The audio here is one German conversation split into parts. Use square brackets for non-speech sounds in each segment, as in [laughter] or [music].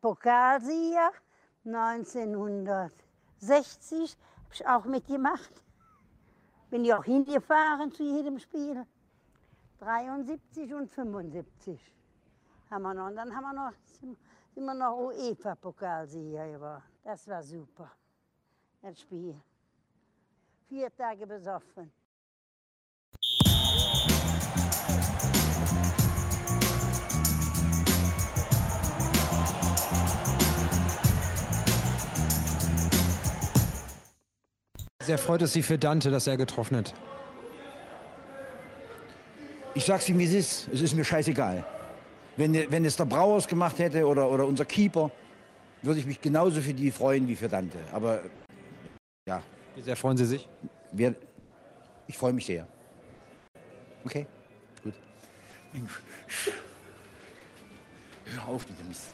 Pokalsieger 1960 habe ich auch mitgemacht. Bin ich auch hingefahren zu jedem Spiel. 73 und 75 haben wir noch. Und dann haben wir noch, sind wir noch UEFA-Pokalsieger geworden. Das war super, das Spiel. Vier Tage besoffen. Sehr freut es Sie für Dante, dass er getroffen hat. Ich sag's ihm, wie es ist. Es ist mir scheißegal. Wenn, wenn es der Brauers gemacht hätte oder, oder unser Keeper, würde ich mich genauso für die freuen wie für Dante. Aber ja. Wie sehr freuen Sie sich? Wir, ich freue mich sehr. Okay, gut. Hör auf mit dem Mist.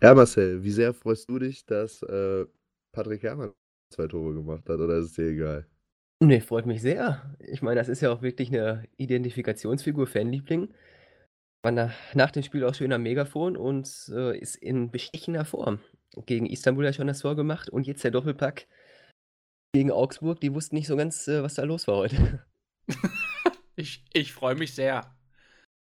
Ja, Marcel, wie sehr freust du dich, dass äh, Patrick Herrmann zwei Tore gemacht hat, oder ist es dir egal? Ne, freut mich sehr. Ich meine, das ist ja auch wirklich eine Identifikationsfigur, Fanliebling. War nach nach dem Spiel auch schön am Megafon und, äh, ist in bestechender Form. Gegen Istanbul ja schon das Tor gemacht und jetzt der Doppelpack gegen Augsburg. Die wussten nicht so ganz, äh, was da los war heute. [laughs] Ich ich freue mich sehr.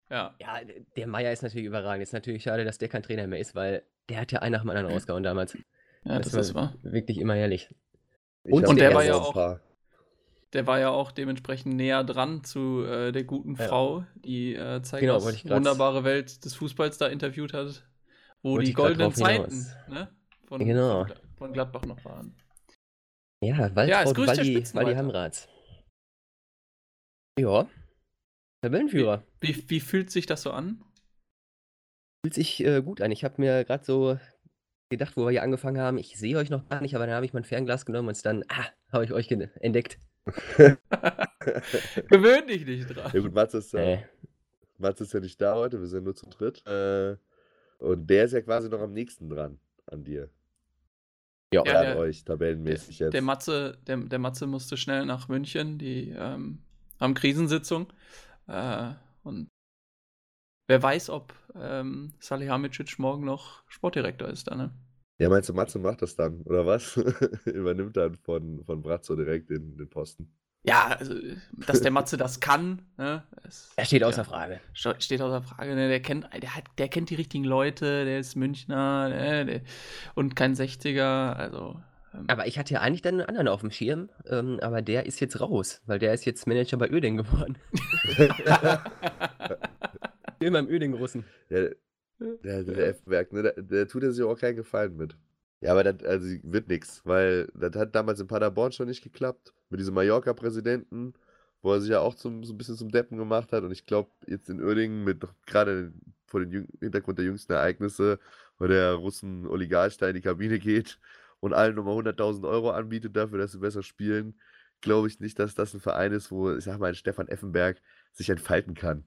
Ja. Ja, der Meier ist natürlich überragend. Ist natürlich schade, dass der kein Trainer mehr ist, weil der hat ja einen nach dem anderen rausgehauen damals. Ja, das ist wahr. wirklich immer herrlich. Und hab der war ja auch. Der war ja auch dementsprechend näher dran zu, äh, der guten Ja. Frau, die, äh, Genau, Zeigers ich grad- wunderbare Welt des Fußballs da interviewt hat, wo die goldenen. Zeiten, ne, von Genau. von Gla von Gladbach noch waren. Ja, Ja, Waltraud größter Walli Walli. Hamrats. Ja. Tabellenführer. Wie wie fühlt sich das so an? Fühlt sich, äh, gut an. Ich habe mir grad so gedacht, wo wir hier angefangen haben, ich sehe euch noch gar nicht, aber dann habe ich mein Fernglas genommen und dann, ah, habe ich euch entdeckt. [laughs] Gewöhn dich nicht dran. Ja gut, Mats ist, ja, Äh, Mats ist ja nicht da heute, wir sind nur zu dritt. Äh, und der ist ja quasi noch am nächsten dran an dir. ja. Ja, an der- euch, tabellenmäßig jetzt. Der Matze der der Matze musste schnell nach München, die, ähm, haben Krisensitzung. Äh, und wer weiß, ob, ähm, Salihamidzic morgen noch Sportdirektor ist da, ne? Ja, meinst du, Matze macht das dann, oder was? [laughs] Übernimmt dann von, von Brazzo direkt den, den Posten. Ja, also, dass der Matze das kann, ne? Es Er steht außer ja, Frage. steht außer Frage, ne? Der kennt, der hat, der kennt die richtigen Leute, der ist Münchner, ne? Der, und kein 60er, also. ähm, Aber ich hatte ja eigentlich dann einen anderen auf dem Schirm, ähm, aber der ist jetzt raus, weil der ist jetzt Manager bei Uerdingen geworden. [laughs] Immer im Uerdingen-Russen. Ja, der, der F-Werk, ne? Der, tut er sich auch keinen Gefallen mit. Ja, aber das also, wird nix, weil das hat damals in Paderborn schon nicht geklappt. Mit diesem Mallorca-Präsidenten, wo er sich ja auch zum, so ein bisschen zum Deppen gemacht hat. Und ich glaube, jetzt in Uerdingen, mit gerade vor dem Hintergrund der jüngsten Ereignisse, wo der Russen Oligarch in die Kabine geht und allen nochmal 100.000 Euro anbietet dafür, dass sie besser spielen, glaube ich nicht, dass das ein Verein ist, wo, ich sag mal, ein Stefan Effenberg sich entfalten kann.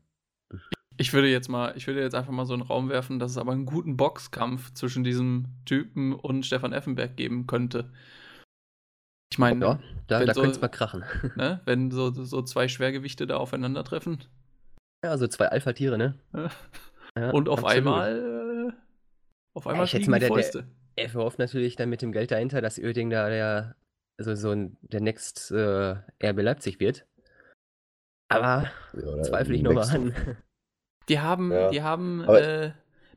Ich würde jetzt mal, ich würde jetzt einfach mal so einen Raum werfen, dass es aber einen guten Boxkampf zwischen diesem Typen und Stefan Effenberg geben könnte. Ich meine, Ja, da, da so- könnte es mal krachen. [laughs] ne, wenn so, so zwei Schwergewichte da aufeinandertreffen Ja, so zwei Alpha-Tiere, ne? Ja, und auf absolut. einmal, äh, auf einmal ich schätze mal, die der- der- Fäuste. Er verhofft natürlich dann mit dem Geld dahinter, dass Uerdingen da der, also so ein, der Next äh, RB Leipzig wird. Aber Ja, zweifle ich nochmal an. [laughs] Die haben, Ja, die haben, äh,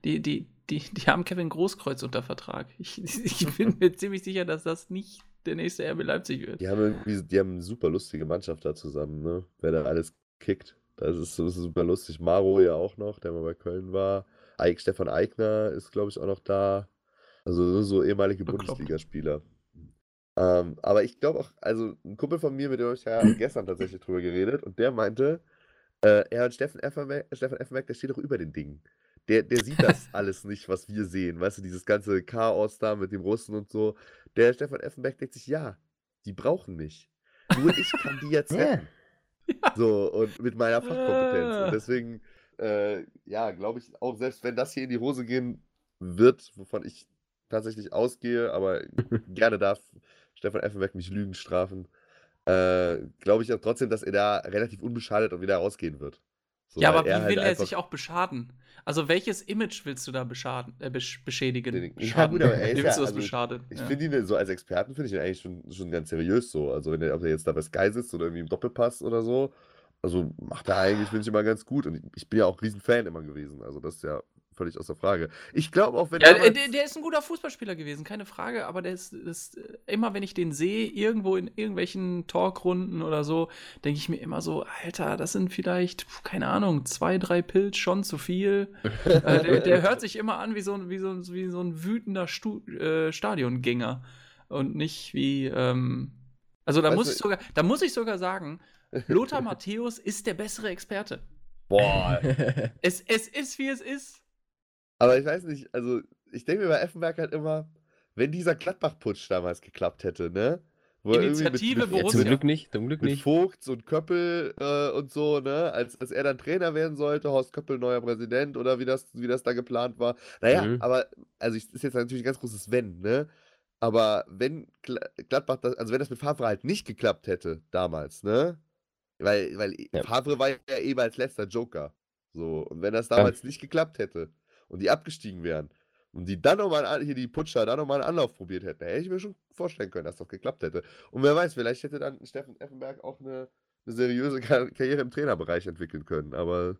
die, die, die, die haben Kevin Großkreuz unter Vertrag. [laughs] Ich, ich [laughs] bin mir ziemlich sicher, dass das nicht der nächste RB Leipzig wird. Die haben irgendwie, die haben eine super lustige Mannschaft da zusammen, ne? Wer da alles kickt. Das ist, das ist super lustig. Maro ja auch noch, der mal bei Köln war. Eik, Stefan Eigner ist, glaube ich, auch noch da. Also so- ehemalige. Bundesligaspieler. Ähm, aber ich glaube auch, also ein Kumpel von mir, mit dem habe ich ja gestern tatsächlich drüber geredet, und der meinte, äh, er und Steffen Effenberg, Steffen Effenberg, der steht doch über den Dingen. Der, der sieht das [laughs] alles nicht, was wir sehen. Weißt du, dieses ganze Chaos da mit dem Russen und so. Der Stefan Effenberg denkt sich, ja, die brauchen mich. Nur ich kann die jetzt Ja. retten. So, und mit meiner Fachkompetenz. Ah. Und deswegen, äh, ja, glaube ich auch, selbst wenn das hier in die Hose gehen wird, wovon ich tatsächlich ausgehe, aber gerne darf Stefan Effenberg mich Lügen strafen, äh, glaube ich auch trotzdem, dass er da relativ unbeschadet und wieder rausgehen wird. So, ja, aber wie halt will er sich auch beschaden? Also welches Image willst du da beschaden, äh, besch beschädigen? Den- ja, Schaden. gut, aber er [laughs] ist ja- willst du das also beschaden? Ich ja. finde ihn so als Experten finde ich ihn eigentlich schon, schon ganz seriös so. Also wenn er, ob er jetzt da bei Sky sitzt oder irgendwie im Doppelpass oder so, also macht er eigentlich, finde ich, immer ganz gut. Und ich, ich bin ja auch ein Riesenfan immer gewesen. Also das ist ja völlig außer Frage. Ich glaube auch, wenn Ja, der, der ist ein guter Fußballspieler gewesen, keine Frage, aber der ist, ist immer, wenn ich den sehe, irgendwo in irgendwelchen Talkrunden oder so, denke ich mir immer so, Alter, das sind vielleicht, keine Ahnung, zwei, drei Pilz schon zu viel. äh, der, der [laughs] hört sich immer an wie so ein, wie so, ein- wie so ein wütender Stu äh, Stadiongänger und nicht wie, ähm, also da Weißt muss ich sogar, da muss ich sogar sagen, Lothar Matthäus ist der bessere Experte. boah, Es, es ist, wie es ist. Aber ich weiß nicht, also ich denke mir bei Effenberg halt immer, wenn dieser Gladbach-Putsch damals geklappt hätte, ne? Wo Initiative mit, Ja, Borussia. zum Glück nicht, zum Glück mit nicht. Vogts und Köppel äh, und so, ne? Als, als er dann Trainer werden sollte, Horst Köppel neuer Präsident oder wie das, wie das da geplant war. Naja, Mhm. aber, also ich, ist jetzt natürlich ein ganz großes Wenn, ne? Aber wenn Gla- Gladbach, das, also wenn das mit Favre halt nicht geklappt hätte damals, ne? Weil, weil Ja. Favre war ja eben als letzter Joker. So, und wenn das damals nicht geklappt hätte und die abgestiegen wären und die dann nochmal, hier die Putscher, dann nochmal einen Anlauf probiert hätten, hätte ich mir schon vorstellen können, dass das geklappt hätte. Und wer weiß, vielleicht hätte dann Steffen Effenberg auch eine, eine seriöse Kar Karriere im Trainerbereich entwickeln können. Aber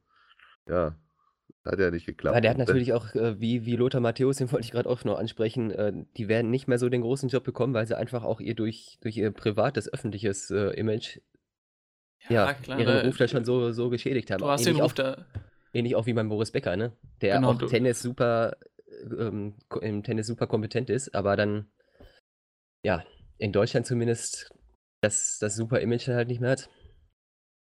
ja, hat ja nicht geklappt. Ja, der hat natürlich auch, äh, wie, wie Lothar Matthäus, den wollte ich gerade auch noch ansprechen, äh, die werden nicht mehr so den großen Job bekommen, weil sie einfach auch ihr durch, durch ihr privates, öffentliches äh, Image ja, klar. ihren Ruf da schon so, so geschädigt haben. Du hast den Ruf auch, da. Ähnlich auch wie beim Boris Becker, ne? Der Genau, auch Tennis super, äh, ähm, im Tennis super kompetent ist, aber dann, ja, in Deutschland zumindest das, das super Image halt nicht mehr hat.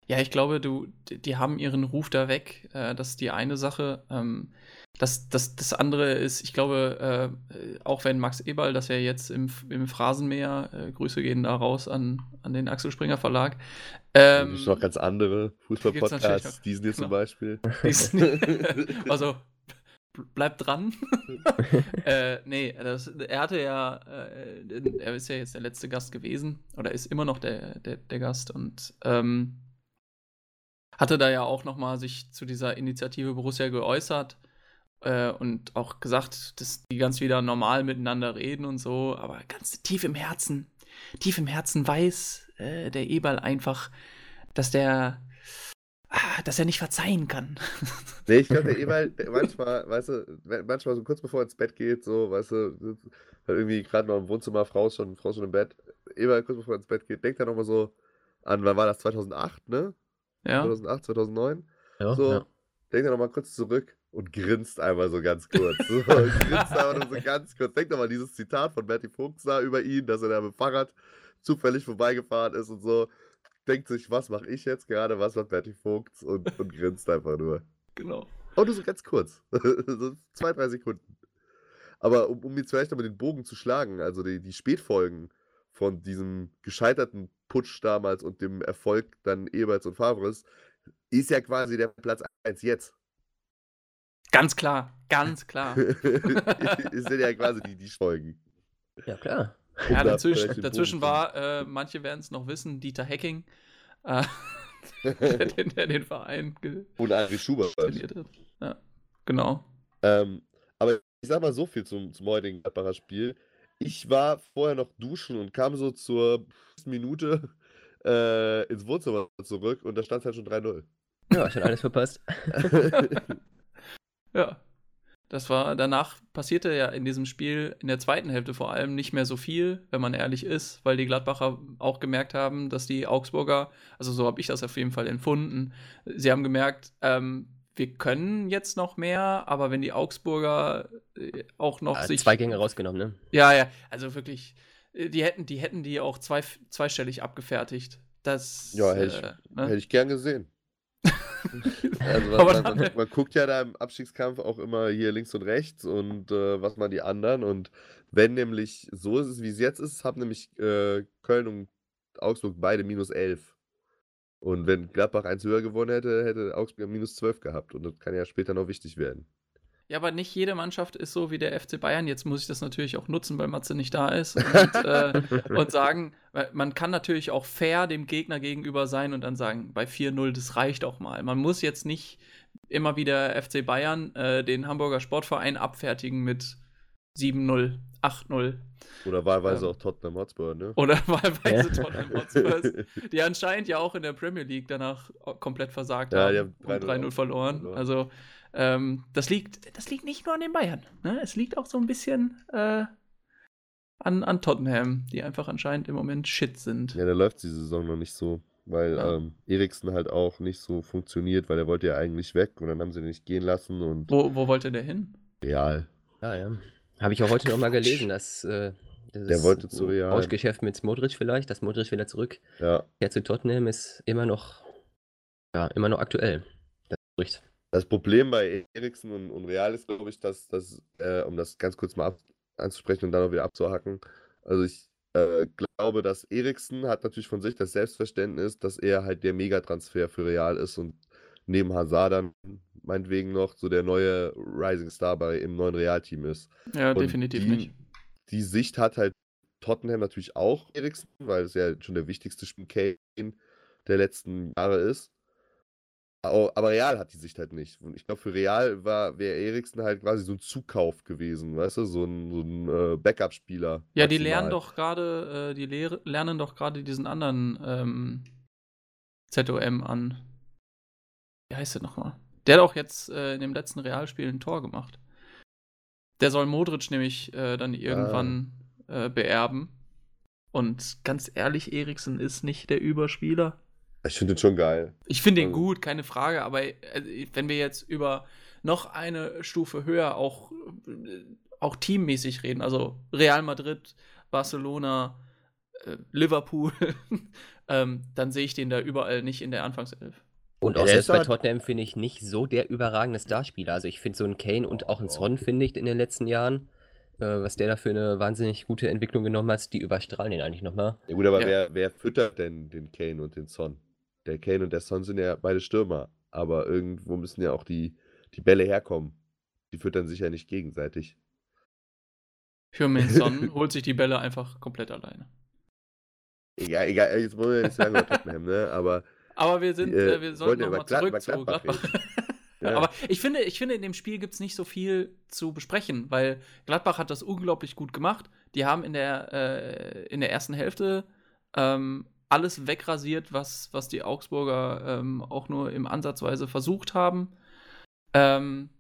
Ja, ich glaube, du, die, haben ihren Ruf da weg. Äh, das ist die eine Sache. Ähm, das, das, das andere ist, ich glaube, äh, auch wenn Max Eberl, das ja jetzt im, im Phrasenmäher, äh, Grüße gehen da raus an, an den Axel Springer Verlag. Ähm, gibt noch ganz andere Fußball-Podcasts, diesen hier zum Genau. Beispiel. diesen- [laughs] also, bleibt dran. [laughs] äh, nee, das, er hatte ja, äh, er ist ja jetzt der letzte Gast gewesen oder ist immer noch der, der, der Gast und ähm, hatte da ja auch noch mal sich zu dieser Initiative Borussia geäußert äh, und auch gesagt, dass die ganz wieder normal miteinander reden und so, aber ganz tief im Herzen, tief im Herzen weiß äh, der Eberl einfach, dass der, ah, dass er nicht verzeihen kann. [laughs] Nee, ich glaube, der der manchmal, weißt du, manchmal so kurz bevor er ins Bett geht, so, weißt du, hat irgendwie gerade noch im Wohnzimmer, Frau schon, Frau schon im Bett. Ewald, kurz bevor er ins Bett geht, denkt er nochmal so an, wann war das, 2008, ne? Ja. 2008, 2009? Ja, So, ja. denkt er nochmal kurz zurück und grinst einmal so ganz kurz. So, [laughs] grinst einfach nur so ganz kurz. Denkt nochmal dieses Zitat von Bertie Fuchs da über ihn, dass er da mit dem Fahrrad zufällig vorbeigefahren ist und so. Denkt sich, was mache ich jetzt gerade, was macht Bertie Fuchs und, und grinst einfach nur. Genau. Oh, nur so ganz kurz. [laughs] so zwei, drei Sekunden. Aber um, um jetzt vielleicht nochmal den Bogen zu schlagen, also die, die Spätfolgen von diesem gescheiterten Putsch damals und dem Erfolg dann Eberts und Favres, ist ja quasi der Platz 1 jetzt. Ganz klar, ganz [laughs] klar. Es sind ja quasi die, die Folgen. ja, klar. Um Ja, da dazwischen, dazwischen war, äh, manche werden es noch wissen, Dieter Hecking, äh, [laughs] der, den, der den Verein Und André Schubert. Ja, genau. Ähm, aber ich sag mal so viel zum, zum heutigen Gladbacher Spiel. Ich war vorher noch duschen und kam so zur [laughs] Minute äh, ins Wohnzimmer zurück und da stand halt schon 3-0. Ja, schon alles verpasst. [laughs] Ja. Das war, danach passierte ja in diesem Spiel, in der zweiten Hälfte vor allem, nicht mehr so viel, wenn man ehrlich ist, weil die Gladbacher auch gemerkt haben, dass die Augsburger, also so habe ich das auf jeden Fall empfunden, sie haben gemerkt, ähm, wir können jetzt noch mehr, aber wenn die Augsburger äh, auch noch Ja, sich. zwei Gänge rausgenommen, ne? Ja, ja, also wirklich, äh, die hätten die, hätten die auch zwei, zweistellig abgefertigt. Das. Ja, hätte ich, äh, ne? hätte ich gern gesehen. [laughs] Also Aber man, man, man guckt ja da im Abstiegskampf auch immer hier links und rechts und äh, was man die anderen. Und wenn nämlich so ist es, wie es jetzt ist, haben nämlich äh, Köln und Augsburg beide minus 11. Und wenn Gladbach eins höher gewonnen hätte, hätte Augsburg minus 12 gehabt. Und das kann ja später noch wichtig werden. Ja, aber nicht jede Mannschaft ist so wie der FC Bayern. Jetzt muss ich das natürlich auch nutzen, weil Matze nicht da ist. Und, äh, und sagen, man kann natürlich auch fair dem Gegner gegenüber sein und dann sagen, bei 4-0, das reicht auch mal. Man muss jetzt nicht immer wieder FC Bayern äh, den Hamburger Sportverein abfertigen mit 7-0, 8-0. Oder wahlweise Ähm. auch Tottenham Hotspur, ne? Oder [laughs] wahlweise Tottenham Hotspurs, [laughs] die anscheinend ja auch in der Premier League danach komplett versagt Ja, haben haben und 3-0 3-0 verloren. verloren. Also ähm, das, liegt, das liegt nicht nur an den Bayern. Ne? Es liegt auch so ein bisschen äh, an, an Tottenham, die einfach anscheinend im Moment shit sind. Ja, da läuft die Saison noch nicht so, weil Ja. ähm, Eriksen halt auch nicht so funktioniert, weil er wollte ja eigentlich weg und dann haben sie ihn nicht gehen lassen und Wo, wo wollte der hin? Real. Ja, ja. Habe ich auch heute noch mal gelesen, dass äh, das Der wollte zu Real. Tauschgeschäft mit Modric vielleicht, dass Modric wieder zurück Ja. ja, zu Tottenham ist immer noch, ja, immer noch aktuell. Das spricht. Das Problem bei Eriksen und, und Real ist, glaube ich, dass, dass äh, um das ganz kurz mal ab, anzusprechen und dann auch wieder abzuhacken. Also ich äh, glaube, dass Eriksen hat natürlich von sich das Selbstverständnis, dass er halt der Megatransfer für Real ist und neben Hazard dann meinetwegen noch so der neue Rising Star bei im neuen Realteam ist. Ja, Und definitiv die, nicht. Die Sicht hat halt Tottenham natürlich auch Eriksen, weil es ja schon der wichtigste Spieler der letzten Jahre ist. Aber Real hat die Sicht halt nicht. Und ich glaube, für Real war wäre Eriksen halt quasi so ein Zukauf gewesen, weißt du, so ein, so ein äh, Backup-Spieler. Ja, die lernen doch gerade, äh, die lernen doch gerade diesen anderen ähm, ZOM an. Wie heißt der nochmal? Der hat auch jetzt äh, in dem letzten Realspiel ein Tor gemacht. Der soll Modric nämlich äh, dann irgendwann äh, beerben. Und ganz ehrlich, Eriksen ist nicht der Überspieler. Ich finde den schon geil. Ich finde ihn Also- gut, keine Frage, aber äh, wenn wir jetzt über noch eine Stufe höher auch, äh, auch teammäßig reden, also Real Madrid, Barcelona, äh, Liverpool, [laughs] ähm, dann sehe ich den da überall nicht in der Anfangself. Und auch der selbst ist bei halt- Tottenham finde ich nicht so der überragende Starspieler. Also ich finde so einen Kane und auch einen Son finde ich in den letzten Jahren, äh, was der da für eine wahnsinnig gute Entwicklung genommen hat, die überstrahlen den eigentlich nochmal. Ja gut, aber Ja. wer, wer füttert denn den Kane und den Son? Der Kane und der Son sind ja beide Stürmer, aber irgendwo müssen ja auch die, die Bälle herkommen. Die füttern sich ja nicht gegenseitig. Für Son [laughs] holt sich die Bälle einfach komplett alleine. Egal, egal, jetzt wollen wir ja nicht sagen über Tottenham, ne? Aber Aber wir sind, Äh, äh, wir sollten nochmal Glad- zurück über zu Gladbach Gladbach. [laughs] Ja. Aber ich finde, ich finde, in dem Spiel gibt es nicht so viel zu besprechen, weil Gladbach hat das unglaublich gut gemacht. Die haben in der, äh, in der ersten Hälfte ähm, alles wegrasiert, was, was die Augsburger ähm, auch nur im Ansatzweise versucht haben. Ähm,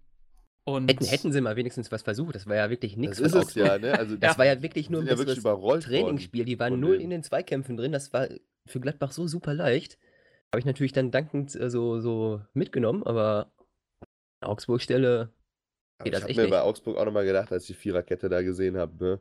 und Hätten, hätten sie mal wenigstens was versucht, das war ja wirklich nichts das ist es ja, ne? Also Das Ja. war ja wirklich nur ein ja wirklich Trainingsspiel. Die waren null in den Zweikämpfen drin. Das war für Gladbach so super leicht. Habe ich natürlich dann dankend äh, so, so mitgenommen, aber Augsburg-Stelle geht ich das habe echt mir nicht. bei Augsburg auch nochmal gedacht, als ich die Viererkette da gesehen habe, ne?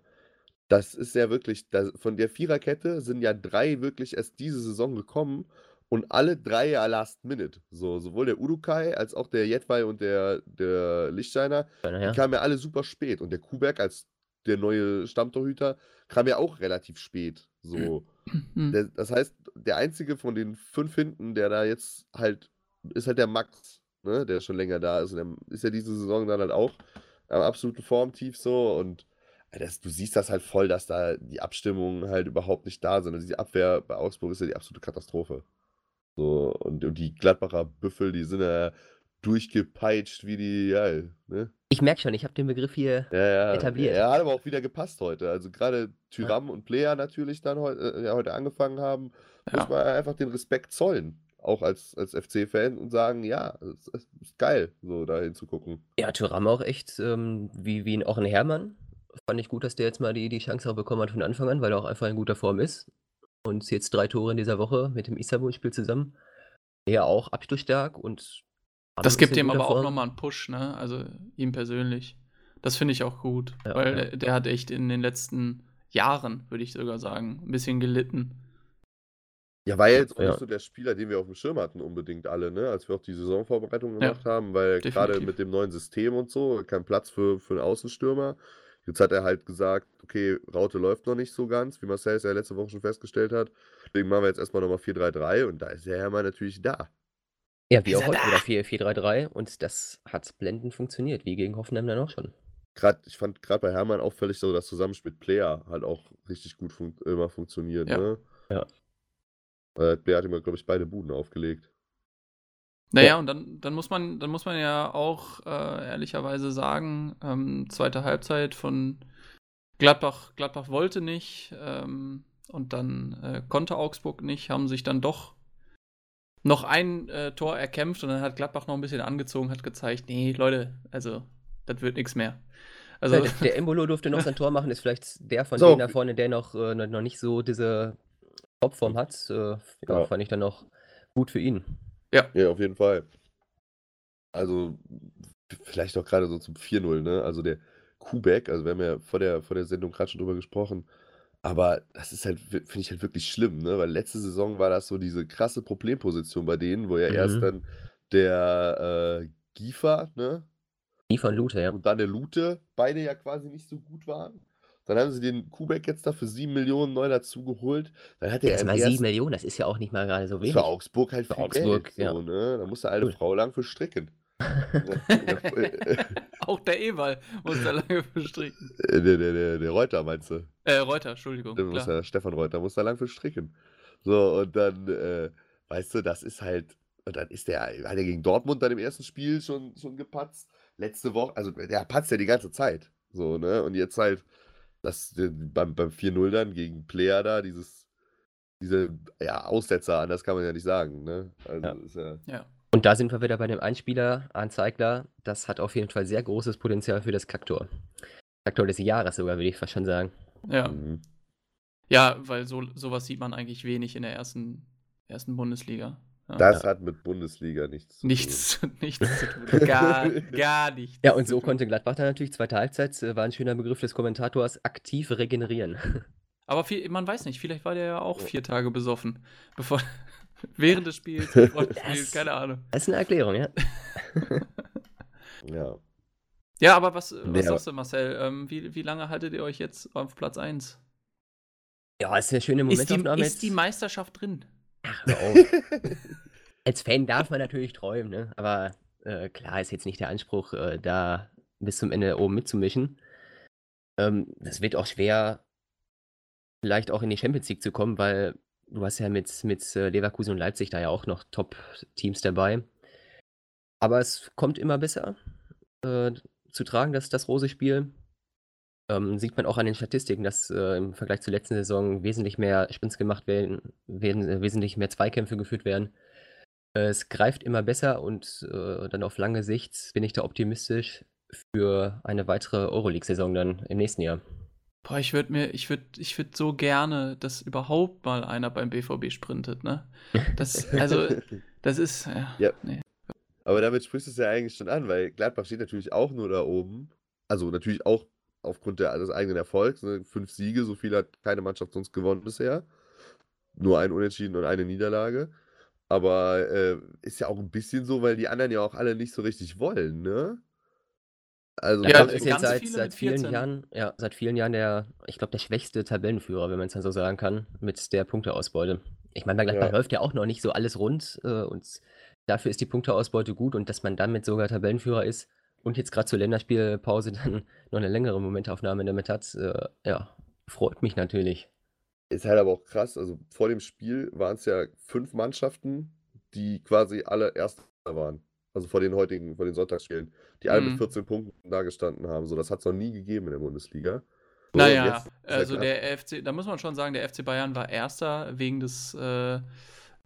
Das ist ja wirklich, das, von der Viererkette sind ja drei wirklich erst diese Saison gekommen und alle drei ja last minute. So, sowohl der Udukai als auch der Jetwei und der, der Lichtsteiner, Naja. die kamen ja alle super spät. Und der Kuberg als der neue Stammtorhüter kam ja auch relativ spät. So. Hm. Der, das heißt, der einzige von den fünf hinten, der da jetzt halt, ist halt der Max, ne, der schon länger da ist. Und der ist ja diese Saison dann halt auch am absoluten Formtief so. Und das, du siehst das halt voll, dass da die Abstimmungen halt überhaupt nicht da sind. Also die Abwehr bei Augsburg ist ja die absolute Katastrophe. So, und, und die Gladbacher Büffel, die sind ja durchgepeitscht wie die, ja, ne? Ich merke schon, ich habe den Begriff hier. Ja, ja. etabliert. Er hat aber auch wieder gepasst heute. Also gerade Tyram und Player natürlich dann heu äh, heute angefangen haben, muss man einfach den Respekt zollen. Auch als, als FC-Fan und sagen, ja, es, es ist geil, so da hinzugucken. Ja, Thuram auch echt, ähm, wie, wie auch ein Hermann. Fand ich gut, dass der jetzt mal die, die Chance auch bekommen hat von Anfang an, weil er auch einfach in guter Form ist. Und jetzt drei Tore in dieser Woche mit dem Istanbul-Spiel zusammen. Er auch abschlussstark und. Das gibt ihm aber auch nochmal einen Push, ne? Also ihm persönlich. Das finde ich auch gut, Ja, weil ja. Der, der hat echt in den letzten Jahren, würde ich sogar sagen, ein bisschen gelitten. Ja, war ja jetzt auch Ja. nicht so der Spieler, den wir auf dem Schirm hatten, unbedingt alle, ne? Als wir auch die Saisonvorbereitung Ja, gemacht haben, weil gerade mit dem neuen System und so, kein Platz für, für einen Außenstürmer. Jetzt hat er halt gesagt, okay, Raute läuft noch nicht so ganz, wie Marcel es ja letzte Woche schon festgestellt hat. Deswegen machen wir jetzt erstmal nochmal 4-3-3 und da ist der Hermann natürlich da. Ja, wie auch heute wieder 4-4-3-3 und das hat blendend funktioniert, wie gegen Hoffenheim dann auch schon. Grad, ich fand gerade bei Hermann auffällig, so das Zusammenspiel mit Player halt auch richtig gut fun immer funktioniert. Ja. Ne? Ja. Äh, Player hat immer, glaube ich, beide Buden aufgelegt. Naja, und dann, dann, muss man, dann muss man ja auch äh, ehrlicherweise sagen, ähm, zweite Halbzeit von Gladbach, Gladbach wollte nicht ähm, und dann äh, konnte Augsburg nicht, haben sich dann doch noch ein äh, Tor erkämpft und dann hat Gladbach noch ein bisschen angezogen, hat gezeigt, nee, Leute, also das wird nichts mehr. Also, Ja, der, der Embolo durfte noch sein Tor machen, ist vielleicht der von So. denen da vorne, der noch, äh, noch nicht so diese Topform hat. Äh, ja, Ja. fand ich dann noch gut für ihn. Ja, auf jeden Fall. Also, vielleicht auch gerade so zum 4-0, ne? Also der Kubek, also wir haben ja vor der, vor der Sendung gerade schon drüber gesprochen, aber das ist halt, finde ich halt wirklich schlimm, ne? Weil letzte Saison war das so diese krasse Problemposition bei denen, wo ja erst Mhm. dann der äh, Giefer, ne? Die von Lute, ja. Und dann der Lute, beide ja quasi nicht so gut waren. Dann haben sie den Kubek jetzt da für 7 Millionen neu dazu geholt. Dann hat er Jetzt im mal ersten- 7 Millionen, das ist ja auch nicht mal gerade so das wenig. für Augsburg halt Für viel Augsburg, Geld, ja. so, ne? Da muss der alte Cool. Frau lang für stricken. [laughs] auch der Ewald muss da lange verstricken. Äh, der, der, der, der Reuter meinst du? Äh, Reuter, Entschuldigung. Der muss ja, Stefan Reuter muss da lang für stricken. So, und dann, äh, weißt du, das ist halt, und dann ist der, hat er gegen Dortmund dann im ersten Spiel schon, schon gepatzt. Letzte Woche, also der patzt ja die ganze Zeit. So, ne? Und jetzt halt, das, äh, beim, beim 4-0 dann gegen Player da, dieses, diese, ja, Aussetzer, anders kann man ja nicht sagen, ne? Also, Ja. ist ja, Ja. Und da sind wir wieder bei dem Einspieler, Arndt Zeigler. Das hat auf jeden Fall sehr großes Potenzial für das Kaktor. Kaktor des Jahres sogar, würde ich fast schon sagen. Ja. mhm. ja, weil so, sowas sieht man eigentlich wenig in der ersten, ersten Bundesliga. Ja. Das hat mit Bundesliga nichts zu tun. Nichts, [laughs] nichts zu tun. Gar, [laughs] gar nichts. Ja, und so konnte Gladbach dann natürlich zweite Halbzeit, äh, war ein schöner Begriff des Kommentators, aktiv regenerieren. [laughs] Aber viel, man weiß nicht, vielleicht war der ja auch vier Tage besoffen. Bevor, [laughs] während des Spiels, [laughs] bevor des Spiels, keine Ahnung. Das ist eine Erklärung, ja. [laughs] Ja. Ja, aber was, was aber- sagst du, Marcel? Ähm, wie, wie lange haltet ihr euch jetzt auf Platz 1? Ja, ist eine schöne Ist die, Momentaufnahme. ist die. Meisterschaft drin? Ach. Als Fan darf man natürlich träumen, ne? aber äh, klar ist jetzt nicht der Anspruch, äh, da bis zum Ende oben mitzumischen. Ähm, das wird auch schwer, vielleicht auch in die Champions League zu kommen, weil du hast ja mit, mit äh, Leverkusen und Leipzig da ja auch noch Top-Teams dabei. Aber es kommt immer besser äh, zu tragen, das, das Rose-Spiel. Ähm, sieht man auch an den Statistiken, dass äh, im Vergleich zur letzten Saison wesentlich mehr Sprints gemacht werden, werden äh, wesentlich mehr Zweikämpfe geführt werden. Äh, es greift immer besser und äh, dann auf lange Sicht bin ich da optimistisch für eine weitere Euroleague-Saison dann im nächsten Jahr. Boah, ich würde mir, ich würde, ich würde so gerne, dass überhaupt mal einer beim BVB sprintet, ne? Das, also, [laughs] das ist, ja, Ja. nee. Aber damit sprichst du es ja eigentlich schon an, weil Gladbach steht natürlich auch nur da oben. Also natürlich auch aufgrund der, des eigenen Erfolgs. Ne? Fünf Siege, so viel hat keine Mannschaft sonst gewonnen bisher. Nur ein Unentschieden und eine Niederlage. Aber äh, ist ja auch ein bisschen so, weil die anderen ja auch alle nicht so richtig wollen, ne? Also Ja, ganz ist jetzt seit, viele seit vielen 14. Jahren, ja, seit vielen Jahren der, ich glaube, der schwächste Tabellenführer, wenn man es dann so sagen kann, mit der Punkteausbeute. Ich meine, bei Gladbach Ja. läuft ja auch noch nicht so alles rund äh, und dafür ist die Punkteausbeute gut und dass man damit sogar Tabellenführer ist und jetzt gerade zur Länderspielpause [laughs] dann noch eine längere Momentaufnahme damit hat, äh, ja, freut mich natürlich. Ist halt aber auch krass. Also vor dem Spiel waren es ja fünf Mannschaften, die quasi alle Erster waren. Also vor den heutigen, vor den Sonntagsspielen, die alle Mhm. mit 14 Punkten da gestanden haben. So, das hat es noch nie gegeben in der Bundesliga. So, Naja, also klar. der FC, da muss man schon sagen, der FC Bayern war Erster wegen des äh,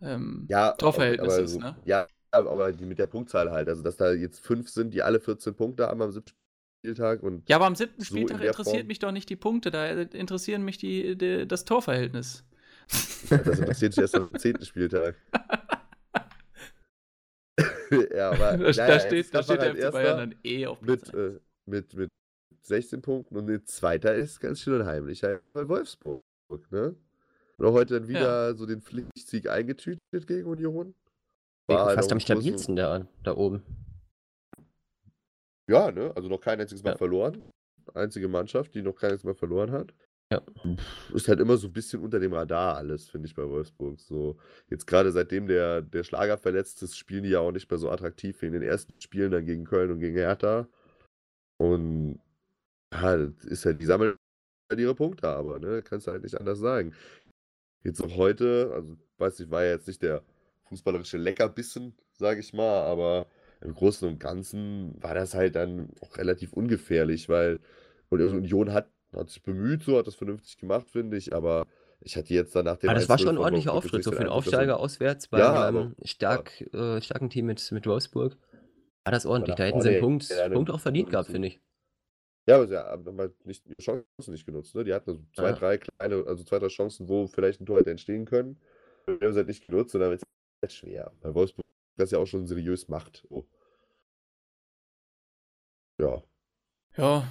ähm, Ja, Torverhältnisses, aber, ne? Ja, aber die mit der Punktzahl halt. Also, dass da jetzt fünf sind, die alle 14 Punkte haben am siebten Spieltag und Ja, aber am siebten So Spieltag in der interessiert Form. mich doch nicht die Punkte, da interessieren mich die, die, das Torverhältnis. das interessiert sich erst am zehnten Spieltag. [laughs] [laughs] ja, aber da, naja, steht, da steht der halt FC Bayern dann eh auf Platz mit, äh, mit, mit 16 Punkten und ein zweiter ist ganz schön heimlich bei Wolfsburg. Ne? Und auch heute dann wieder so den Pflichtsieg eingetütet gegen Union. War halt Fast auch am stabilsten da, da oben. Ja, ne? Also noch kein einziges Mal Ja. verloren. Einzige Mannschaft, die noch kein einziges Mal verloren hat. Ja. Ist halt immer so ein bisschen unter dem Radar alles, finde ich, bei Wolfsburg. So, jetzt gerade seitdem der, der Schlager verletzt ist, spielen die ja auch nicht mehr so attraktiv wie in den ersten Spielen dann gegen Köln und gegen Hertha. Und ja, ist halt, die sammeln halt ihre Punkte, aber, ne? Kannst du halt nicht anders sagen. Jetzt auch heute, also weiß ich, war ja jetzt nicht der fußballerische Leckerbissen, sage ich mal, aber im Großen und Ganzen war das halt dann auch relativ ungefährlich, weil und Union hat hat sich bemüht, so, hat das vernünftig gemacht, finde ich, aber ich hatte jetzt dann nach dem Ja, das war 1:0 schon ein ordentlicher Auftritt, so den für 'n Eindruck, dass sie Aufsteiger auswärts bei Ja, einem aber ja. stark äh, starken Team mit mit Wolfsburg. War das Aber ordentlich. Da hätten sie 'n der Punkt Punkt auch verdient gehabt, finde ich. Ja, aber sie haben halt nicht ihre Chancen nicht genutzt, ne? Die hatten so 2, Ja. 3 kleine also 2, 3 Chancen, wo vielleicht 'n Tor hätte entstehen können. Die haben sie halt nicht genutzt und dann wird's halt schwer, weil Wolfsburg das ja auch schon seriös macht, so. Ja. Ja,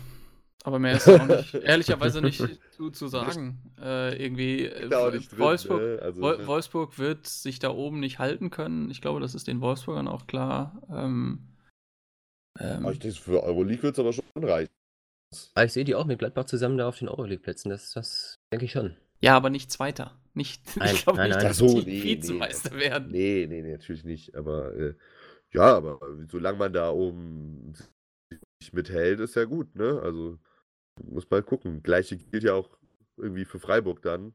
aber mehr ist auch nicht [laughs] ehrlicherweise nicht zu zu sagen. Äh, irgendwie, äh, nicht drin, Wolfsburg ne? Also, ne? Wolfsburg wird sich da oben nicht halten können. Ich glaube, das ist den Wolfsburgern auch klar. Ähm, Aber ich ähm, denke, für Euroleague wird's aber schon reichen. Ah, ich sehe die auch mit Gladbach zusammen da auf den Euroleague-Plätzen. Das das denke ich schon. ja, aber nicht Zweiter. Nicht [laughs] Nein, ich glaube nein, nicht, nein. Dass so, die ne, ne, Vizemeister nat werden. ne, ne, ne, natürlich nicht, aber, äh, ja, aber solange man da oben sich mithält, ist ja gut, ne? Also, muss man gucken. Gleiche gilt ja auch irgendwie für Freiburg dann.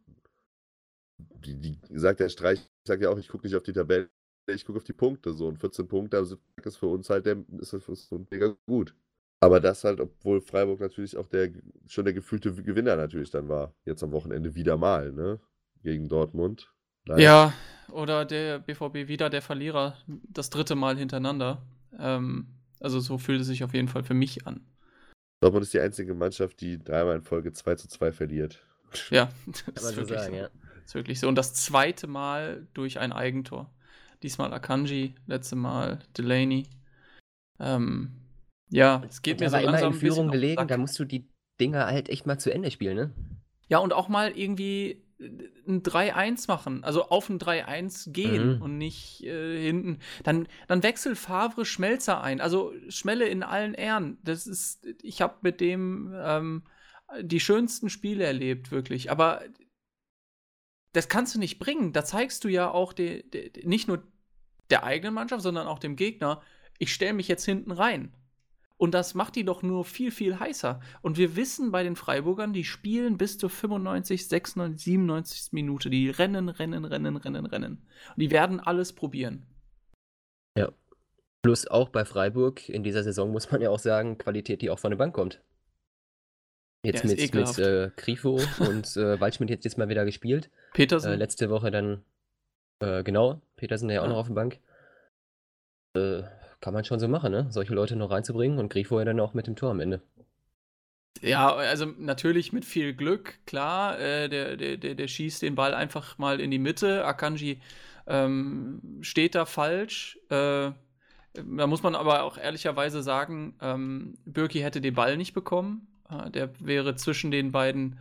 Die die sagt der Streich sagt ja auch: „Ich gucke nicht auf die Tabelle, ich gucke auf die Punkte“, so und 14 Punkte also ist für uns halt der ist das für uns mega gut. Aber das halt, obwohl Freiburg natürlich auch der schon der gefühlte Gewinner natürlich dann war, jetzt am Wochenende wieder mal, ne, gegen Dortmund. Leider. Ja, oder der BVB wieder der Verlierer, das dritte Mal hintereinander. Ähm, also, so fühlt es sich auf jeden Fall für mich an. Dortmund ist die einzige Mannschaft, die dreimal in Folge 2:2 verliert. Ja, [laughs] das ist wirklich sagen, so. ja. Ist wirklich so. Und das zweite Mal durch ein Eigentor. Diesmal Akanji, letzte Mal Delaney. Ähm, ja, es geht Und mir so war immer langsam in ein bisschen Führung gelegen, da musst du die Dinger halt echt mal zu Ende spielen, ne? Ja, und auch mal irgendwie ein 3-1 machen, also auf ein 3-1 gehen Mhm. und nicht äh, hinten. Dann, dann wechselt Favre Schmelzer ein. Also Schmelle in allen Ehren. Das ist, ich habe mit dem ähm, die schönsten Spiele erlebt, wirklich. Aber das kannst du nicht bringen. Da zeigst du ja auch de, de, nicht nur der eigenen Mannschaft, sondern auch dem Gegner, ich stelle mich jetzt hinten rein. Und das macht die doch nur viel, viel heißer. Und wir wissen bei den Freiburgern, die spielen bis zur 95, 96, 97. Minute. Die rennen, rennen, rennen, rennen, rennen. Und die werden alles probieren. Ja. Plus auch bei Freiburg in dieser Saison muss man ja auch sagen, Qualität, die auch von der Bank kommt. Jetzt mit, mit äh, Grifo [laughs] und äh, Waldschmidt jetzt, jetzt mal wieder gespielt. Petersen. Äh, letzte Woche dann, äh, genau, Petersen ja auch Ja. noch auf der Bank. Äh, kann man schon so machen, ne? Solche Leute noch reinzubringen und Grifo ja dann auch mit dem Tor am Ende. Ja, also natürlich mit viel Glück, klar. Äh, der, der, der, der schießt den Ball einfach mal in die Mitte. Akanji ähm, steht da falsch. Äh, da muss man aber auch ehrlicherweise sagen, ähm, Birki hätte den Ball nicht bekommen. Äh, der wäre zwischen den beiden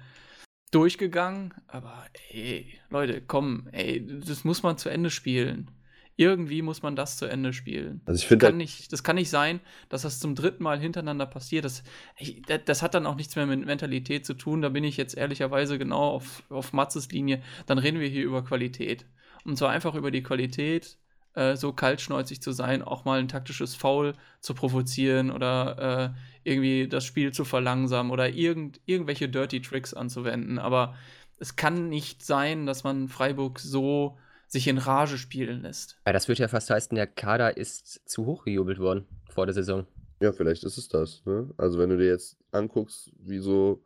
durchgegangen. Aber ey, Leute, komm, ey, das muss man zu Ende spielen. Irgendwie muss man das zu Ende spielen. Also, ich Das finde kann halt nicht, das kann nicht sein, dass das zum dritten Mal hintereinander passiert. Das, ich, das, das hat dann auch nichts mehr mit Mentalität zu tun. Da bin ich jetzt ehrlicherweise genau auf, auf Matzes Linie. Dann reden wir hier über Qualität. Und zwar einfach über die Qualität, äh, so kaltschnäuzig zu sein, auch mal ein taktisches Foul zu provozieren oder äh, irgendwie das Spiel zu verlangsamen oder irgend, irgendwelche Dirty Tricks anzuwenden. Aber es kann nicht sein, dass man Freiburg so sich in Rage spielen lässt. Ja, das würde ja fast heißen, der Kader ist zu hoch gejubelt worden vor der Saison. Ja, vielleicht ist es das, ne? Also, wenn du dir jetzt anguckst, wie so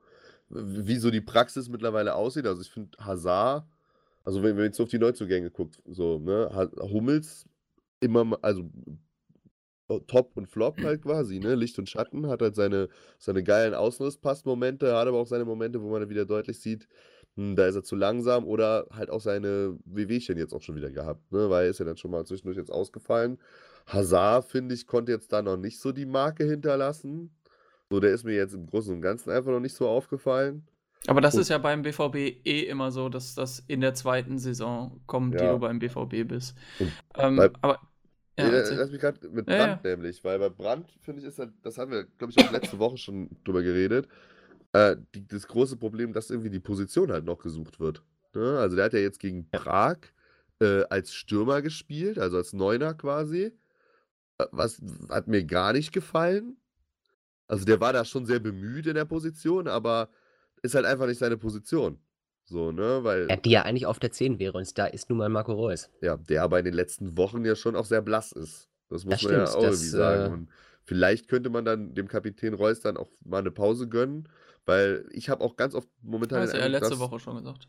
wie so die Praxis mittlerweile aussieht. Also, ich finde Hazard also, wenn man jetzt auf die Neuzugänge guckt, so, ne, Hummels immer also Top und Flop halt quasi, ne? Licht und Schatten, hat halt seine seine geilen Außenriss-Passmomente, hat aber auch seine Momente, wo man dann wieder deutlich sieht, hm, da ist er zu langsam oder halt auch seine Wehwehchen jetzt auch schon wieder gehabt, ne? Weil er ist ja dann schon mal zwischendurch jetzt ausgefallen. Hazard, finde ich, konnte jetzt da noch nicht so die Marke hinterlassen. So, der ist mir jetzt im Großen und Ganzen einfach noch nicht so aufgefallen. Aber das Und ist ja beim BVB eh immer so, dass das in der zweiten Saison kommt, die Ja. du beim BVB bist. Ähm, bei aber ja, Ne, erzähl. lass mich grad mit Ja, Brandt ja. nämlich, weil bei Brandt, finde ich, ist halt das haben wir, glaube ich, auch letzte Woche schon drüber geredet. Äh, die, das große Problem, dass irgendwie die Position halt noch gesucht wird. Ne? Also der hat ja jetzt gegen Prag äh, als Stürmer gespielt, also als Neuner quasi. Äh, Was hat mir gar nicht gefallen. Also der war da schon sehr bemüht in der Position, aber ist halt einfach nicht seine Position. So, ne? Weil, Ja, die ja eigentlich auf der 10 wäre und da ist nun mal Marco Reus. ja, der aber in den letzten Wochen ja schon auch sehr blass ist. Das muss Das man ja stimmt, auch das, irgendwie sagen. äh Und vielleicht könnte man dann dem Kapitän Reus dann auch mal eine Pause gönnen, weil ich habe auch ganz oft momentan Hast den du ja letzte dass, Woche schon gesagt.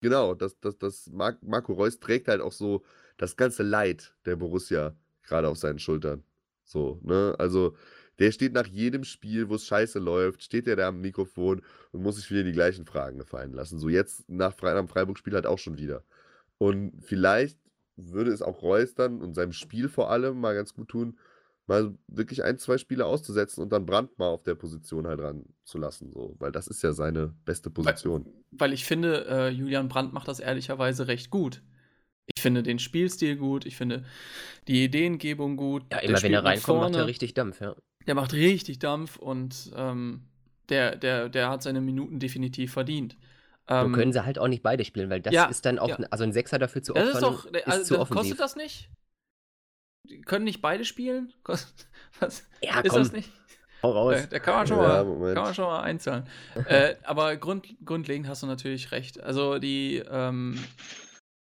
Genau, dass, dass, dass Mar Marco Reus trägt halt auch so das ganze Leid der Borussia gerade auf seinen Schultern. So, ne? Also, der steht nach jedem Spiel, wo es scheiße läuft, steht der da am Mikrofon und muss sich wieder die gleichen Fragen gefallen lassen. So jetzt nach Fre am Freiburg-Spiel halt auch schon wieder. Und vielleicht würde es auch Reus dann und seinem Spiel vor allem mal ganz gut tun, mal wirklich ein, zwei Spiele auszusetzen und dann Brand mal auf der Position halt ran zu lassen. So, weil das ist ja seine beste Position. Weil ich finde, äh, Julian Brandt macht das ehrlicherweise recht gut. Ich finde den Spielstil gut, ich finde die Ideengebung gut. Ja, der immer wenn er reinkommt, macht er richtig Dampf, ja. Der macht richtig Dampf und ähm, der, der, der hat seine Minuten definitiv verdient. Ähm, können sie halt auch nicht beide spielen, weil das ja, ist dann auch, ja. also ein Sechser dafür zu das opfern, ist doch, ist also, zu das- offensiv. kostet das nicht? Können nicht beide spielen? [laughs] Was? Ja, ist komm, das nicht? hau raus. Da, da kann man schon Ja, mal, kann man schon mal einzahlen. [laughs] äh, aber grund, grundlegend hast du natürlich recht. Also die, ähm,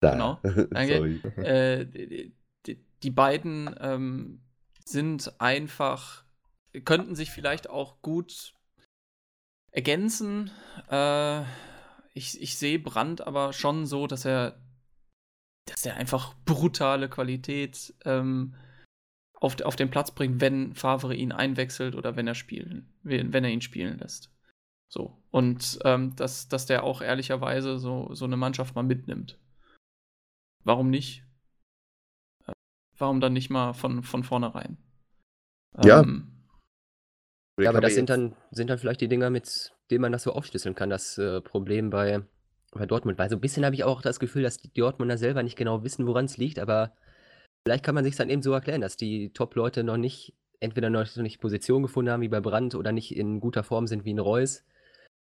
Da. Genau, [laughs] danke. Sorry. äh, die, die, die beiden ähm, sind einfach, könnten sich vielleicht auch gut ergänzen. Äh, ich, ich sehe Brandt aber schon so, dass er, dass er einfach brutale Qualität ähm, auf, auf den Platz bringt, wenn Favre ihn einwechselt oder wenn er spielen, wenn wenn er ihn spielen lässt. So. Und ähm, dass, dass der auch ehrlicherweise so, so eine Mannschaft mal mitnimmt. Warum nicht? Äh, Warum dann nicht mal von, von vornherein? Ja. Ähm, Ja, aber das sind dann, sind dann vielleicht die Dinger, mit denen man das so aufschlüsseln kann, das äh, Problem bei, bei Dortmund. Weil so ein bisschen habe ich auch das Gefühl, dass die Dortmunder selber nicht genau wissen, woran es liegt, aber vielleicht kann man sich dann eben so erklären, dass die Top-Leute noch nicht, entweder noch nicht Position gefunden haben wie bei Brandt oder nicht in guter Form sind wie ein Reus.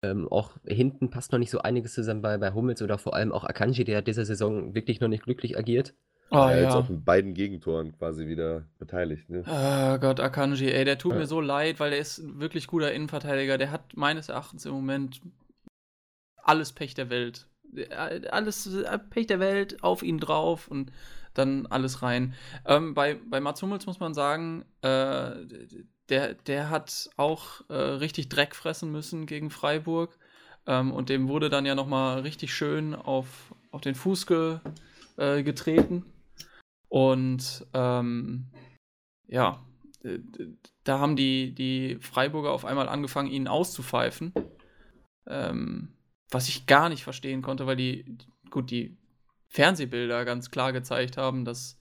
Ähm, auch hinten passt noch nicht so einiges zusammen bei, bei Hummels oder vor allem auch Akanji, der dieser Saison wirklich noch nicht glücklich agiert. oh, war ja ja. jetzt auch in beiden Gegentoren quasi wieder beteiligt. Ne? Ah Gott, Akanji, ey, der tut Ja. mir so leid, weil der ist ein wirklich guter Innenverteidiger. Der hat meines Erachtens im Moment alles Pech der Welt. Alles äh, Pech der Welt auf ihn drauf und dann alles rein. Ähm, bei, bei Mats Hummels muss man sagen, äh, der, der hat auch äh, richtig Dreck fressen müssen gegen Freiburg. Ähm, und dem wurde dann ja nochmal richtig schön auf, auf den Fuß ge, äh, getreten. Und ähm, ja, äh, da haben die, die Freiburger auf einmal angefangen, ihn auszupfeifen. Ähm, was ich gar nicht verstehen konnte, weil die, gut, die Fernsehbilder ganz klar gezeigt haben, dass,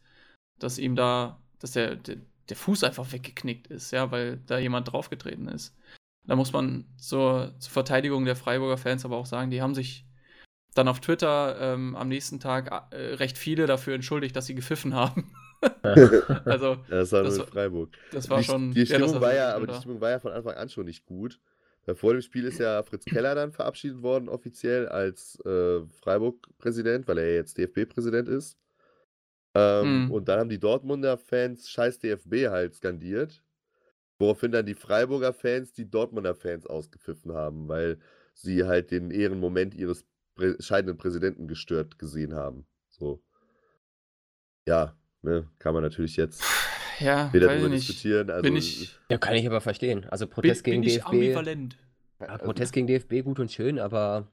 dass ihm da, dass der, der, der Fuß einfach weggeknickt ist, ja, weil da jemand draufgetreten ist. Da muss man zur, zur Verteidigung der Freiburger Fans aber auch sagen, die haben sich dann auf Twitter ähm, am nächsten Tag äh, recht viele dafür entschuldigt, dass sie gepfiffen haben. [laughs] also, Das war Das nur in Freiburg. das war die, schon. Die ja, das Stimmung war ja, aber die? Stimmung war ja von Anfang an schon nicht gut. Weil vor dem Spiel ist ja Fritz Keller dann verabschiedet worden, offiziell als äh, Freiburg-Präsident, weil er jetzt DFB-Präsident ist. Ähm, Mhm. Und dann haben die Dortmunder Fans Scheiß DFB halt skandiert. Woraufhin dann die Freiburger Fans die Dortmunder Fans ausgepfiffen haben, weil sie halt den Ehrenmoment ihres Prä scheidenden Präsidenten gestört gesehen haben. So. Ja, ne, kann man natürlich jetzt Ja, wieder weiß ich darüber nicht. diskutieren. Also, Bin ich- Ja, kann ich aber verstehen. Also Bin, Protest bin gegen ich DFB. ambivalent. Ja, also- Protest gegen DFB gut und schön, aber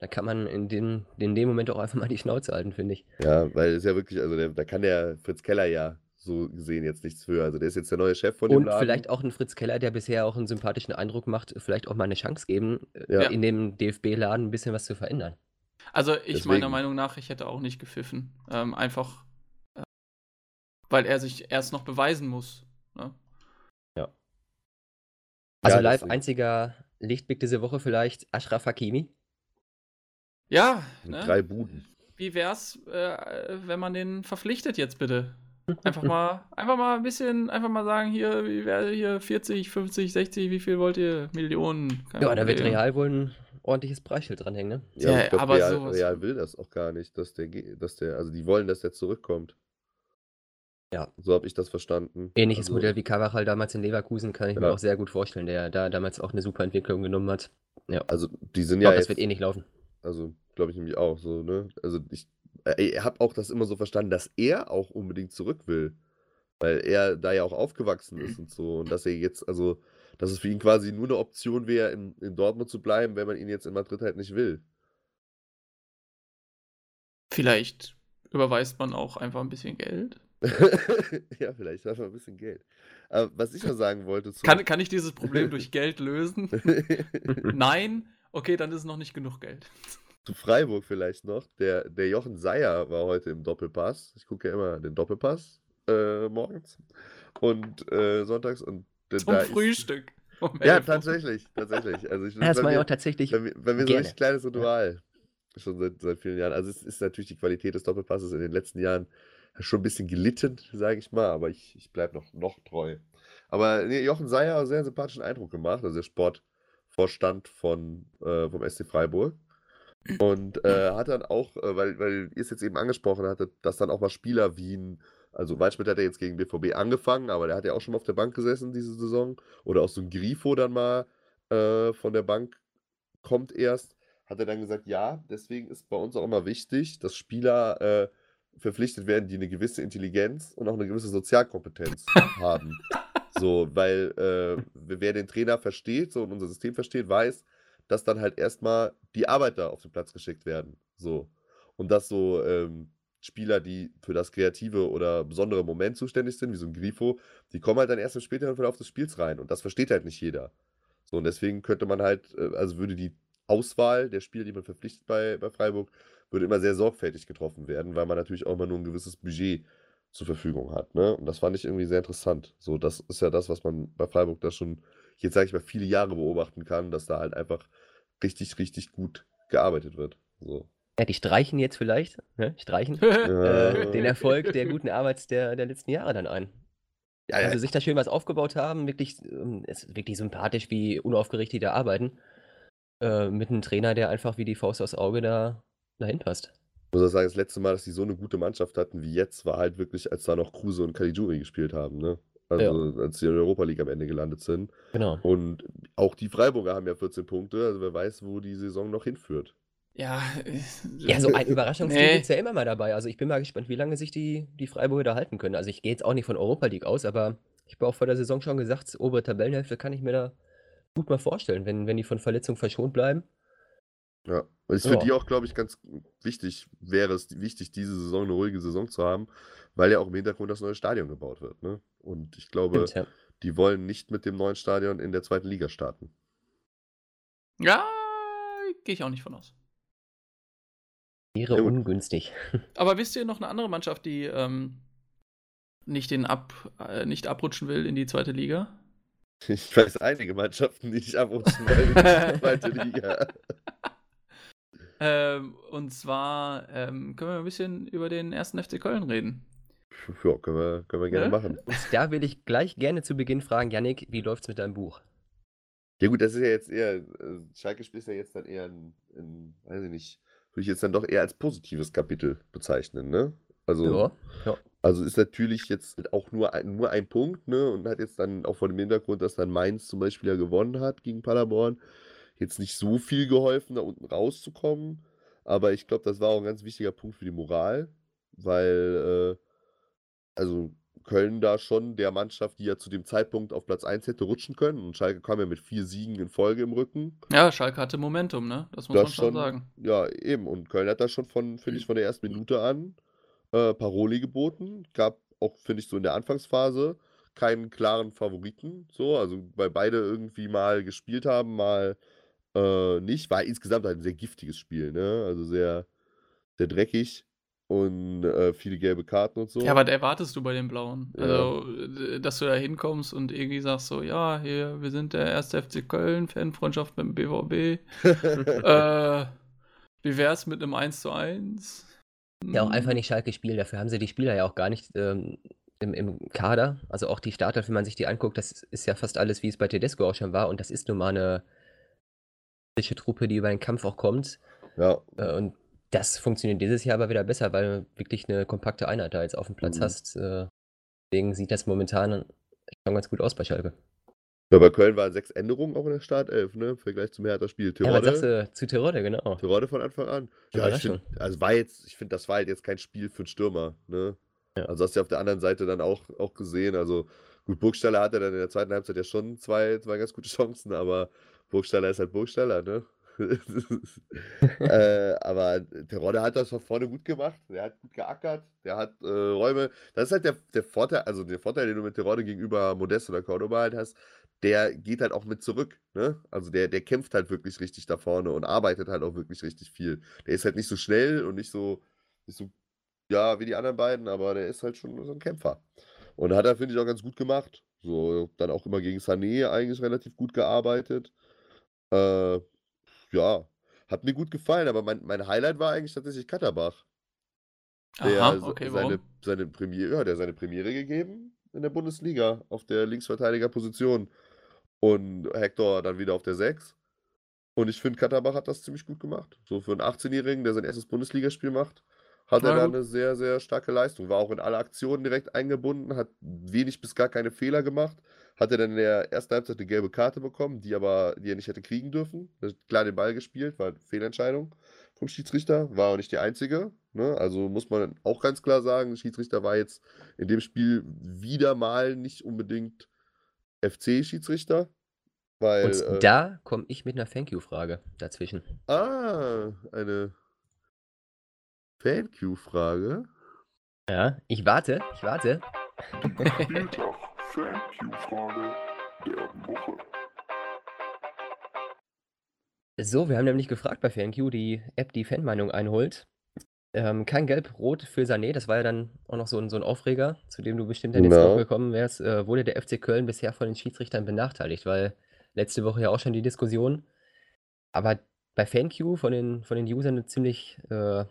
da kann man in, den, in dem Moment auch einfach mal die Schnauze halten, finde ich. Ja, weil es ja wirklich, also der, da kann der Fritz Keller ja so gesehen jetzt nichts für. Also der ist jetzt der neue Chef von dem Und Laden. vielleicht auch ein Fritz Keller, der bisher auch einen sympathischen Eindruck macht, vielleicht auch mal eine Chance geben, äh, Ja. in dem DFB-Laden ein bisschen was zu verändern. Also ich Deswegen. meiner Meinung nach, ich hätte auch nicht gepfiffen. Ähm, einfach, weil er sich erst noch beweisen muss. Ne? Also Ja, live einziger Lichtblick diese Woche vielleicht Ashraf Hakimi. Ja, Mit ne? drei Buden. wie wär's, äh, wenn man den verpflichtet jetzt bitte [laughs] Einfach mal, einfach mal ein bisschen, einfach mal sagen, hier, wie wäre hier 40, 50, 60, wie viel wollt ihr? Millionen? Kein Ja, da wird. Real wohl ein ordentliches Preisschild dranhängen, ne? Ja, Ja, ich glaub, aber Real, sowas- Real will das auch gar nicht, dass der, dass der, also die wollen, dass der zurückkommt. Ja. So habe ich das verstanden. Ähnliches Also, Modell wie Carvajal damals in Leverkusen kann ich mir Ja. auch sehr gut vorstellen, der da damals auch eine super Entwicklung genommen hat. Ja, Also die sind ich ja glaube, das jetzt, wird eh nicht laufen. also glaube ich nämlich auch so, ne? Also ich, äh, ich habe auch das immer so verstanden, dass er auch unbedingt zurück will. Weil er da ja auch aufgewachsen ist und so. Und dass er jetzt, also, dass es für ihn quasi nur eine Option wäre, in, in Dortmund zu bleiben, wenn man ihn jetzt in Madrid halt nicht will. Vielleicht überweist man auch einfach ein bisschen Geld. [laughs] ja, vielleicht einfach ein bisschen Geld. Aber was ich noch sagen wollte zu. Kann, kann ich dieses Problem [laughs] durch Geld lösen? [laughs] Nein? Okay, dann ist es noch nicht genug Geld. zu Freiburg vielleicht noch. Der, der Jochen Seyer war heute im Doppelpass. Ich gucke ja immer den Doppelpass äh, morgens und äh, sonntags. Und äh, Zum da ist- Frühstück. Um Ja, 11 Uhr. tatsächlich, tatsächlich. Also ich, Ja, das ich mir- auch tatsächlich. Bei mir, bei mir so ein kleines Ritual. Schon seit, seit vielen Jahren. Also es ist natürlich die Qualität des Doppelpasses in den letzten Jahren schon ein bisschen gelitten, sage ich mal, aber ich, ich bleibe noch, noch treu. Aber nee, Jochen Seyer hat einen sehr sympathischen Eindruck gemacht, also der Sportvorstand von, äh, vom SC Freiburg. Und äh, hat dann auch, äh, weil, weil ihr es jetzt eben angesprochen hattet, dass dann auch mal Spieler wie ein, also Waldschmidt hat ja jetzt gegen BVB angefangen, aber der hat ja auch schon mal auf der Bank gesessen diese Saison. Oder auch so ein Grifo dann mal äh, von der Bank kommt erst, hat er dann gesagt, ja, deswegen ist bei uns auch immer wichtig, dass Spieler äh, verpflichtet werden, die eine gewisse Intelligenz und auch eine gewisse Sozialkompetenz [laughs] haben. So, weil äh, wer den Trainer versteht so und unser System versteht, weiß, dass dann halt erstmal die Arbeiter auf den Platz geschickt werden. So. Und dass so ähm, Spieler, die für das kreative oder besondere Moment zuständig sind, wie so ein Grifo, die kommen halt dann erst im späteren Verlauf des Spiels rein. Und das versteht halt nicht jeder. So, und deswegen könnte man halt, äh, also würde die Auswahl der Spieler, die man verpflichtet bei, bei Freiburg, würde immer sehr sorgfältig getroffen werden, weil man natürlich auch immer nur ein gewisses Budget zur Verfügung hat. Ne? Und das fand ich irgendwie sehr interessant. So, das ist ja das, was man bei Freiburg da schon, jetzt sage ich mal, viele Jahre beobachten kann, dass da halt einfach richtig, richtig gut gearbeitet wird. So. Ja, die streichen jetzt vielleicht, ne? streichen, Ja. [laughs] äh, den Erfolg der guten Arbeit der, der letzten Jahre dann ein. Ja, ja, Also sich da schön was aufgebaut haben, wirklich, ähm, es ist wirklich sympathisch, wie unaufgeregt die da arbeiten. Äh, mit einem Trainer, der einfach wie die Faust aufs Auge da dahin passt. Ich muss auch sagen, das letzte Mal, dass die so eine gute Mannschaft hatten wie jetzt, war halt wirklich, als da noch Kruse und Caligiuri gespielt haben. Ne? Also, als sie in der Europa League am Ende gelandet sind. Genau. Und auch die Freiburger haben ja 14 Punkte, also wer weiß, wo die Saison noch hinführt. Ja, äh, Ja, so ein Überraschungsteam Nee. ist ja immer mal dabei. Also ich bin mal gespannt, wie lange sich die, die Freiburger da halten können. Also ich gehe jetzt auch nicht von Europa League aus, aber ich habe auch vor der Saison schon gesagt, obere Tabellenhälfte kann ich mir da gut mal vorstellen, wenn, wenn die von Verletzung verschont bleiben. Ja. Und es ist Ja. für die auch, glaube ich, ganz wichtig, wäre es wichtig, diese Saison eine ruhige Saison zu haben, weil ja auch im Hintergrund das neue Stadion gebaut wird. Ne? Und ich glaube, Stimmt, ja. die wollen nicht mit dem neuen Stadion in der zweiten Liga starten. ja gehe ich auch nicht von aus. Wäre Ja, ungünstig. [laughs] Aber wisst ihr noch eine andere Mannschaft, die ähm, nicht, den ab, äh, nicht abrutschen will in die zweite Liga? Ich weiß einige Mannschaften, die nicht abrutschen wollen in die [laughs] zweite Liga. [laughs] Ähm, und zwar ähm, können wir ein bisschen über den ersten FC Köln reden. Ja, können wir, können wir gerne Ne? machen. Und da will ich gleich gerne zu Beginn fragen, Yannick, wie läuft's mit deinem Buch? Ja gut, das ist ja jetzt eher, äh, Schalke ist ja jetzt dann eher ein, ein, weiß ich nicht, würde ich jetzt dann doch eher als positives Kapitel bezeichnen, ne? Also, Ja, ja. also ist natürlich jetzt auch nur ein, nur ein Punkt, ne? Und hat jetzt dann auch vor dem Hintergrund, dass dann Mainz zum Beispiel ja gewonnen hat gegen Paderborn, jetzt nicht so viel geholfen, da unten rauszukommen. Aber ich glaube, das war auch ein ganz wichtiger Punkt für die Moral, weil, äh, also Köln da schon der Mannschaft, die ja zu dem Zeitpunkt auf Platz 1 hätte rutschen können. Und Schalke kam ja mit vier Siegen in Folge im Rücken. Ja, Schalke hatte Momentum, ne? Das muss Das man schon schon, sagen. ja, eben. Und Köln hat da schon von, finde ich, von der ersten Minute an äh, Paroli geboten. Gab auch, finde ich, so in der Anfangsphase keinen klaren Favoriten. So, also weil beide irgendwie mal gespielt haben, mal äh, nicht. War insgesamt halt ein sehr giftiges Spiel, ne? Also sehr, sehr dreckig und äh, viele gelbe Karten und so. Ja, was erwartest du bei den Blauen? Ja. Also, dass du da hinkommst und irgendwie sagst so, ja, hier, wir sind der erste FC Köln, Fanfreundschaft mit dem BVB. [laughs] äh, wie wär's mit einem 1 zu 1? Ja, auch einfach Hm, nicht Schalke spielen. Dafür haben sie die Spieler ja auch gar nicht. Ähm, im, im Kader. Also auch die Starter, wenn man sich die anguckt, das ist ja fast alles, wie es bei Tedesco auch schon war. Und das ist nun mal eine Truppe, die über den Kampf auch kommt. Ja. Äh, Und das funktioniert dieses Jahr aber wieder besser, weil du wirklich eine kompakte Einheit da jetzt auf dem Platz Mhm. hast. Äh, Deswegen sieht das momentan schon ganz gut aus bei Schalke. Ja, bei Köln waren sechs Änderungen auch in der Startelf, ne? Im Vergleich zum Hertha-Spiel. Ja, was sagst du zu Terodde, genau. Terodde von Anfang an. Ja, ich finde, also war jetzt, ich finde, das war halt jetzt kein Spiel für einen Stürmer, ne? Ja. Also hast du ja auf der anderen Seite dann auch, auch gesehen. Also gut, Burgstaller hatte dann in der zweiten Halbzeit ja schon zwei, zwei ganz gute Chancen, aber Burgstaller ist halt Burgstaller, ne? [laughs] äh, aber Terodde hat das von vorne gut gemacht. Der hat gut geackert. Der hat äh, Räume. Das ist halt der, der Vorteil, also der Vorteil, den du mit Terodde gegenüber Modest oder Cordoba halt hast. Der geht halt auch mit zurück. Ne? Also der, der kämpft halt wirklich richtig da vorne und arbeitet halt auch wirklich richtig viel. Der ist halt nicht so schnell und nicht so, nicht so ja, wie die anderen beiden, aber der ist halt schon so ein Kämpfer. Und hat er, finde ich, auch ganz gut gemacht. So, dann auch immer gegen Sané eigentlich relativ gut gearbeitet. Äh, ja, hat mir gut gefallen, aber mein, mein Highlight war eigentlich tatsächlich Katterbach. Der Aha, okay, seine, warum? seine Premiere, ja, der hat seine Premiere gegeben in der Bundesliga auf der Linksverteidigerposition. Und Hector dann wieder auf der 6. Und ich finde, Katterbach hat das ziemlich gut gemacht. So für einen 18-Jährigen, der sein erstes Bundesligaspiel macht, hat er Na da eine sehr, sehr starke Leistung. War auch in alle Aktionen direkt eingebunden, hat wenig bis gar keine Fehler gemacht. Hat er dann in der ersten Halbzeit eine gelbe Karte bekommen, die aber, die er nicht hätte kriegen dürfen. Er hat Klar den Ball gespielt, war eine Fehlentscheidung vom Schiedsrichter, war auch nicht die einzige. Ne? Also muss man auch ganz klar sagen, der Schiedsrichter war jetzt in dem Spiel wieder mal nicht unbedingt FC-Schiedsrichter. Weil, Und äh, da komme ich mit einer Thank You-Frage dazwischen. ah, eine Fan-Q-Frage. Ja, ich warte, ich warte. Spieltag Fan-Q-Frage der Woche. So, wir haben nämlich gefragt bei FanQ, die App, die Fanmeinung einholt. Ähm, kein Gelb-Rot für Sané, das war ja dann auch noch so ein, so ein Aufreger, zu dem du bestimmt dann jetzt auch gekommen wärst. Äh, wurde der FC Köln bisher von den Schiedsrichtern benachteiligt, weil letzte Woche ja auch schon die Diskussion. Aber bei FanQ von den, von den Usern eine ziemlich äh,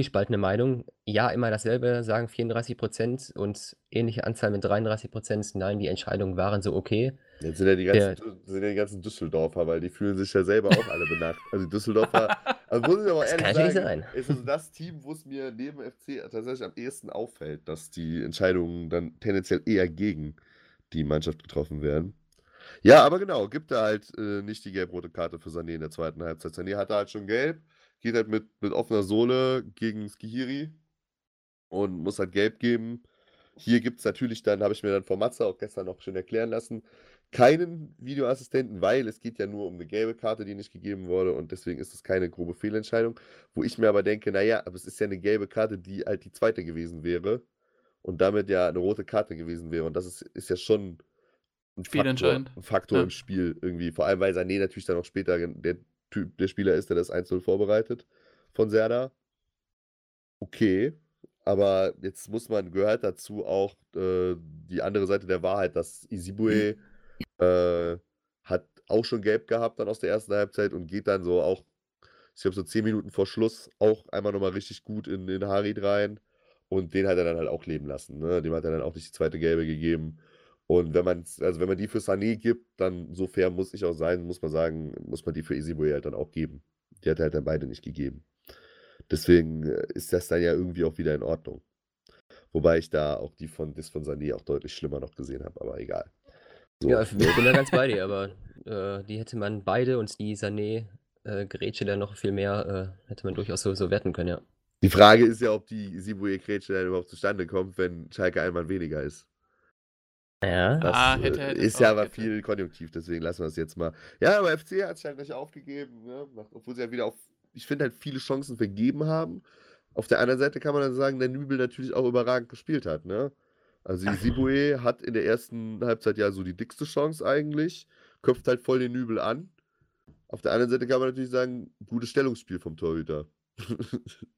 gespaltene Meinung. Ja, immer dasselbe, sagen 34% und ähnliche Anzahl mit 33%. Nein, die Entscheidungen waren so okay. Jetzt sind ja die Der- ganzen, Dü- sind ja die ganzen Düsseldorfer, weil die fühlen sich ja selber auch alle benackt. Also die Düsseldorfer, [laughs] also muss ich aber Das ehrlich kann sagen, sein. ist also das Team, wo es mir neben FC tatsächlich am ehesten auffällt, dass die Entscheidungen dann tendenziell eher gegen die Mannschaft getroffen werden. Ja, aber genau, gibt da halt äh, nicht die gelb-rote Karte für Sané in der zweiten Halbzeit. Sané hatte halt schon gelb, geht halt mit, mit offener Sohle gegen Skihiri und muss halt gelb geben. Hier gibt es natürlich dann, habe ich mir dann von Matze auch gestern noch schön erklären lassen, keinen Videoassistenten, weil es geht ja nur um eine gelbe Karte, die nicht gegeben wurde und deswegen ist es keine grobe Fehlentscheidung. Wo ich mir aber denke, naja, aber es ist ja eine gelbe Karte, die halt die zweite gewesen wäre und damit ja eine rote Karte gewesen wäre und das ist, ist ja schon ein Faktor, ein Faktor Ja. im Spiel irgendwie. Vor allem, weil Sané natürlich dann auch später der Typ, der Spieler ist, der das 1-0 vorbereitet von Serda. Okay, aber jetzt muss man, gehört dazu auch äh, die andere Seite der Wahrheit, dass Isibue äh, hat auch schon gelb gehabt dann aus der ersten Halbzeit und geht dann so auch, ich glaube so 10 Minuten vor Schluss auch einmal nochmal richtig gut in den Harid rein und den hat er dann halt auch leben lassen. Ne? Dem hat er dann auch nicht die zweite gelbe gegeben. Und wenn man, also wenn man die für Sané gibt, dann so fair muss ich auch sein, muss man sagen, muss man die für Isibue halt dann auch geben. Die hat er halt dann beide nicht gegeben. Deswegen äh, ist das dann ja irgendwie auch wieder in Ordnung. Wobei ich da auch die von, das von Sané auch deutlich schlimmer noch gesehen habe, aber egal. So, Ja, ich bin da ganz bei [laughs] dir, aber äh, die hätte man beide und die Sané-Grätsche dann noch viel mehr, äh, hätte man durchaus so, so werten können, ja. Die Frage ist ja, ob die Isibue Grätsche dann überhaupt zustande kommt, wenn Schalke einmal weniger ist. Ja, Das Ah, äh, hätte, hätte, ist ja aber hätte. viel konjunktiv, deswegen lassen wir es jetzt mal. Ja, aber FC hat sich halt nicht aufgegeben, ne? Obwohl sie ja wieder auf, ich finde halt viele Chancen vergeben haben. Auf der anderen Seite kann man dann sagen, der Nübel natürlich auch überragend gespielt hat, ne? Also Isibue hat in der ersten Halbzeit ja so die dickste Chance eigentlich, köpft halt voll den Nübel an. Auf der anderen Seite kann man natürlich sagen, gutes Stellungsspiel vom Torhüter.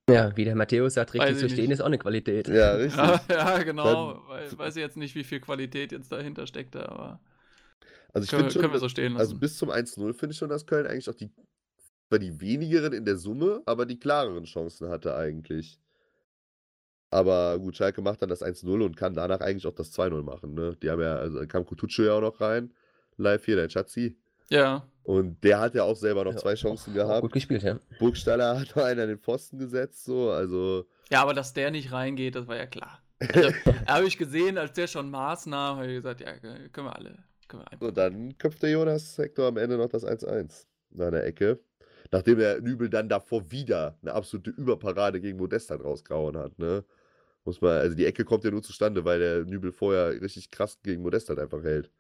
Ja, wie der Matthäus sagt, richtig zu stehen nicht. ist auch eine Qualität. ja, [laughs] richtig. Ja, ja genau. Dann- Weil, weiß ich jetzt nicht, wie viel Qualität jetzt dahinter steckte, aber Also ich können, finde schon, können wir so stehen Also lassen. bis zum 1-0 finde ich schon, dass Köln eigentlich auch die, zwar die wenigeren in der Summe, aber die klareren Chancen hatte eigentlich. Aber gut, Schalke macht dann das 1-0 und kann danach eigentlich auch das 2-0 machen. Ne? Die haben ja, also kam Kutucu ja auch noch rein. Live hier, der Chatzi. Ja. Und der hat ja auch selber noch Ja, zwei Chancen gehabt. gut gespielt, ja. Burgstaller hat noch einen an den Pfosten gesetzt, so, also. Ja, aber dass der nicht reingeht, das war ja klar. Also, [laughs] habe ich gesehen, als der schon Maß nahm, habe ich gesagt, ja, können wir alle. Können wir. So, dann köpfte Jonas Hector am Ende noch das 1-1 nach der Ecke. Nachdem der Nübel dann davor wieder eine absolute Überparade gegen Modesta rausgehauen hat, ne? Muss man, also die Ecke kommt ja nur zustande, weil der Nübel vorher richtig krass gegen Modesta einfach hält.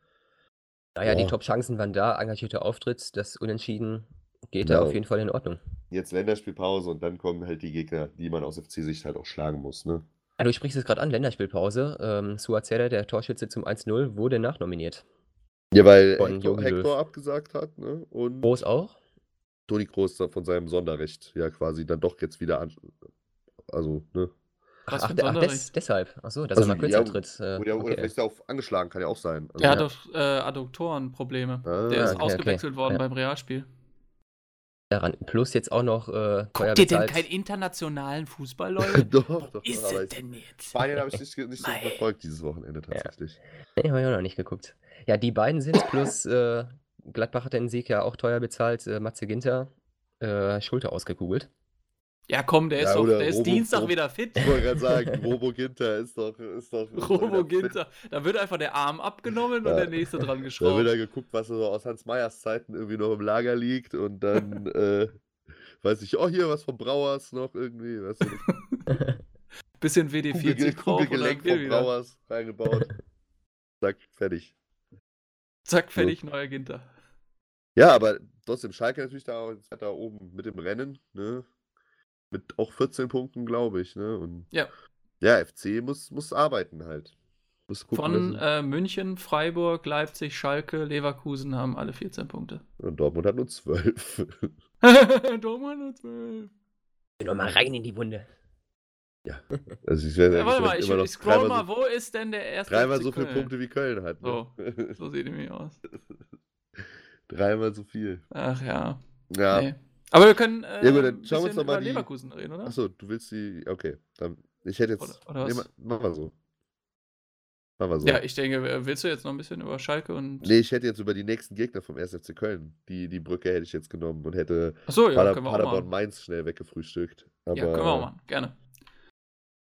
Naja, die Ja. Top-Chancen waren da, engagierter Auftritt, das Unentschieden geht Ja. da auf jeden Fall in Ordnung. Jetzt Länderspielpause und dann kommen halt die Gegner, die man aus FC-Sicht halt auch schlagen muss, ne? Ah, du sprichst es gerade an, Länderspielpause. Ähm, Suazerda, der Torschütze zum 1-0, wurde nachnominiert. Ja, weil Von Hector. Hector abgesagt hat, ne? Und Groß auch? Toni da von seinem Sonderrecht ja quasi dann doch jetzt wieder an. Also, ne? Ach, Was ach, für ein ach des, deshalb. Achso, dass Also, er mal kürzer ja, tritt. Äh, Oder, oder okay. vielleicht ist er auch angeschlagen, kann ja auch sein. Also, Der hat Ja. doch äh, Adduktorenprobleme. Ah, der ist okay, okay. ausgewechselt worden Ja. beim Realspiel. Daran. Plus jetzt auch noch äh, Guckt ihr denn keinen internationalen Fußball, [laughs] Leute? doch, doch, doch, ist es denn jetzt? Spanien habe ich nicht, nicht so verfolgt dieses Wochenende tatsächlich. Nee, habe ich auch noch nicht geguckt. Ja, die beiden sind [laughs] plus äh, Gladbach hat den Sieg ja auch teuer bezahlt. Äh, Matze Ginter, äh, Schulter ausgekugelt. Ja, komm, der ist, Ja, doch, oder der ist Robo- Dienstag Robo- wieder fit. Ich wollte gerade sagen, Robo Ginter ist doch. Ist doch ist doch Robo fit. Ginter. Da wird einfach der Arm abgenommen Ja. und der nächste dran Da wird geschraubt. er geguckt, was so aus Hans Meyers Zeiten irgendwie noch im Lager liegt und dann, [laughs] äh, weiß ich, oh, hier was von Brauers noch irgendwie, weißt du, [laughs] Bisschen Kugel, WD-40 drauf und dann Kugelgelenk geht von wieder. Brauers reingebaut. Zack, fertig. Zack, fertig, neuer Ginter. Ja, aber trotzdem, Schalke natürlich da, auch weiter oben mit dem Rennen, ne? Mit auch 14 Punkten, glaube ich, ne? Und Ja. ja, FC muss, muss arbeiten halt. Muss gucken, Von äh, München, Freiburg, Leipzig, Schalke, Leverkusen haben alle 14 Punkte. und Dortmund hat nur 12. [laughs] Dortmund nur 12. Geh noch mal rein in die Wunde. also ich werde Ja, warte mal, ich, immer noch ich scroll mal, so, wo ist denn der erste dreimal so viele? Punkte wie Köln hat. Ne? [laughs] So sieht nämlich aus. dreimal so viel. Ach ja. Ja. Nee. Aber wir können äh, Ja, gut, dann ein schauen wir uns doch mal über die- Leverkusen reden, oder? Achso, du willst die. Okay, dann. Ich hätte jetzt. Oder- oder nee, was? ma- machen wir so. Machen wir so. Ja, ich denke, äh, willst du jetzt noch ein bisschen über Schalke und. Nee, ich hätte jetzt über die nächsten Gegner vom 1. FC Köln. Die, die Brücke hätte ich jetzt genommen und hätte Achso, ja, Pader, Paderborn. Mainz schnell weggefrühstückt. Aber Ja, können wir auch machen, gerne.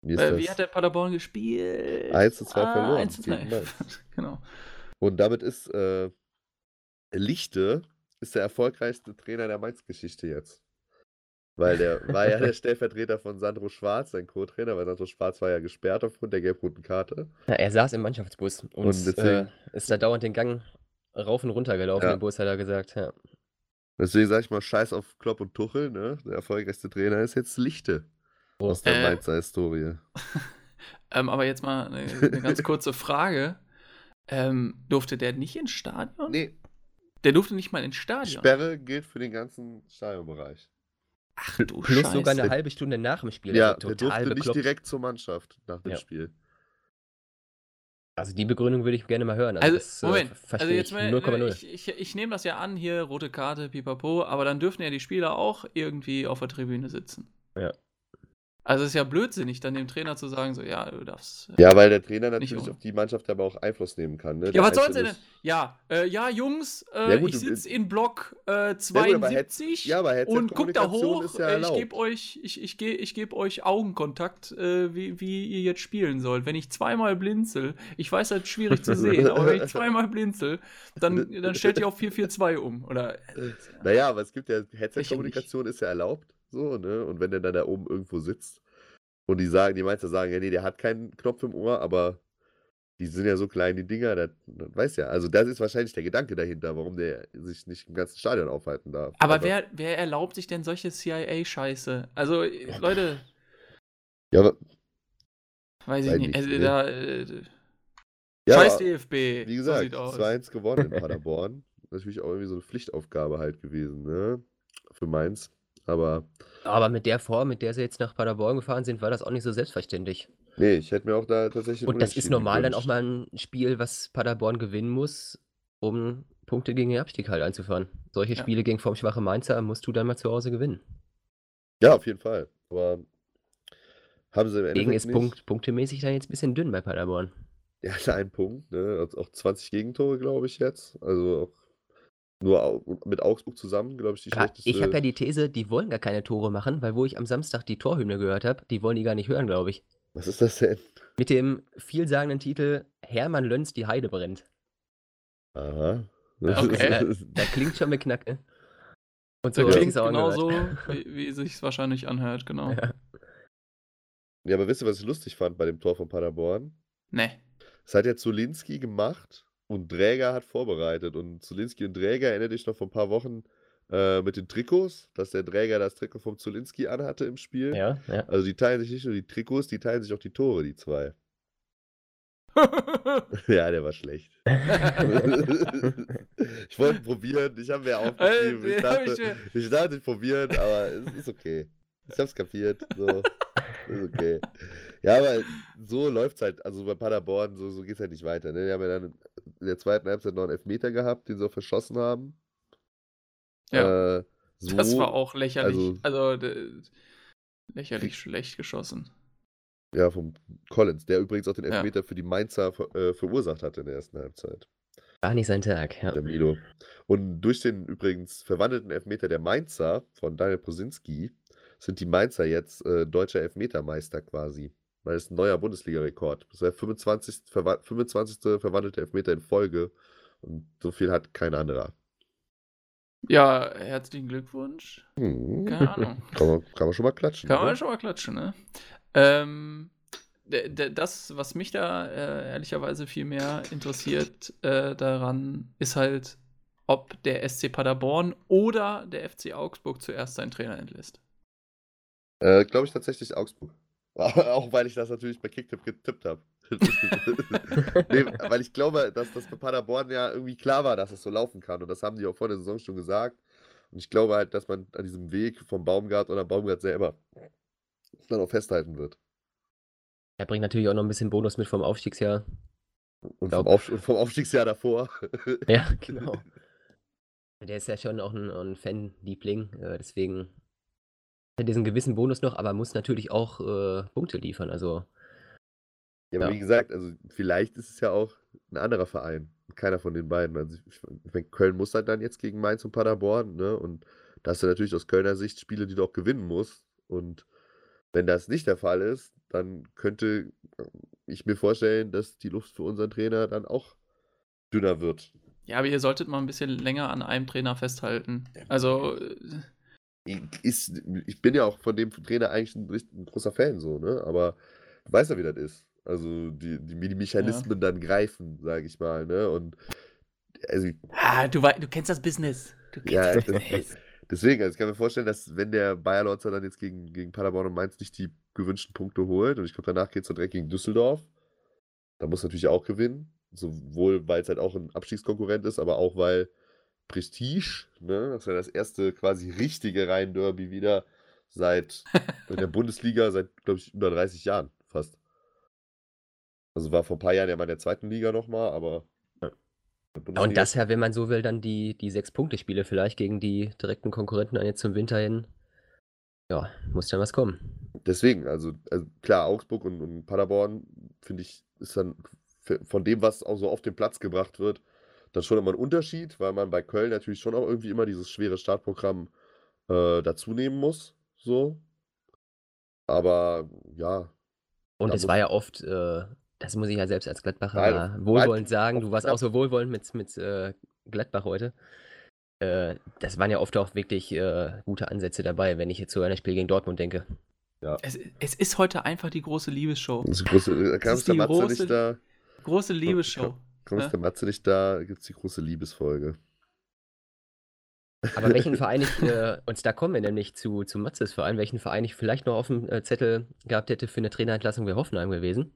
Mir ist Äh, das wie hat der Paderborn gespielt? 1 zu 2 ah, verloren 1 zu 2. gegen Mainz. [laughs] genau. Und damit ist äh, Lichte ist der erfolgreichste Trainer der Mainz-Geschichte jetzt. Weil der war ja der [laughs] Stellvertreter von Sandro Schwarz, sein Co-Trainer, weil Sandro Schwarz war ja gesperrt aufgrund der gelb-roten Karte. Ja, er saß im Mannschaftsbus und, Und deswegen- äh, ist da dauernd den Gang rauf und runter gelaufen. Ja. Im Bus hat er gesagt, ja. Deswegen sage ich mal, scheiß auf Klopp und Tuchel, ne? Der erfolgreichste Trainer ist jetzt Lichte aus der Äh, Mainzer Historie. [laughs] Ähm, aber jetzt mal eine, eine ganz [laughs] kurze Frage. Ähm, durfte der nicht ins Stadion? Nee, Der durfte nicht mal ins Stadion. Sperre gilt für den ganzen Stadionbereich. Ach du Plus Scheiße. sogar eine halbe Stunde nach dem Spiel. Ja, also der durfte nicht bekloppt. direkt zur Mannschaft nach dem Ja. Spiel. Also die Begründung würde ich gerne mal hören. Also, das, äh, Moment, verstehe also jetzt ich mal, 0,0. ich, ich, ich nehme das ja an, hier rote Karte, pipapo, aber dann dürfen ja die Spieler auch irgendwie auf der Tribüne sitzen. Ja. Also es ist ja blödsinnig, dann dem Trainer zu sagen, so, ja, du darfst. äh, Ja, weil der Trainer natürlich auf die Mannschaft aber auch Einfluss nehmen kann. Ne? Ja, Der was soll's denn? Ja, äh, ja, Jungs, äh, Ja, gut, ich sitze in Block äh, gut, aber Head- 72 ja, aber und guck da hoch. ja äh, ich gebe euch, ich, ich, ge, ich geb euch Augenkontakt, äh, wie, wie ihr jetzt spielen sollt. Wenn ich zweimal blinzel, ich weiß, das ist schwierig zu sehen, aber wenn ich [laughs] zweimal blinzel, dann, dann stellt ihr auf 442 um. Oder, äh, Naja, aber es gibt ja, Headset-Kommunikation ist ja erlaubt, so, ne? Und wenn der dann da oben irgendwo sitzt und die sagen, die Mainzer sagen, ja, nee, der hat keinen Knopf im Ohr, aber die sind ja so klein, die Dinger, das, das weiß ja. Also das ist wahrscheinlich der Gedanke dahinter, warum der sich nicht im ganzen Stadion aufhalten darf. aber wer, wer erlaubt sich denn solche CIA-Scheiße? Also, äh, Leute, Ja, aber, weiß ich nicht. Also, nee. da, äh, ja, Scheiß aber, DFB. wie so gesagt, aus. 2-1 gewonnen in [laughs] Paderborn. Natürlich auch irgendwie so eine Pflichtaufgabe halt gewesen, ne? Für Mainz. Aber Aber mit der Form, mit der sie jetzt nach Paderborn gefahren sind, war das auch nicht so selbstverständlich. nee, ich hätte mir auch da tatsächlich. Und das ist normal dann auch gewünscht. mal ein Spiel, was Paderborn gewinnen muss, um Punkte gegen den Abstieg halt einzufahren. Solche Ja. Spiele gegen formschwache Mainzer musst du dann mal zu Hause gewinnen. Ja, auf jeden Fall. Aber Haben sie im Deswegen Endeffekt ist nicht. Punkt, punktemäßig dann jetzt ein bisschen dünn bei Paderborn. Ja, [laughs] ein Punkt, ne? Auch auch 20 Gegentore, glaube ich, jetzt. Also auch nur mit Augsburg zusammen, glaube ich, die Ja, schlechteste. ich habe ja die These, die wollen gar keine Tore machen, weil wo ich am Samstag die Torhymne gehört habe, die wollen die gar nicht hören, glaube ich. Was ist das denn? Mit dem vielsagenden Titel Hermann Lönz, die Heide brennt. Aha. Okay. Da klingt schon beknackt, ne? Und so klingt auch genauso, [laughs] wie, wie sich wahrscheinlich anhört, genau. Ja. Ja, aber wisst ihr, was ich lustig fand bei dem Tor von Paderborn? Ne. Das hat ja Zulinski gemacht und Dräger hat vorbereitet. Und Zulinski und Dräger, erinnert dich noch vor ein paar Wochen äh, mit den Trikots, dass der Dräger das Trikot vom Zulinski anhatte im Spiel. Ja, ja. Also die teilen sich nicht nur die Trikots, die teilen sich auch die Tore, die zwei. [laughs] Ja, der war schlecht. ich wollte probieren, ich habe mir aufgeschrieben. Ich dachte, ich dachte, ich probieren, aber es ist okay. Ich hab's kapiert. So. Ist okay. Ja, aber so läuft's halt. Also bei Paderborn, so, so geht's halt nicht weiter. Ne? Die haben ja dann in der zweiten Halbzeit noch einen Elfmeter gehabt, den sie auch verschossen haben. ja, Äh, so, das war auch lächerlich. also- Also, lächerlich schlecht geschossen. Ja, vom Collins, der übrigens auch den Ja. Elfmeter für die Mainzer ver äh, verursacht hatte in der ersten Halbzeit. War nicht sein Tag, ja. Der Milo. Und durch den übrigens verwandelten Elfmeter der Mainzer von Daniel Posinski sind die Mainzer jetzt äh, deutscher Elfmetermeister quasi. Weil es ein neuer Bundesliga-Rekord. Das ist der 25. Verwa 25. verwandelte Elfmeter in Folge. Und so viel hat kein anderer. Ja, herzlichen Glückwunsch. Hm. Keine Ahnung. [laughs] Kann, man, kann man schon mal klatschen. Kann man ne? schon mal klatschen, ne? Ähm, das, was mich da äh, ehrlicherweise viel mehr interessiert äh, daran, ist halt, ob der SC Paderborn oder der FC Augsburg zuerst seinen Trainer entlässt. Äh, Glaube ich tatsächlich Augsburg. [laughs] Auch weil ich das natürlich bei Kicktipp getippt habe. [laughs] nee, weil ich glaube, dass das bei Paderborn ja irgendwie klar war, dass es so laufen kann. Und das haben die auch vor der Saison schon gesagt. Und ich glaube halt, dass man an diesem Weg vom Baumgart oder Baumgart selber dann auch festhalten wird. Er bringt natürlich auch noch ein bisschen Bonus mit vom Aufstiegsjahr. Und vom, Auf vom Aufstiegsjahr davor. Ja, [laughs] genau. Der ist ja schon auch ein, ein Fanliebling, äh, deswegen diesen gewissen Bonus noch, aber muss natürlich auch äh, Punkte liefern. Also, Ja, aber Ja. wie gesagt, also vielleicht ist es ja auch ein anderer Verein. Keiner von den beiden. Also ich, ich meine, Köln muss halt dann jetzt gegen Mainz und Paderborn, ne? Und da hast du natürlich aus Kölner Sicht Spiele, die du auch gewinnen musst. Und wenn das nicht der Fall ist, dann könnte ich mir vorstellen, dass die Luft für unseren Trainer dann auch dünner wird. Ja, aber ihr solltet mal ein bisschen länger an einem Trainer festhalten. Also, Ist, ich bin ja auch von dem Trainer eigentlich ein, ein großer Fan, so, ne? Aber du weißt ja, wie das ist. Also die, die, wie die Mechanismen dann greifen, sage ich mal, ne? Und also ah, du, du kennst das Business. Du kennst Ja, das Business. deswegen, also ich kann mir vorstellen, dass wenn der Bayer Lorzer dann jetzt gegen, gegen Paderborn und Mainz nicht die gewünschten Punkte holt und ich glaube, danach geht es dann direkt gegen Düsseldorf, dann muss natürlich auch gewinnen. Sowohl, weil es halt auch ein Abstiegskonkurrent ist, aber auch weil Prestige, ne, das ist ja das erste quasi richtige Rhein-Derby wieder seit [laughs] in der Bundesliga seit, glaube ich, über 30 Jahren fast. Also war vor ein paar Jahren ja mal in der zweiten Liga nochmal, aber. Ja. ja, und das ja, wenn man so will, dann die, die Sechs-Punkte-Spiele vielleicht gegen die direkten Konkurrenten dann jetzt zum Winter hin. Ja, muss dann was kommen. Deswegen, also, also klar, Augsburg und, und Paderborn, finde ich, ist dann von dem, was auch so auf den Platz gebracht wird, dann schon immer ein Unterschied, weil man bei Köln natürlich schon auch irgendwie immer dieses schwere Startprogramm äh, dazu nehmen muss. So. Aber ja, Und es war ja oft, äh, das muss ich ja selbst als Gladbacher Nein, wohlwollend weit- sagen, du warst auch so wohlwollend mit, mit äh, Gladbach heute. Äh, das waren ja oft auch wirklich äh, gute Ansätze dabei, wenn ich jetzt so an das Spiel gegen Dortmund denke. Es, es ist heute einfach die große Liebesshow. das ist große, da kam ist die große- nicht da. Große Liebesshow. Kommt Ja. der Matze nicht da, gibt es die große Liebesfolge. Aber welchen [laughs] Verein ich, äh, und da kommen wir nämlich zu, zu Matzes Verein, welchen Verein ich vielleicht noch auf dem äh, Zettel gehabt hätte für eine Trainerentlassung, wäre Hoffenheim gewesen.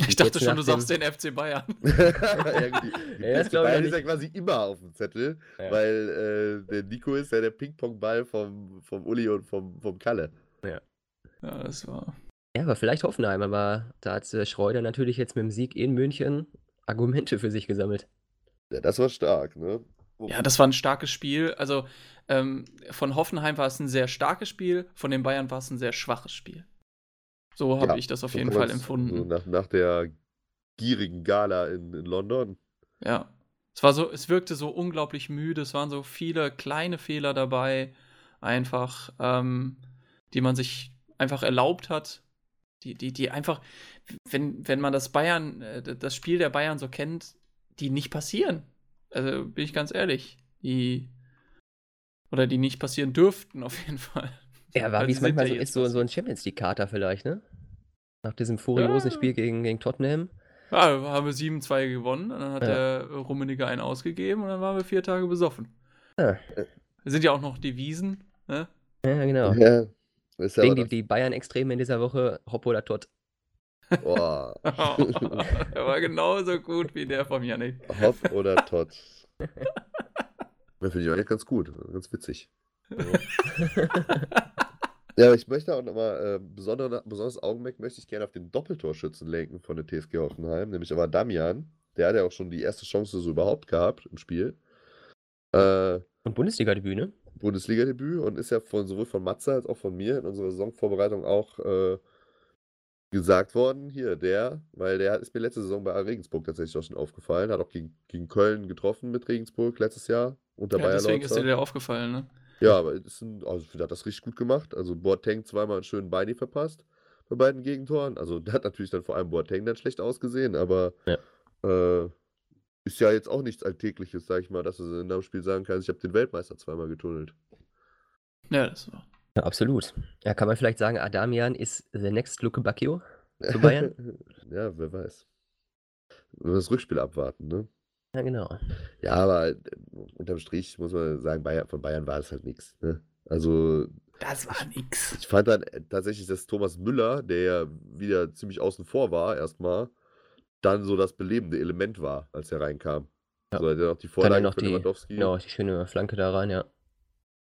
Ich Und dachte schon, du dem- sagst den FC Bayern. [laughs] ja, gut, die, [laughs] Ja, ich Bayern ja ist ja quasi immer auf dem Zettel, Ja. weil äh, der Nico ist ja der Ping-Pong-Ball vom, vom Uli und vom, vom Kalle. Ja, das war. Ja, aber vielleicht Hoffenheim, aber da hat äh, Schreuder natürlich jetzt mit dem Sieg in München Argumente für sich gesammelt. Ja, das war stark, ne? Ja, das war ein starkes Spiel. Also ähm, von Hoffenheim war es ein sehr starkes Spiel, von den Bayern war es ein sehr schwaches Spiel. So habe Ja, ich das auf so jeden Fall empfunden. So nach, nach der gierigen Gala in, in London. Ja. Es war so, es wirkte so unglaublich müde. Es waren so viele kleine Fehler dabei, einfach, ähm, die man sich einfach erlaubt hat. Die, die, die einfach, wenn, wenn man das Bayern, äh, das Spiel der Bayern so kennt, die nicht passieren. Also bin ich ganz ehrlich. Die oder die nicht passieren dürften, [laughs] auf jeden Fall. Ja, war Weil wie es manchmal so ist, so, so ein Champions League-Kater vielleicht, ne? Nach diesem furiosen Ja. Spiel gegen, gegen Tottenham. Ja, haben wir 7-2 gewonnen und dann hat Ja. der Rummeniger einen ausgegeben und dann waren wir vier Tage besoffen. Ja. Sind ja auch noch Devisen, ne? Ja, genau. Ja. Ist ja Deswegen aber die, die Bayern-Extreme in dieser Woche, Hopp oder Tot. boah, [laughs] er war genauso gut wie der von Janik. Hopp oder Todd. Das [laughs] finde ich eigentlich ganz gut, ganz witzig. [laughs] Ja, aber ich möchte auch nochmal, äh, besondere, besonderes Augenmerk möchte ich gerne auf den Doppeltorschützen lenken von der TSG Hoffenheim, nämlich aber Damian. Der hat ja auch schon die erste Chance so überhaupt gehabt im Spiel. Äh, Und Bundesliga-Debüt, ne? Bundesliga-Debüt und ist ja von sowohl von Matze als auch von mir in unserer Saisonvorbereitung auch äh, gesagt worden, hier, der, weil der ist mir letzte Saison bei Regensburg tatsächlich auch schon aufgefallen, hat auch gegen, gegen Köln getroffen mit Regensburg letztes Jahr unter Ja, Bayer deswegen ist dir der aufgefallen, ne? Ja, aber ist ein, also ich finde, hat das richtig gut gemacht. Also Boateng zweimal einen schönen Beini verpasst bei beiden Gegentoren. Also der hat natürlich dann vor allem Boateng dann schlecht ausgesehen, aber Ja. äh, ist ja jetzt auch nichts Alltägliches, sag ich mal, dass du in einem Spiel sagen kannst, ich habe den Weltmeister zweimal getunnelt. Ja, das war. Ja, absolut. Ja, kann man vielleicht sagen, Adamian ist the next Luke Bacchio [laughs] zu Bayern? ja, wer weiß. Wenn wir das Rückspiel abwarten, ne? ja, genau. Ja, aber äh, unterm Strich muss man sagen, Bayern, von Bayern war es halt nichts. Ne? Also Das war nix. Ich fand dann äh, tatsächlich, dass Thomas Müller, der ja wieder ziemlich außen vor war, erstmal, dann so das belebende Element war, als er reinkam. Ja. So, hat er noch die Vorlage noch die, Lewandowski. genau, die schöne Flanke da rein, ja.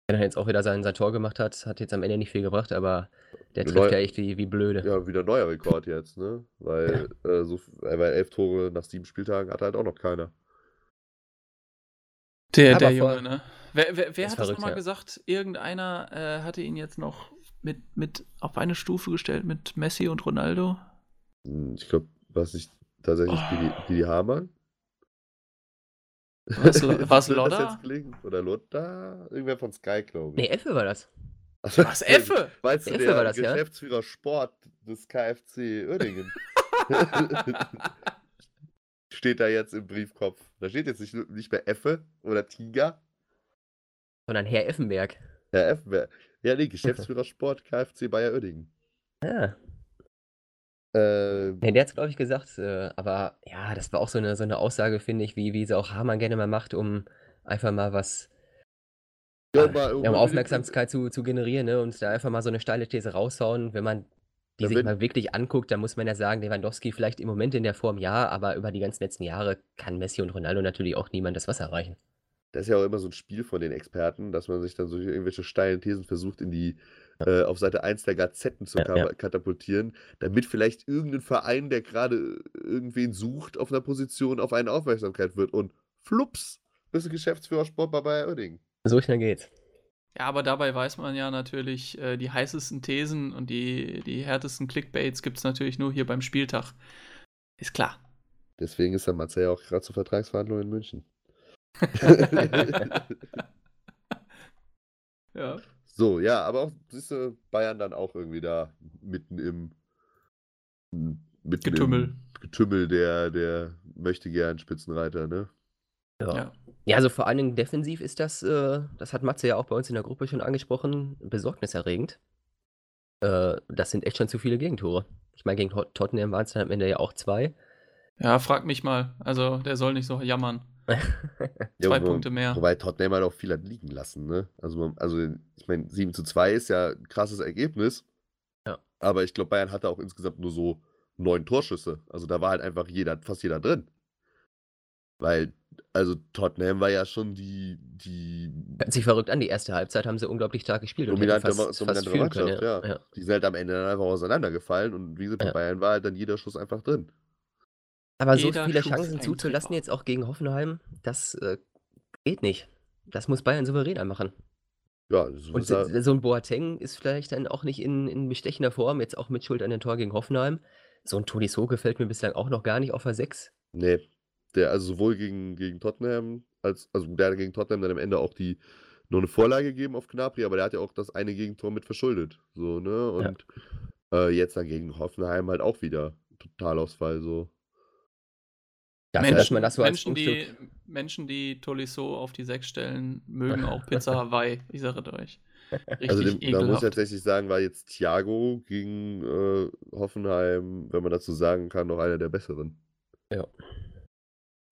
Der dann jetzt auch wieder sein, sein Tor gemacht hat, hat jetzt am Ende nicht viel gebracht, aber der trifft Neu- ja echt wie, wie blöde. Ja, wieder neuer Rekord jetzt, ne? Weil, äh, so, weil elf Tore nach sieben Spieltagen hat halt auch noch keiner. Der, Aber der voll- Junge, ne? Wer, wer, wer hat das nochmal ja. gesagt? Irgendeiner äh, hatte ihn jetzt noch mit, mit auf eine Stufe gestellt mit Messi und Ronaldo. Hm, Ich glaube, was nicht tatsächlich Oh. Didi, Didi Hamann. Was, [laughs] was das Lodder? jetzt? Oder Lotta? Irgendwer von Sky, glaube Nee, ich. Effe war das. Was, Effe? [laughs] Weißt du, Effe der war das, ja? Geschäftsführer Sport des KfC Uerdingen. [laughs] steht da jetzt im Briefkopf. Da steht jetzt nicht, nicht mehr Effe oder Tiger. Sondern Herr Effenberg. Herr Effenberg. Ja, nee, Geschäftsführer Sport KfC Bayer Uerdingen. Ja. Äh, Nee, der hat glaube ich, gesagt, äh, aber ja, das war auch so eine, so eine Aussage, finde ich, wie, wie sie auch Hamann gerne mal macht, um einfach mal was, ja, äh, mal um Aufmerksamkeit zu, zu generieren, ne? Und da einfach mal so eine steile These raushauen. Wenn man die sich mal wirklich anguckt, dann muss man ja sagen, Lewandowski vielleicht im Moment in der Form ja, aber über die ganzen letzten Jahre kann Messi und Ronaldo natürlich auch niemand das Wasser reichen. Das ist ja auch immer so ein Spiel von den Experten, dass man sich dann so irgendwelche steilen Thesen versucht, in die äh, auf Seite 1 der Gazetten zu Ja, ka- ja. katapultieren, damit vielleicht irgendein Verein, der gerade irgendwen sucht auf einer Position, auf eine Aufmerksamkeit wird. Und flups, bist du Geschäftsführer Sport bei Bayer Oerding. So schnell geht's. Ja, aber dabei weiß man ja natürlich, äh, die heißesten Thesen und die, die härtesten Clickbaits gibt es natürlich nur hier beim Spieltag. Ist klar. Deswegen ist der Matze ja auch gerade zur Vertragsverhandlung in München. [laughs] Ja. so, ja, aber auch, siehst du, Bayern dann auch irgendwie da mitten im mitten Getümmel. Im Getümmel der, der möchte gern Spitzenreiter, ne? Ja. Ja. Ja, also vor allen Dingen defensiv ist das, äh, das hat Matze ja auch bei uns in der Gruppe schon angesprochen, besorgniserregend. Äh, das sind echt schon zu viele Gegentore. Ich meine, gegen Tot- Tottenham waren es dann am Ende ja auch zwei. Ja, frag mich mal. Also, der soll nicht so jammern. [laughs] Zwei wo- Punkte mehr. Wobei Tottenham halt auch viel hat liegen lassen, ne? Also, man, also ich meine, 7 zu 2 ist ja ein krasses Ergebnis. Ja. Aber ich glaube, Bayern hatte auch insgesamt nur so neun Torschüsse. Also da war halt einfach jeder, fast jeder drin. Weil, also Tottenham war ja schon die, die Hört sich verrückt an, die erste Halbzeit haben sie unglaublich stark gespielt und dominante, fast, Ma- fast dominante können. Mannschaft, Ja. ja. Ja. Die sind halt am Ende dann einfach auseinandergefallen und wie gesagt, bei. Bayern war halt dann jeder Schuss einfach drin. Aber so viele Chancen ein zuzulassen jetzt auch gegen Hoffenheim, das äh, geht nicht. Das muss Bayern souveräner machen. Ja, so Und ist so so 'n Boateng ist vielleicht dann auch nicht in in bestechender Form, jetzt auch mit Schuld an dem Tor gegen Hoffenheim. So 'n Tolisso gefällt mir bislang auch noch gar nicht auf der 6. ne, der also sowohl gegen gegen Tottenham als also der hat gegen Tottenham dann am Ende auch die noch 'ne Vorlage gegeben auf Gnabry, aber der hat ja auch das eine Gegentor mit verschuldet, so, ne? Ja. Und, äh, jetzt dann gegen Hoffenheim halt auch wieder Totalausfall so. Dafür, dass Menschen, man das so als Menschen, die, Prunkstück Menschen, die Tolisso auf die 6 stellen, mögen [laughs] auch Pizza Hawaii. Ich sage euch. Richtig Also dem, da muss ich tatsächlich sagen, war jetzt Thiago gegen äh, Hoffenheim, wenn man dazu sagen kann, noch einer der besseren. Ja.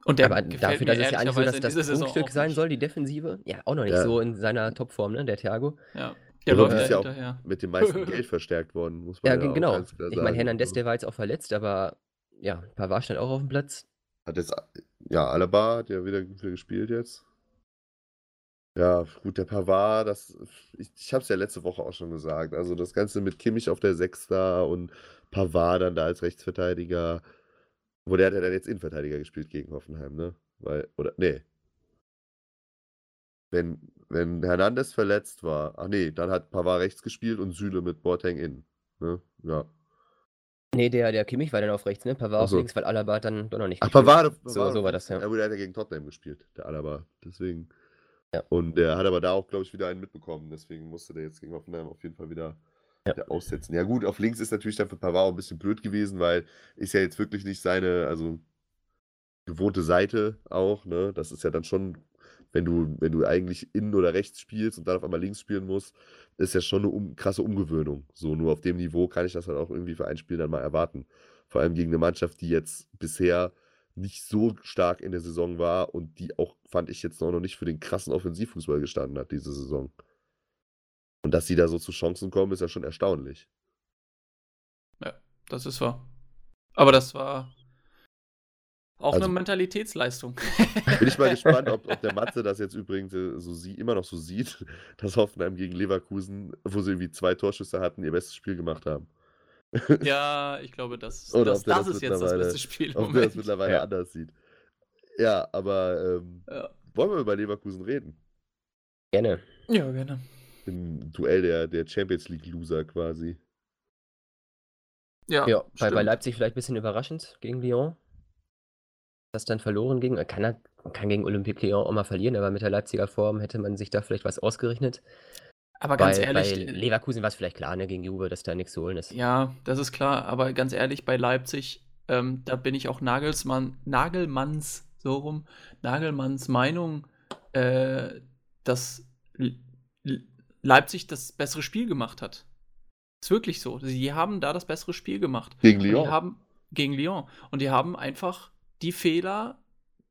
Und der Aber dafür, dass es ja eigentlich so ehrlicherweise das auch sein nicht. soll, die Defensive, ja, auch noch nicht Ja. so in seiner Topform, ne, der Thiago. Ja, der läuft ist ja auch hinterher. mit dem meisten [laughs] Geld verstärkt worden, muss man Ja, ja, genau. ganz klar Ich meine. Hernandez, Also, der war jetzt auch verletzt, aber ja, Pavard stand auch auf dem Platz. Hat jetzt, ja, Alaba hat ja wieder, gespielt jetzt. Ja, gut, der Pavard, das, ich, ich habe es ja letzte Woche auch schon gesagt. Also das Ganze mit Kimmich auf der Sechs da und Pavard dann da als Rechtsverteidiger. Wo der hat ja dann jetzt Innenverteidiger gespielt gegen Hoffenheim, ne? Weil, oder, nee. Wenn, wenn Hernandez verletzt war, ach nee, dann hat Pavard rechts gespielt und Süle mit Boateng innen. Ne? Ja. Ne, der der Kimmich war dann auf rechts, ne? Pavard Ach auf so. links, weil Alaba dann doch noch nicht Ach. Pavard, So so war das, ja. Der hat ja gegen Tottenham gespielt, der Alaba. Deswegen. Ja. Und der hat aber da auch, glaube ich, wieder einen mitbekommen. Deswegen musste der jetzt gegen Hoffenheim auf jeden Fall wieder, Ja. wieder aussetzen. Ja, gut, auf links ist natürlich dann für Pavard auch ein bisschen blöd gewesen, weil ist ja jetzt wirklich nicht seine, also gewohnte Seite auch, ne? Das ist ja dann schon, wenn du, wenn du eigentlich innen oder rechts spielst und dann auf einmal links spielen musst, ist ja schon eine um, krasse Umgewöhnung. So, nur auf dem Niveau kann ich das halt auch irgendwie für ein Spiel dann mal erwarten. Vor allem gegen eine Mannschaft, die jetzt bisher nicht so stark in der Saison war und die auch, fand ich jetzt noch nicht für den krassen Offensivfußball gestanden hat, diese Saison. Und dass sie da so zu Chancen kommen, ist ja schon erstaunlich. Ja, das ist wahr. Aber das war auch Also- eine Mentalitätsleistung. [laughs] Bin ich mal [laughs] gespannt, ob, ob der Matze das jetzt übrigens äh, so sie, immer noch so sieht, [laughs] dass Hoffenheim gegen Leverkusen, wo sie irgendwie zwei Torschüsse hatten, ihr bestes Spiel gemacht haben. ja, ich glaube, das, Oder das, das das ist jetzt das beste Spiel Ob der das mittlerweile Ja. anders sieht. Ja, aber ähm, Ja. wollen wir über Leverkusen reden? Gerne. ja, gerne. Im Duell der, der Champions League-Loser quasi. Ja, Ja, bei, bei. Leipzig vielleicht ein bisschen überraschend gegen Lyon. Das dann verloren ging. Man kann, man kann gegen Olympique Lyon auch mal verlieren, aber mit der Leipziger Form hätte man sich da vielleicht was ausgerechnet. Aber ganz bei, ehrlich, bei äh, Leverkusen war es vielleicht klar, ne, gegen Juve, dass da nichts zu holen ist. Ja, das ist klar, aber ganz ehrlich, bei Leipzig, ähm, da bin ich auch Nagelsmann, Nagelmanns, so rum, Nagelmanns Meinung, äh, dass L L Leipzig das bessere Spiel gemacht hat. Ist wirklich so. Sie haben da das bessere Spiel gemacht. Gegen Und Lyon. die haben gegen Lyon. Und die haben einfach die Fehler,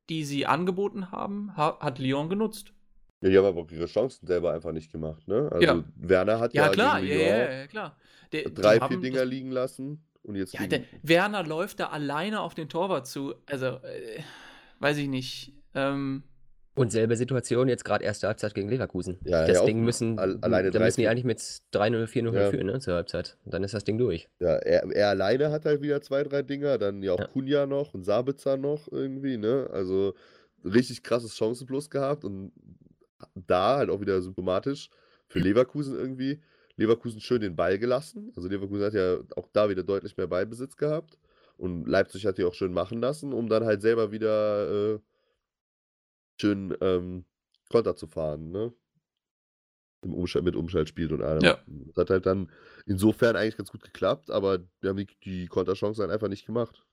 die sie angeboten haben, ha hat Lyon genutzt. Ja, die haben aber auch ihre Chancen selber einfach nicht gemacht, ne? Also Ja. Werner hat Ja, ja, klar, ja, ja, ja, klar. Der, drei, vier haben Dinger liegen lassen und jetzt Ja, der, Werner läuft da alleine auf den Torwart zu. Also, äh, weiß ich nicht. Ähm, Und selbe Situation jetzt gerade erste Halbzeit gegen Leverkusen. Ja, das ja, Ding müssen, al- alleine da müssen die eigentlich mit 3-0, 4-0 Ja. führen, ne, zur Halbzeit. Und dann ist das Ding durch. ja, er, er alleine hat halt wieder zwei, drei Dinger, dann ja auch Ja. Kunja noch und Sabitzer noch irgendwie, ne? Also richtig krasses Chancenplus gehabt und da halt auch wieder symptomatisch für Leverkusen irgendwie. Leverkusen schön den Ball gelassen. Also Leverkusen hat ja auch da wieder deutlich mehr Ballbesitz gehabt. Und Leipzig hat die auch schön machen lassen, um dann halt selber wieder äh, schön ähm, Konter zu fahren, ne? Im Umschalt, mit Umschaltspiel und allem. Ja. Das hat halt dann insofern eigentlich ganz gut geklappt, aber wir haben die, die Konterchancen halt einfach nicht gemacht.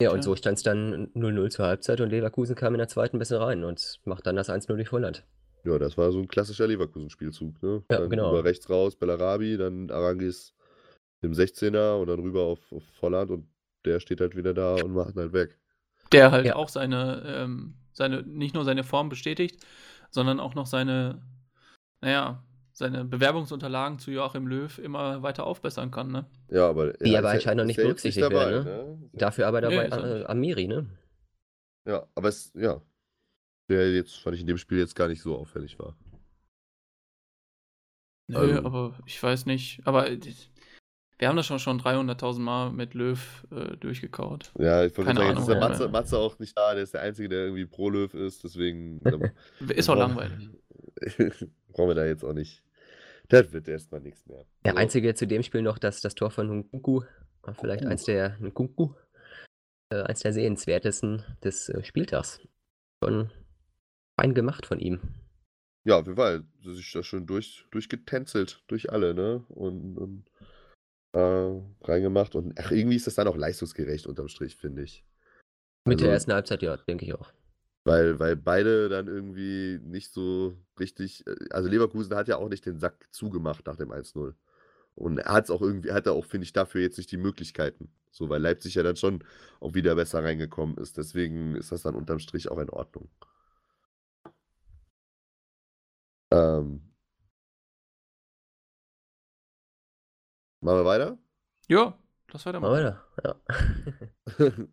Ja, und Tja. so stand es dann 0-0 zur Halbzeit und Leverkusen kam in der zweiten besser rein und macht dann das 1-0 durch Volland. Ja, das war so ein klassischer Leverkusen-Spielzug, ne? Ja, dann genau. Über rechts raus, Bellarabi, dann Arangis im 16er und dann rüber auf, auf Volland und der steht halt wieder da und macht ihn halt weg. Der halt Ja. auch seine, ähm, seine, nicht nur seine Form bestätigt, sondern auch noch seine, naja, seine Bewerbungsunterlagen zu Joachim Löw immer weiter aufbessern kann, ne? Ja, aber Die er aber ja- anscheinend noch nicht ja berücksichtigt werden, ne? Dafür aber Nee, dabei er äh. Amiri, ne? Ja, aber es, ja. Der jetzt, fand ich in dem Spiel jetzt gar nicht so auffällig war. Nö, Also- aber ich weiß nicht. Aber äh, wir haben das schon schon 300.000 Mal mit Löw äh, durchgekaut. Ja, ich wollte Keine sagen, jetzt ist der Ahnung, Matze, ja. Matze auch nicht da, der ist der Einzige, der irgendwie pro Löw ist, deswegen. [laughs] Ist auch langweilig. [laughs] brauchen wir da jetzt auch nicht. Das wird erstmal nichts mehr. Der So. einzige zu dem Spiel noch, dass das Tor von Nkunku, war vielleicht eins der Nkunku, äh, eins der sehenswertesten des äh, Spieltags. Schon fein gemacht von ihm. Ja, auf jeden Fall. Sie sich da schön durch, durchgetänzelt, durch alle, ne? Und, und äh, reingemacht. Und ach, irgendwie ist das dann auch leistungsgerecht unterm Strich, finde ich. Mit der Also- ersten Halbzeit, ja, denke ich auch. Weil, weil beide dann irgendwie nicht so richtig. äh, Also Leverkusen hat ja auch nicht den Sack zugemacht nach dem 1-0. Und er hat es auch irgendwie, hat er auch, finde ich, dafür jetzt nicht die Möglichkeiten. So, weil Leipzig ja dann schon auch wieder besser reingekommen ist. Deswegen ist das dann unterm Strich auch in Ordnung. Ähm. Machen wir weiter? Ja, lass Mal weitermachen. weiter. Ja. [laughs]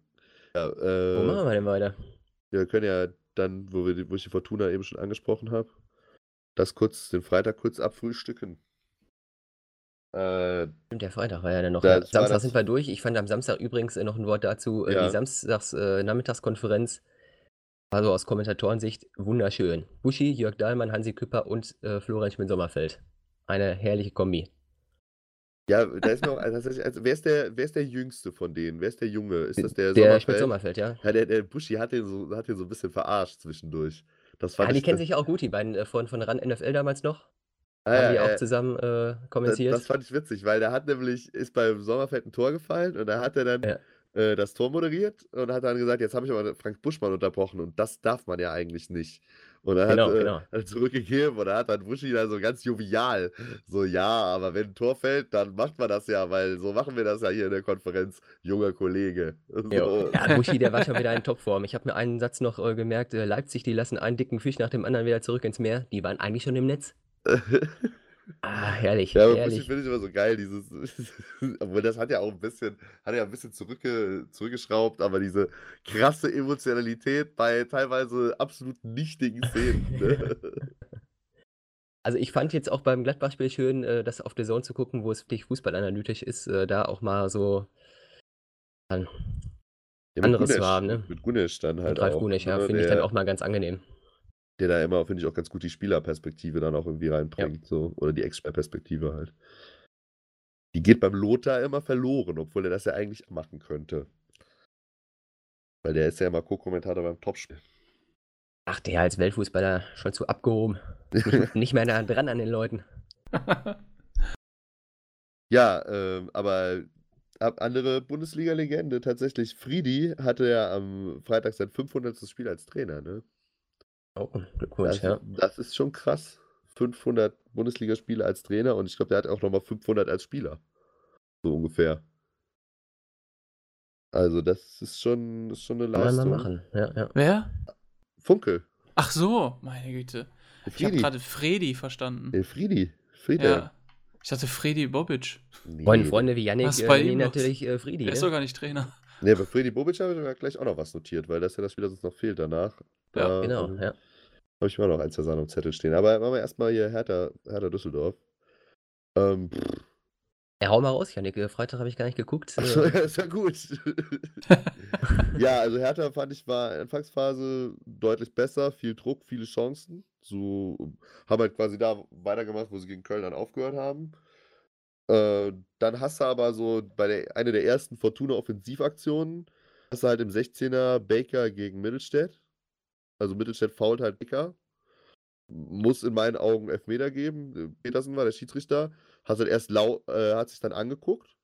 ja, Wo machen äh, wir denn weiter? wir können ja dann, wo, wir, die- wo ich die Fortuna eben schon angesprochen habe, das kurz, den Freitag kurz abfrühstücken. Äh, Stimmt, der Freitag war ja dann noch. War Samstag das- sind wir durch. Ich fand am Samstag übrigens äh, noch ein Wort dazu. Äh, Ja. Die Samstags-Nachmittagskonferenz war so aus Kommentatorensicht wunderschön. Buschi, Jörg Dahlmann, Hansi Küpper und äh, Florian Schmidt-Sommerfeld. Eine herrliche Kombi. Ja, da ist mir auch, also, also, wer, ist der, wer ist der Jüngste von denen? Wer ist der Junge? Ist das der, der Sommerfeld? Schmidt-Sommerfeld, ja. Ja, der, der Buschi hat den, so, hat den so ein bisschen verarscht zwischendurch. Das fand Ja, die ich, kennen das, sich ja auch gut, die beiden äh, von, von RAN NFL damals noch. ah, haben ja, die auch äh, zusammen äh, das, kommentiert. das fand ich witzig, weil der hat nämlich, ist beim Sommerfeld ein Tor gefallen und da hat er dann Ja. Äh, das Tor moderiert und hat dann gesagt, jetzt habe ich aber Frank Buschmann unterbrochen und das darf man ja eigentlich nicht. Und er Genau, hat, äh, genau. [laughs] hat er zurückgegeben und da hat dann Buschi dann so ganz jovial, so ja, aber wenn ein Tor fällt, dann macht man das ja, weil so machen wir das ja hier in der Konferenz, junger Kollege. [laughs] So. Ja, Buschi, der war schon wieder in Topform. Ich habe mir einen Satz noch äh, gemerkt, äh, Leipzig, die lassen einen dicken Fisch nach dem anderen wieder zurück ins Meer. Die waren eigentlich schon im Netz. [laughs] Ah, herrlich, Ja, aber herrlich. finde ich immer so geil, dieses, [laughs] obwohl das hat ja auch ein bisschen, hat ja ein bisschen zurückge, zurückgeschraubt, aber diese krasse Emotionalität bei teilweise absolut nichtigen Szenen. Ne? [laughs] Also ich fand jetzt auch beim Gladbach-Spiel schön, äh, das auf der Zone zu gucken, wo es wirklich fußballanalytisch ist, äh, da auch mal so an, Ja, Anderes Gunesch- war, ne? Mit Gunesch dann halt mit Ralf auch. Gunesch, ja, ne, finde ich dann auch mal ganz angenehm. Der da immer, finde ich, auch ganz gut die Spielerperspektive dann auch irgendwie reinbringt. So. Oder die Ex-Perspektive halt. Die geht beim Lothar immer verloren, obwohl er das ja eigentlich machen könnte. Weil der ist ja immer Co-Kommentator beim Topspiel. Ach, der als Weltfußballer schon zu abgehoben. [laughs] Nicht, nicht mehr nah dran an den Leuten. [laughs] Ja, ähm, aber ab- andere Bundesliga-Legende, tatsächlich Friedi, hatte ja am Freitag sein 500. Spiel als Trainer, ne? Oh, Glückwunsch, Das, ja. das ist schon krass. 500 Bundesligaspiele als Trainer und ich glaube, der hat auch nochmal 500 als Spieler. So ungefähr. Also, das ist schon, ist schon eine Kann man Leistung. machen. Ja, ja. Wer? Funkel. Ach so, meine Güte. Der Ich habe gerade Fredi verstanden. Der Friedi. Friede. Ja. Ich dachte Fredi Bobic. Nee, Freunde, Freunde wie Yannick Was äh, natürlich äh, Friedi. Der ist Ne? doch gar nicht Trainer. Nee, bei Friedi Bobic habe ich sogar gleich auch noch was notiert, weil das ja das Spiel, das uns noch fehlt danach. Ja, Da, Genau, ähm, ja. Habe ich auch noch eins der Sachen am Zettel stehen. Aber machen wir erstmal hier Hertha, Hertha Düsseldorf. Ähm, pff, Ja, hau mal raus, Yannick. äh, Freitag habe ich gar nicht geguckt. ach so, Äh, ja, ist ja gut. [laughs] ja, also Hertha fand ich war in der Anfangsphase deutlich besser, viel Druck, viele Chancen. So haben halt quasi da weitergemacht, wo sie gegen Köln dann aufgehört haben. Äh, dann hast du aber so bei der eine der ersten Fortuna-Offensivaktionen, hast du halt im 16er Baker gegen Mittelstädt. Also Mittelstädt fault halt Baker. Muss in meinen Augen Elfmeter geben. Äh, Petersen war der Schiedsrichter. Hast halt erst lau äh, hat sich dann angeguckt.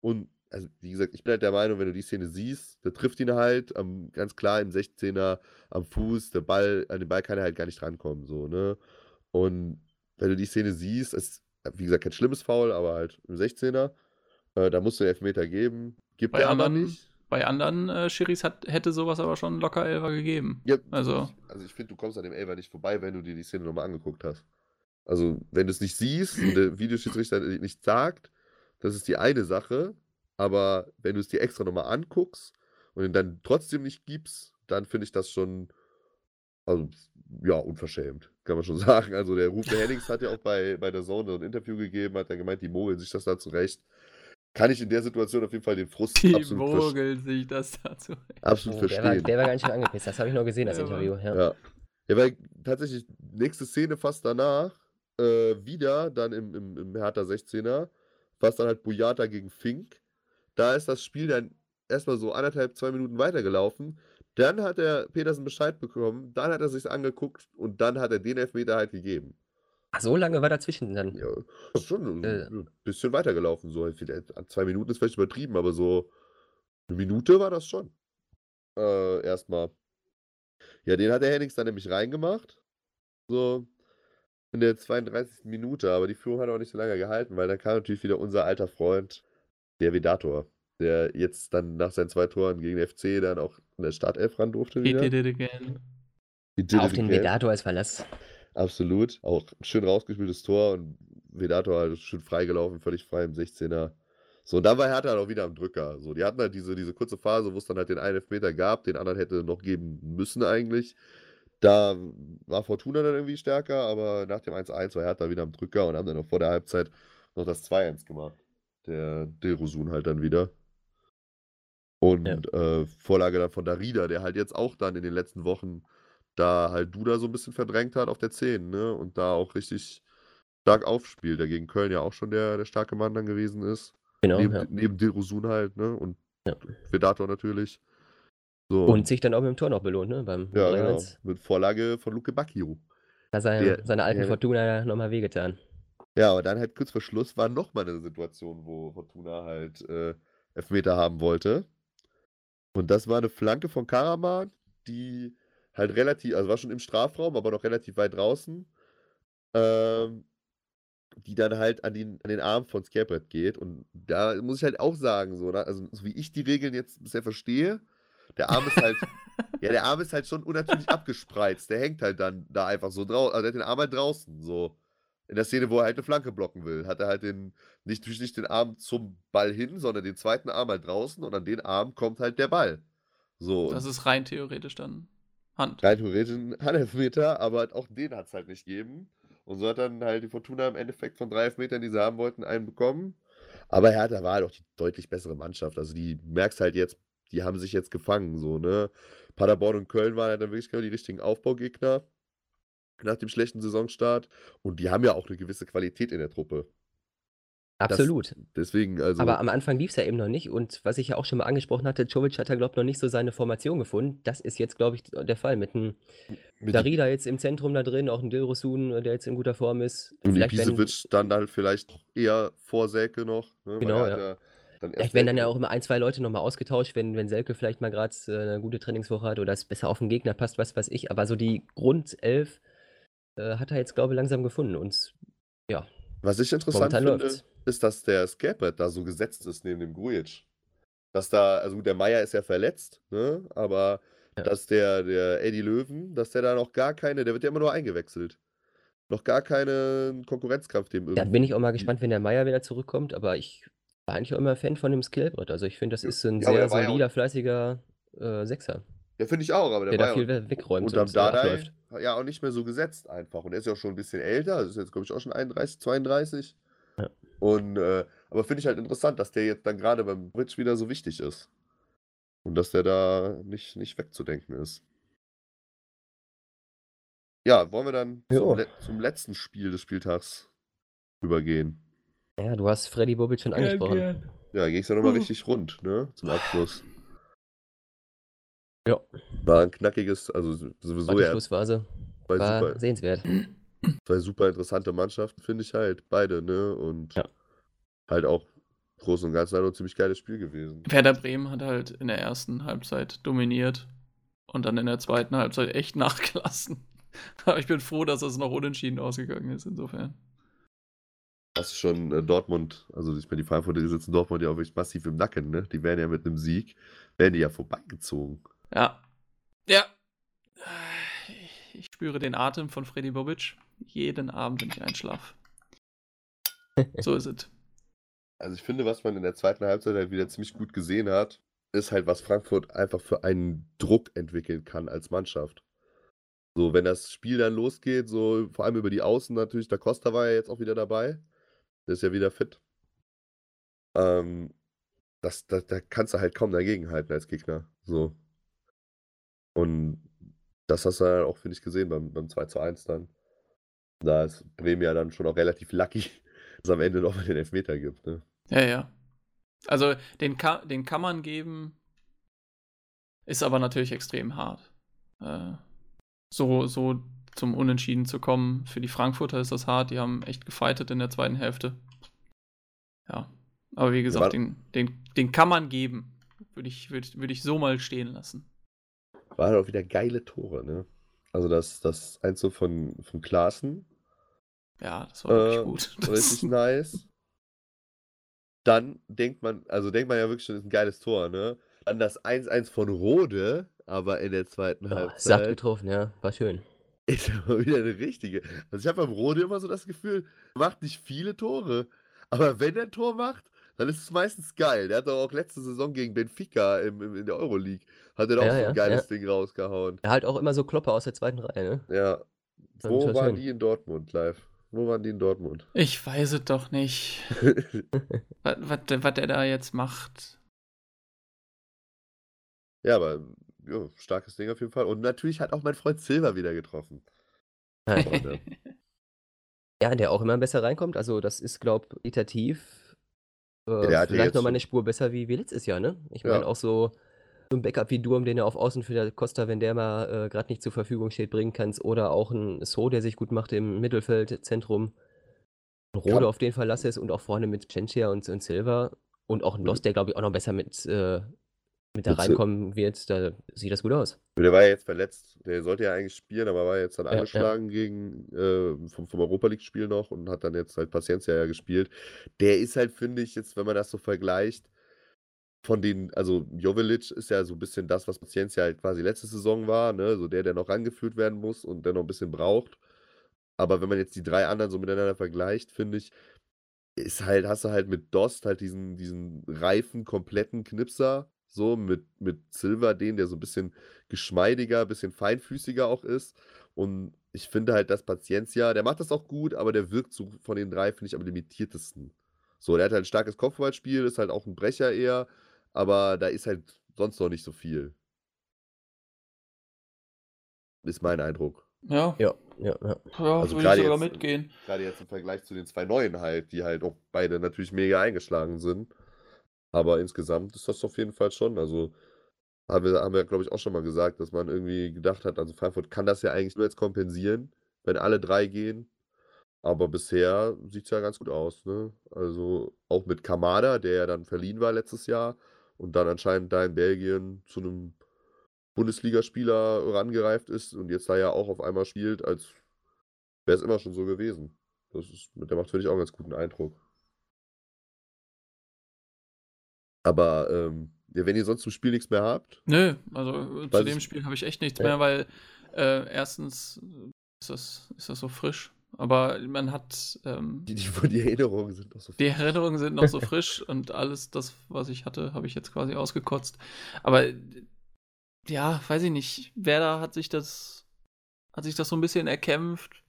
Und, also wie gesagt, ich bin halt der Meinung, wenn du die Szene siehst, der trifft ihn halt am, ganz klar im 16er am Fuß, der Ball, an den Ball kann er halt gar nicht rankommen, so, ne? Und wenn du die Szene siehst, ist, wie gesagt, kein schlimmes Foul, aber halt im 16er, äh, da musst du den Elfmeter geben. Gibt Bei er aber anderen- nicht. Bei anderen äh, Schiris hat, hätte sowas aber schon locker Elfer gegeben. Ja, Also- also ich finde, du kommst an dem Elfer nicht vorbei, wenn du dir die Szene nochmal angeguckt hast. Also, wenn du es nicht siehst und der [laughs] Videoschiedsrichter nicht sagt, das ist die eine Sache, aber wenn du es dir extra nochmal anguckst und ihn dann trotzdem nicht gibst, dann finde ich das schon, also, ja, unverschämt, kann man schon [laughs] sagen. Also, der Rufe Hennings hat ja auch bei, bei der Zone ein Interview gegeben, hat dann gemeint, die mogeln sich das da zurecht. Kann ich in der Situation auf jeden Fall den Frust Die absolut, mogeln sich das dazu. absolut oh, der, war, verstehen. der war ganz schön angepisst. Das habe ich noch gesehen, das war- Interview. Ja. Ja. Ja, weil tatsächlich nächste Szene fast danach, äh, wieder dann im, im, im Hertha 16er, fast dann halt Boyata gegen Fink. Da ist das Spiel dann erstmal so anderthalb, zwei Minuten weitergelaufen. Dann hat der Petersen Bescheid bekommen, dann hat er sich angeguckt und dann hat er den Elfmeter halt gegeben. Ach, so lange war dazwischen dann. Ja, ist schon ein Äh. bisschen weitergelaufen. So. Vielleicht- Zwei Minuten ist vielleicht übertrieben, aber so eine Minute war das schon. Äh, erstmal. Ja, den hat der Hennings dann nämlich reingemacht. So in der 32. Minute, aber die Führung hat auch nicht so lange gehalten, weil dann kam natürlich wieder unser alter Freund, der Vedator, der jetzt dann nach seinen zwei Toren gegen den FC dann auch in der Startelf ran durfte He wieder. did it again. He did Auf it den again. Vedator als Verlass. Absolut. Auch ein schön rausgespieltes Tor und Vedator halt schön freigelaufen, völlig frei im 16er. So, und dann war Hertha halt auch wieder am Drücker. So, die hatten halt diese, diese kurze Phase, wo es dann halt den einen Elfmeter gab, den anderen hätte noch geben müssen eigentlich. Da war Fortuna dann irgendwie stärker, aber nach dem 1-1 war Hertha wieder am Drücker und haben dann noch vor der Halbzeit noch das 2-1 gemacht. Der Dilrosun halt dann wieder. Und äh, Vorlage dann von Darida, der halt jetzt auch dann in den letzten Wochen da halt Duda so ein bisschen verdrängt hat auf der 10, ne? Und da auch richtig stark aufspielt, der gegen Köln ja auch schon der, der starke Mann dann gewesen ist. Genau. neben, ja. neben Dilrosun halt, ne? Und Ja. Vedator natürlich. So, Und sich dann auch mit dem Tor noch belohnt, ne? Beim ja, genau. 3-1. Mit Vorlage von Luke Bacchio. Da sei Der- seine alten der- Fortuna nochmal wehgetan. Ja, aber dann halt kurz vor Schluss war nochmal eine Situation, wo Fortuna halt äh, Elfmeter haben wollte. Und das war eine Flanke von Karaman, die halt relativ, also war schon im Strafraum, aber noch relativ weit draußen, ähm, die dann halt an den, an den Arm von Scabrett geht. Und da muss ich halt auch sagen, so, ne? also so wie ich die Regeln jetzt bisher verstehe, der Arm ist halt, [laughs] ja, der Arm ist halt schon unnatürlich abgespreizt. Der hängt halt dann da einfach so draußen, also der hat den Arm halt draußen, so. In der Szene, wo er halt eine Flanke blocken will, hat er halt den, nicht, natürlich nicht den Arm zum Ball hin, sondern den zweiten Arm halt draußen und an den Arm kommt halt der Ball. So. Das ist rein theoretisch dann Hand. rein theoretisch ein Handelfmeter, aber auch den hat es halt nicht gegeben. Und so hat dann halt die Fortuna im Endeffekt von drei Elfmetern, die sie haben wollten, einen bekommen. Aber Hertha war halt auch die deutlich bessere Mannschaft. Also die merkst halt jetzt, die haben sich jetzt gefangen, so, ne? Paderborn und Köln waren halt dann wirklich genau die richtigen Aufbaugegner nach dem schlechten Saisonstart. Und die haben ja auch eine gewisse Qualität in der Truppe. Absolut. Deswegen, also. Aber am Anfang lief es ja eben noch nicht. Und was ich ja auch schon mal angesprochen hatte, Jovic hat ja, glaube ich, noch nicht so seine Formation gefunden. Das ist jetzt, glaube ich, der Fall. Mit einem mit Darida jetzt im Zentrum da drin, auch ein Dilrosun, der jetzt in guter Form ist. Und Ibisevic dann halt vielleicht eher vor Selke noch. Ne? Genau, ja. dann vielleicht werden dann ja auch immer ein, zwei Leute nochmal ausgetauscht, wenn, wenn Selke vielleicht mal gerade äh, eine gute Trainingswoche hat oder es besser auf den Gegner passt, was weiß ich. Aber so die Grundelf äh, hat er jetzt, glaube ich, langsam gefunden. Und ja, Was ich interessant momentan finde, läuft's. Ist, dass der Scabbard da so gesetzt ist neben dem Grujic. Dass da, also gut, der Meier ist ja verletzt, ne? Aber Ja. dass der, der Eddie Löwen, dass der da noch gar keine, der wird ja immer nur eingewechselt. Noch gar keinen Konkurrenzkampf dem Da irgendwie. bin ich auch mal gespannt, wenn der Meier wieder zurückkommt. Aber ich war eigentlich auch immer Fan von dem Skillbrett. Also ich finde, das ist ein ja, sehr er ja auch- solider, fleißiger äh, Sechser, Ja, finde ich auch, aber der, der da viel we- wegräumt und äh, Dardai ja auch nicht mehr so gesetzt einfach. Und er ist ja auch schon ein bisschen älter, also ist jetzt, glaube ich, auch schon 31, 32. Ja. Und, äh, aber finde ich halt interessant, dass der jetzt dann gerade beim Bridge wieder so wichtig ist. Und dass der da nicht, nicht wegzudenken ist. Ja, wollen wir dann zum, le zum letzten Spiel des Spieltags übergehen? Ja, du hast Freddy Bobic schon angesprochen. Ja, ging es ja nochmal Uh. richtig rund, ne? Zum Abschluss. Ja. War ein knackiges, also sowieso War die ja War super, sehenswert. Zwei super interessante Mannschaften, finde ich halt. Beide, ne? Und Ja. halt auch im Großen und Ganzen halt auch ein ziemlich geiles Spiel gewesen. Werder Bremen hat halt in der ersten Halbzeit dominiert und dann in der zweiten Halbzeit echt [laughs] nachgelassen. Aber ich bin froh, dass es noch unentschieden ausgegangen ist, insofern. Das ist schon äh, Dortmund, also ich meine, die Frankfurter, die sitzen Dortmund ja auch wirklich massiv im Nacken, ne? Die wären ja mit einem Sieg, wären die ja vorbeigezogen. Ja. Ja. Ich spüre den Atem von Freddy Bobic jeden Abend, wenn ich einschlafe. [laughs] So ist es. Also ich finde, was man in der zweiten Halbzeit halt wieder ziemlich gut gesehen hat, ist halt, was Frankfurt einfach für einen Druck entwickeln kann als Mannschaft. So, wenn das Spiel dann losgeht, so vor allem über die Außen natürlich, der Costa war ja jetzt auch wieder dabei. Der ist ja wieder fit. Ähm, das, das, da kannst du halt kaum dagegenhalten als Gegner. So. Und Das hast du ja auch, finde ich, gesehen beim, beim 2 zu 1 dann. Da ist Bremen ja dann schon auch relativ lucky, [laughs] dass es am Ende noch mal den Elfmeter gibt. Ne? Ja, ja. Also den, ka den kann man geben, ist aber natürlich extrem hart. Äh, so, so zum Unentschieden zu kommen. Für die Frankfurter ist das hart. Die haben echt gefightet in der zweiten Hälfte. Ja. Aber wie gesagt, den, den, den kann man geben. Würde ich, würd, würd ich so mal stehen lassen. Waren auch wieder geile Tore, ne? Also das, das eins so von, von Klaassen. Ja, das war wirklich Äh, gut. [laughs] Richtig nice. Dann denkt man, also denkt man ja wirklich schon, das ist ein geiles Tor, ne? Dann das 1-1 von Rode, aber in der zweiten Ja, satt Halbzeit. getroffen, ja. War schön. Ist aber wieder eine richtige. Also ich habe beim Rode immer so das Gefühl, er macht nicht viele Tore, aber wenn er ein Tor macht, dann ist es meistens geil. Der hat doch auch letzte Saison gegen Benfica im, im, in der Euroleague, hat er doch Ja, so ein ja, geiles Ding rausgehauen. Er halt auch immer so Klopper aus der zweiten Reihe, ne? Ja. Das Wo waren die in Dortmund live? Wo waren die in Dortmund? Ich weiß es doch nicht. Was, was, der- was der da jetzt macht. ja, aber ja, starkes Ding auf jeden Fall. Und natürlich hat auch mein Freund Silver wieder getroffen. [laughs] Ja, der auch immer besser reinkommt. Also, das ist, glaube ich, itativ. Äh, ja vielleicht nochmal eine Spur besser wie, wie letztes Jahr, ne? Ich Ja. meine, auch so, so ein Backup wie Durm, den er auf Außen für der Costa, wenn der mal äh, gerade nicht zur Verfügung steht, bringen kannst. Oder auch ein So, der sich gut macht im Mittelfeldzentrum. Ein Rode, Ja. auf den Verlass ist und auch vorne mit Cencia und, und Silva. Und auch ein Dost, der, glaube ich, auch noch besser mit, äh, mit da reinkommen wird. Da sieht das gut aus. Der war ja jetzt verletzt. Der sollte ja eigentlich spielen, aber war jetzt dann Ja, ja. angeschlagen gegen äh, vom, vom Europa League-Spiel noch und hat dann jetzt halt Paciencia ja gespielt. Der ist halt, finde ich, jetzt, wenn man das so vergleicht, von den, also Jovelic ist ja so ein bisschen das, was Paciencia halt quasi letzte Saison war, ne? So der, der noch rangeführt werden muss und der noch ein bisschen braucht. Aber wenn man jetzt die drei anderen so miteinander vergleicht, finde ich, ist halt, hast du halt mit Dost halt diesen, diesen reifen, kompletten Knipser, so mit, mit Silver, den, der so ein bisschen geschmeidiger, ein bisschen feinfüßiger auch ist. Und ich finde halt, dass Paciencia, der macht das auch gut, aber der wirkt so von den drei, finde ich, am limitiertesten. So, der hat halt ein starkes Kopfballspiel, ist halt auch ein Brecher eher, aber da ist halt sonst noch nicht so viel. Ist mein Eindruck. Ja, Ja, ja, ja. ja Also würde ich sogar jetzt- mitgehen. Gerade jetzt im Vergleich zu den zwei neuen halt, die halt auch beide natürlich mega eingeschlagen sind. Aber insgesamt ist das auf jeden Fall schon. Also haben wir, haben wir glaube ich, auch schon mal gesagt, dass man irgendwie gedacht hat, also Frankfurt kann das ja eigentlich nur jetzt kompensieren, wenn alle drei gehen. Aber bisher sieht es ja ganz gut aus. Ne? Also auch mit Kamada, der ja dann verliehen war letztes Jahr und dann anscheinend da in Belgien zu einem Bundesligaspieler rangereift ist und jetzt da ja auch auf einmal spielt, als wäre es immer schon so gewesen. Das ist, der macht, finde ich, auch einen ganz guten Eindruck. Aber ähm, wenn ihr sonst zum Spiel nichts mehr habt, Nö, also äh, zu dem Spiel habe ich echt nichts Ja. mehr, weil äh, erstens ist das, ist das so frisch, aber man hat ähm, die, die, die Erinnerungen sind doch so Die Erinnerungen sind noch so [laughs] frisch und alles das, was ich hatte, habe ich jetzt quasi ausgekotzt. Aber ja, weiß ich nicht. Werder hat sich das, hat sich das so ein bisschen erkämpft.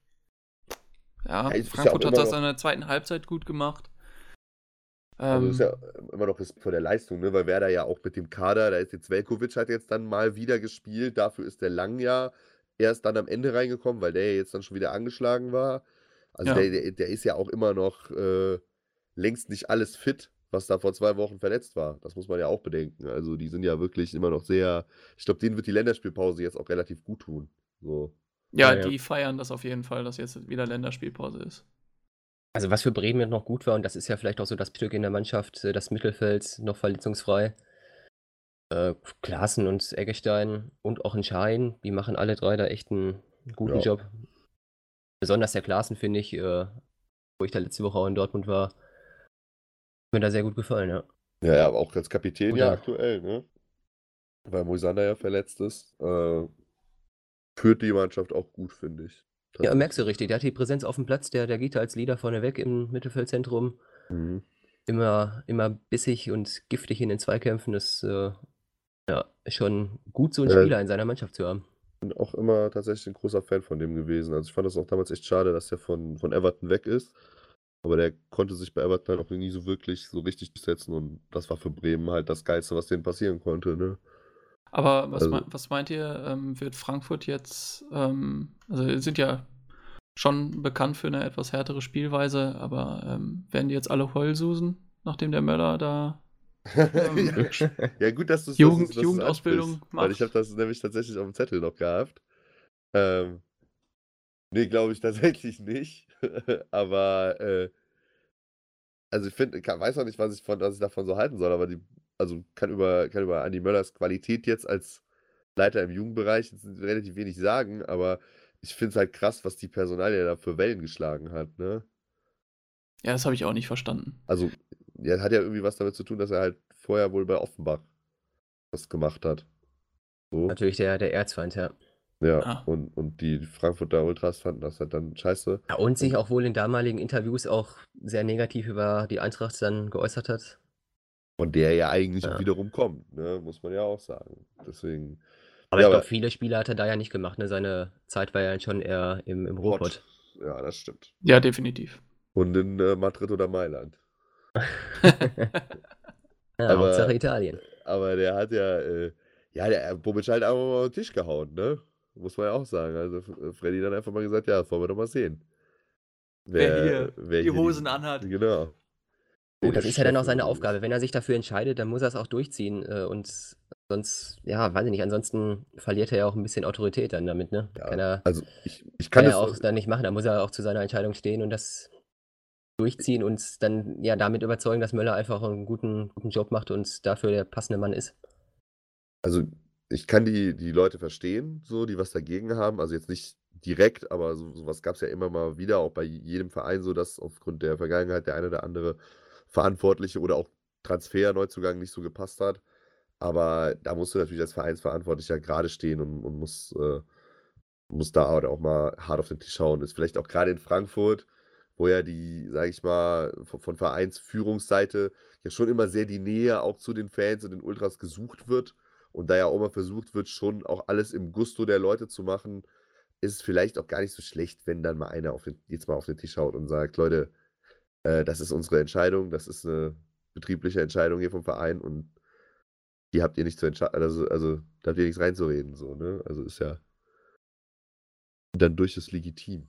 Ja, Ja, Frankfurt hat das noch- in der zweiten Halbzeit gut gemacht. Also Ähm, ist ja immer noch Respekt vor der Leistung, ne? weil Werder ja auch mit dem Kader, da ist jetzt Velkovic hat jetzt dann mal wieder gespielt, dafür ist der Lang ja erst dann am Ende reingekommen, weil der ja jetzt dann schon wieder angeschlagen war. Also Ja. der, der, der ist ja auch immer noch äh, längst nicht alles fit, was da vor zwei Wochen verletzt war. Das muss man ja auch bedenken. Also die sind ja wirklich immer noch sehr, ich glaube, denen wird die Länderspielpause jetzt auch relativ gut tun. So. ja, ja, ja. die feiern das auf jeden Fall, dass jetzt wieder Länderspielpause ist. Also was für Bremen noch gut war, und das ist ja vielleicht auch so das Stück in der Mannschaft, äh, das Mittelfeld noch verletzungsfrei. Äh, Klaassen und Eggestein und auch ein Schein, die machen alle drei da echt einen guten Ja. Job. Besonders der Klaassen, finde ich, äh, wo ich da letzte Woche auch in Dortmund war, hat mir da sehr gut gefallen, ja. Ja, ja, aber auch als Kapitän ja Oder- aktuell, ne? Weil Moisander ja verletzt ist. Äh, führt die Mannschaft auch gut, finde ich. Ja, merkst du richtig, der hat die Präsenz auf dem Platz, der, der geht da als Leader vorne weg im Mittelfeldzentrum. Mhm. Immer, immer bissig und giftig in den Zweikämpfen. Das äh, ja, ist schon gut, so einen Ja. Spieler in seiner Mannschaft zu haben. bin auch immer tatsächlich ein großer Fan von dem gewesen. Also ich fand das auch damals echt schade, dass der von, von Everton weg ist. Aber der konnte sich bei Everton halt auch nie so wirklich so richtig durchsetzen und das war für Bremen halt das Geilste, was denen passieren konnte, ne? Aber was, Also- mei- was meint ihr, ähm, wird Frankfurt jetzt, ähm, also sind ja schon bekannt für eine etwas härtere Spielweise, aber ähm, werden die jetzt alle Heulsusen, nachdem der Möller da [laughs] ähm, ja, gut, dass du Jugend- dass du's Jugendausbildung ansprichst, Weil ich macht. habe das nämlich tatsächlich auf dem Zettel noch gehabt. Ähm, nee, glaube ich [laughs] tatsächlich nicht. [laughs] aber, äh, also ich finde, weiß auch nicht, was ich, von, was ich davon so halten soll, aber die, also kann über, kann über Andi Möllers Qualität jetzt als Leiter im Jugendbereich jetzt relativ wenig sagen, aber ich finde es halt krass, was die Personalie da für Wellen geschlagen hat, ne? Ja, das habe ich auch nicht verstanden. Also, ja, hat ja irgendwie was damit zu tun, dass er halt vorher wohl bei Offenbach was gemacht hat. So. Natürlich der, der Erzfeind, ja. Ja, Ah. und, und die Frankfurter Ultras fanden das halt dann scheiße. ja. Und sich auch wohl in damaligen Interviews auch sehr negativ über die Eintracht dann geäußert hat. Von der ja eigentlich Ja. wiederum kommt, ne? Muss man ja auch sagen. Deswegen. Aber Ja, ich glaube, viele Spiele hat er da ja nicht gemacht. Ne? Seine Zeit war ja schon eher im, im Ruhrpott. Ja, das stimmt. Ja, definitiv. Und in äh, Madrid oder Mailand. [laughs] Ja, Aber- Hauptsache Italien. Aber der hat ja, äh, ja, der Bobic halt einfach mal auf den Tisch gehauen, ne? Muss man ja auch sagen. Also F- Freddy dann einfach mal gesagt, ja, das wollen wir doch mal sehen. wer hier anhat. Genau. Gut, das ist ja dann auch seine Aufgabe. Wenn er sich dafür entscheidet, dann muss er es auch durchziehen. Äh, und sonst, ja, weiß ich nicht, ansonsten verliert er ja auch ein bisschen Autorität dann damit, ne? Ja, kann er, Also ich, ich kann kann er es auch dann nicht machen. Da muss er auch zu seiner Entscheidung stehen und das durchziehen und dann ja damit überzeugen, dass Möller einfach einen guten, guten Job macht und dafür der passende Mann ist. Also, ich kann die, die Leute verstehen, so, die was dagegen haben. Also jetzt nicht direkt, aber so, sowas gab es ja immer mal wieder, auch bei jedem Verein so, dass aufgrund der Vergangenheit der eine oder andere Verantwortliche oder auch Transfer, Neuzugang nicht so gepasst hat. Aber da musst du natürlich als Vereinsverantwortlicher gerade stehen und, und muss, äh, muss da auch mal hart auf den Tisch hauen. Ist vielleicht auch gerade in Frankfurt, wo ja die, sage ich mal, von, von Vereinsführungsseite ja schon immer sehr die Nähe auch zu den Fans und den Ultras gesucht wird und da ja auch mal versucht wird, schon auch alles im Gusto der Leute zu machen, ist es vielleicht auch gar nicht so schlecht, wenn dann mal einer den, jetzt mal auf den Tisch haut und sagt, Leute, äh, das ist unsere Entscheidung, das ist eine betriebliche Entscheidung hier vom Verein und die habt ihr nicht zu entscheiden, also, also da habt ihr nichts reinzureden, so, ne? Also ist ja dann durchaus legitim.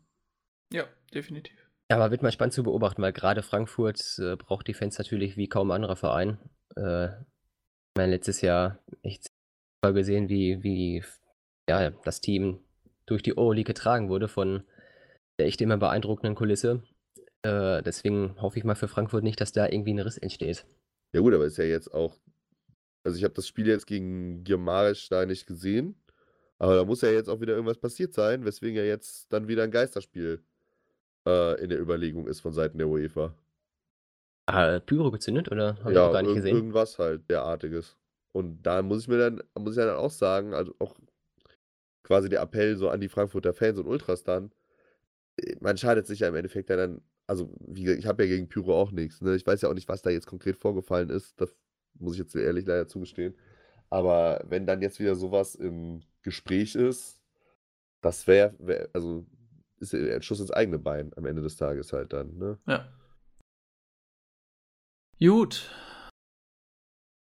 Ja, definitiv. Ja, aber wird mal spannend zu beobachten, weil gerade Frankfurt äh, braucht die Fans natürlich wie kaum anderer Verein. Äh, ich meine, letztes Jahr echt mal gesehen, wie, wie ja, das Team durch die Euroleague getragen wurde von der echt immer beeindruckenden Kulisse. Äh, deswegen hoffe ich mal für Frankfurt nicht, dass da irgendwie ein Riss entsteht. Ja gut, aber ist ja jetzt auch, also ich habe das Spiel jetzt gegen Girmarisch da nicht gesehen, aber da muss ja jetzt auch wieder irgendwas passiert sein, weswegen ja jetzt dann wieder ein Geisterspiel äh, in der Überlegung ist von Seiten der UEFA. Ah, Pyro gezündet oder habe ich Ja, auch gar nicht gesehen? irgendwas halt derartiges. Und da muss ich mir dann, muss ich dann auch sagen, also auch quasi der Appell so an die Frankfurter Fans und Ultras dann, äh, man schadet sich ja im Endeffekt dann, also wie gesagt, ich habe ja gegen Pyro auch nichts, ne? Ich weiß ja auch nicht, was da jetzt konkret vorgefallen ist, das muss ich jetzt ehrlich leider zugestehen. Aber wenn dann jetzt wieder sowas im Gespräch ist, das wäre, wär, also ist ja ein Schuss ins eigene Bein am Ende des Tages halt dann, ne? Ja. Gut.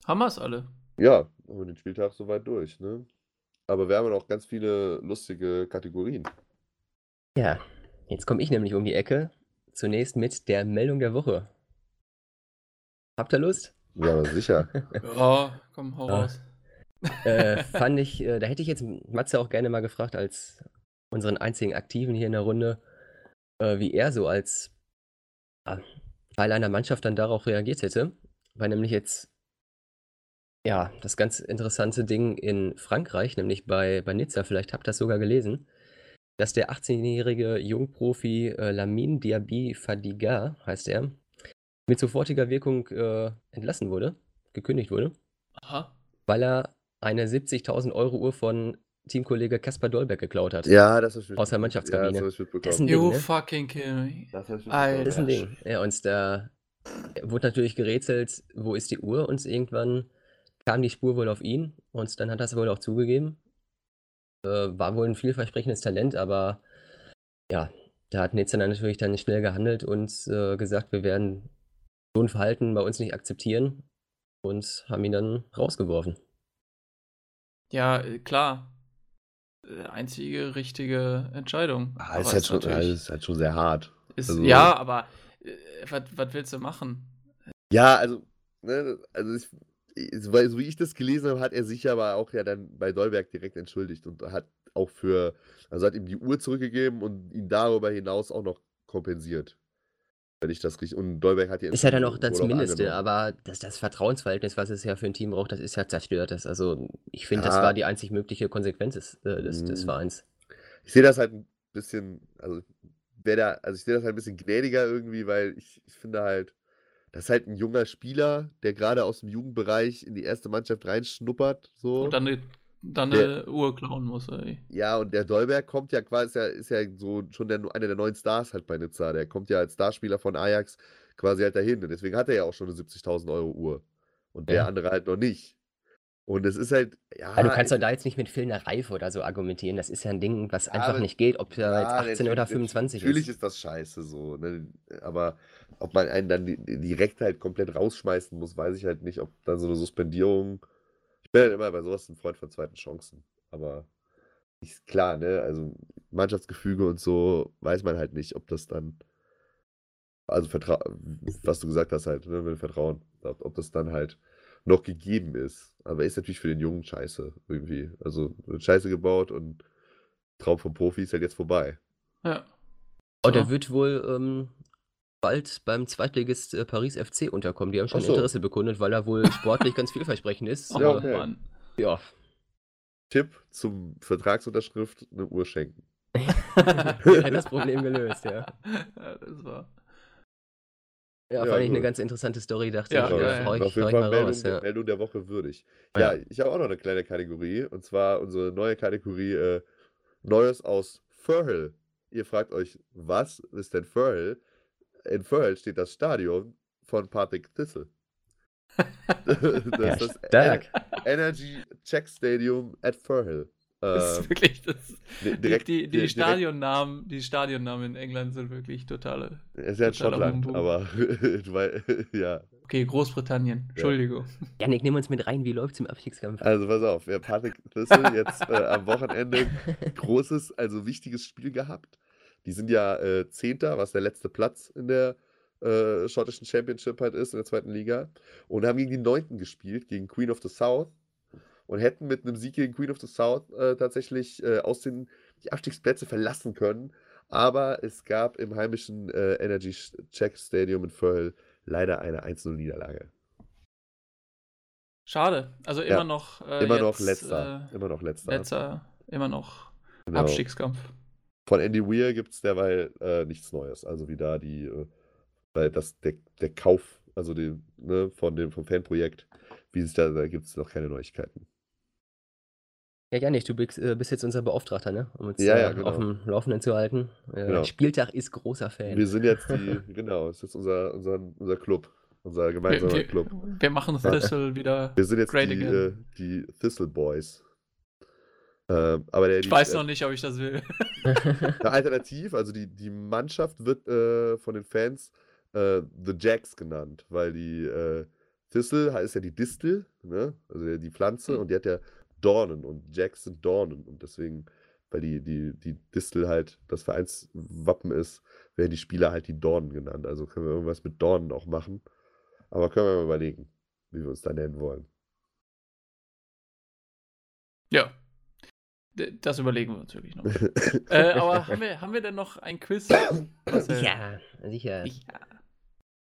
Haben wir es alle? Ja, haben wir den Spieltag soweit durch, ne? Aber wir haben ja noch ganz viele lustige Kategorien. Ja, jetzt komme ich nämlich um die Ecke. Zunächst mit der Meldung der Woche. Habt ihr Lust? Ja, aber sicher. [laughs] Ja, komm, hau Ja. raus. äh, [laughs] fand ich, äh, da hätte ich jetzt Matze auch gerne mal gefragt, als unseren einzigen Aktiven hier in der Runde, äh, wie er so als Teil einer Mannschaft dann darauf reagiert hätte. Weil nämlich jetzt, ja, das ganz interessante Ding in Frankreich, nämlich bei, bei Nizza, vielleicht habt ihr das sogar gelesen, dass der 18-jährige Jungprofi äh, Lamine Diaby Fadiga, heißt er, mit sofortiger Wirkung äh, entlassen wurde, gekündigt wurde Aha. weil er eine 70.000 Euro Uhr von Teamkollege Kaspar Dolberg geklaut hat. Ja, das ich Aus der mitbekommen. Mannschaftskabine. Ja, das habe ich Das ist ein mitbekommen. Ding, You ne? fucking kill me. Das Alter. Das ist ein mitbekommen. Ding. Ja, und da wurde natürlich gerätselt, wo ist die Uhr? Und irgendwann kam die Spur wohl auf ihn und dann hat er es wohl auch zugegeben. Äh, war wohl ein vielversprechendes Talent, aber ja, da hat dann natürlich dann schnell gehandelt und äh, gesagt, wir werden so ein Verhalten bei uns nicht akzeptieren und haben ihn dann rausgeworfen. Ja, äh, klar. Äh, Einzige richtige Entscheidung. Ah, ist, halt schon, ist halt schon sehr hart. Ist, also- ja, aber äh, was willst du machen? Ja, also, ne, also ich- weil, so wie ich das gelesen habe, hat er sich aber auch ja dann bei Dolberg direkt entschuldigt und hat auch für, also hat ihm die Uhr zurückgegeben und ihn darüber hinaus auch noch kompensiert. Wenn ich das richtig, und Dolberg hat die Ist ja dann auch das Mindeste, aber das, das Vertrauensverhältnis, was es ja für ein Team braucht, das ist ja zerstört. Das, also ich finde, das Ja. war die einzig mögliche Konsequenz des, äh, des, des Mhm. Vereins. Ich sehe das halt ein bisschen, also wer da, also ich sehe das halt ein bisschen gnädiger irgendwie, weil ich, ich finde halt, das ist halt ein junger Spieler, der gerade aus dem Jugendbereich in die erste Mannschaft reinschnuppert, so. Und dann eine, dann Der- eine Uhr klauen muss, ey. Ja, und der Dolberg kommt ja quasi, ist ja, ist ja so schon der, einer der neuen Stars halt bei Nizza. Der kommt ja als Starspieler von Ajax quasi halt dahin. Und deswegen hat er ja auch schon eine 70.000 Euro Uhr. Und der Ja. andere halt noch nicht. Und es ist halt, ja. Aber du kannst doch da jetzt nicht mit fehlender Reife oder so argumentieren. Das ist ja ein Ding, was einfach aber- nicht geht, ob er Ja, jetzt 18 oder natürlich- 25 Natürlich ist. ist das scheiße so. Ne? Aber ob man einen dann di- direkt halt komplett rausschmeißen muss, weiß ich halt nicht. Ob dann so eine Suspendierung. Ich bin halt immer bei sowas ein Freund von zweiten Chancen. Aber ist klar, ne? Also Mannschaftsgefüge und so weiß man halt nicht, ob das dann. Also Vertra was du gesagt hast halt, ne, mit Vertrauen, ob das dann halt noch gegeben ist. Aber ist natürlich für den Jungen scheiße irgendwie. Also wird scheiße gebaut und Traum vom Profi ist halt jetzt vorbei. Ja. Und So. er wird wohl ähm, bald beim Zweitligist äh, Paris FC unterkommen. Die haben schon so. Interesse bekundet, weil er wohl sportlich ganz vielversprechend ist. [laughs] Oh, Ja, okay. Mann. ja. Tipp zum Vertragsunterschrift: eine Uhr schenken. [laughs] Hat das Problem gelöst, ja. [laughs] ja das war. Ja, Ja, fand ich eine ganz interessante Story, dachte Ja, ich. ja, Ja, ich, Auf jeden Fall mal Meldung, raus. der, Ja. Meldung der Woche würdig. Ja. Ja, ich habe auch noch eine kleine Kategorie und zwar unsere neue Kategorie äh, Neues aus Firhill. Ihr fragt euch, was ist denn Firhill? In Firhill steht das Stadion von Patrick Thyssen. [laughs] [laughs] das Ja, ist das Energy Check Stadium at Firhill. Das ist wirklich. Das, di- die, direkt- die, die, direkt- Stadionnamen, die Stadionnamen in England sind wirklich totale. Er ist ja in Schottland, Humbug. aber [laughs] weil, [laughs] ja. Okay, Großbritannien. Entschuldigung. Janik, nimm uns mit rein, wie läuft's im Abstiegskampf? Also pass auf, ja, Patrick Thyssen jetzt äh, am Wochenende [laughs] großes, also wichtiges Spiel gehabt. Die sind ja äh, Zehnter, was der letzte Platz in der äh, schottischen Championship halt ist, in der zweiten Liga. Und haben gegen die Neunten gespielt, gegen Queen of the South. Und hätten mit einem Sieg gegen Queen of the South äh, tatsächlich äh, aus den die Abstiegsplätze verlassen können. Aber es gab im heimischen äh, Energy Check Stadium in Firhill leider eine 1-0-Niederlage. Schade. Also immer Ja, noch. Äh, Immer jetzt, noch letzter. Äh, immer noch letzter. letzter. Immer noch Genau. Abstiegskampf. Von Andy Weir gibt es derweil äh, nichts Neues. Also wie da die, weil das, der, der Kauf, also den, ne, von dem, vom Fanprojekt, wie sich da, da gibt es noch keine Neuigkeiten. Ja, Janik, du bist, äh, bist jetzt unser Beauftragter, ne? Um uns Ja, äh, ja, genau. auf dem Laufenden zu halten. Äh, Genau. Spieltag ist großer Fan. Wir sind jetzt die, [laughs] genau, es ist unser, unser, unser Club, unser Wir, gemeinsamer wir, Club. wir machen [laughs] Thistle wieder. Wir sind jetzt great die, again. äh, die Thistle Boys. Ähm, aber der, Ich die, weiß äh, noch nicht, ob ich das will. [laughs] Alternativ, also die, die Mannschaft wird äh, von den Fans äh, The Jacks genannt, weil die äh, Thistle heißt ja die Distel, ne? also die- die Pflanze, Mhm. und die hat ja Dornen und Jacks sind Dornen und deswegen, weil die, die, die Distel halt das Vereinswappen ist, werden die Spieler halt die Dornen genannt. Also können wir irgendwas mit Dornen auch machen, aber können wir mal überlegen, wie wir uns da nennen wollen. Ja. Das überlegen wir uns wirklich noch. [laughs] äh, aber haben wir, haben wir denn noch ein Quiz? Marcel? ja, sicher. Ja.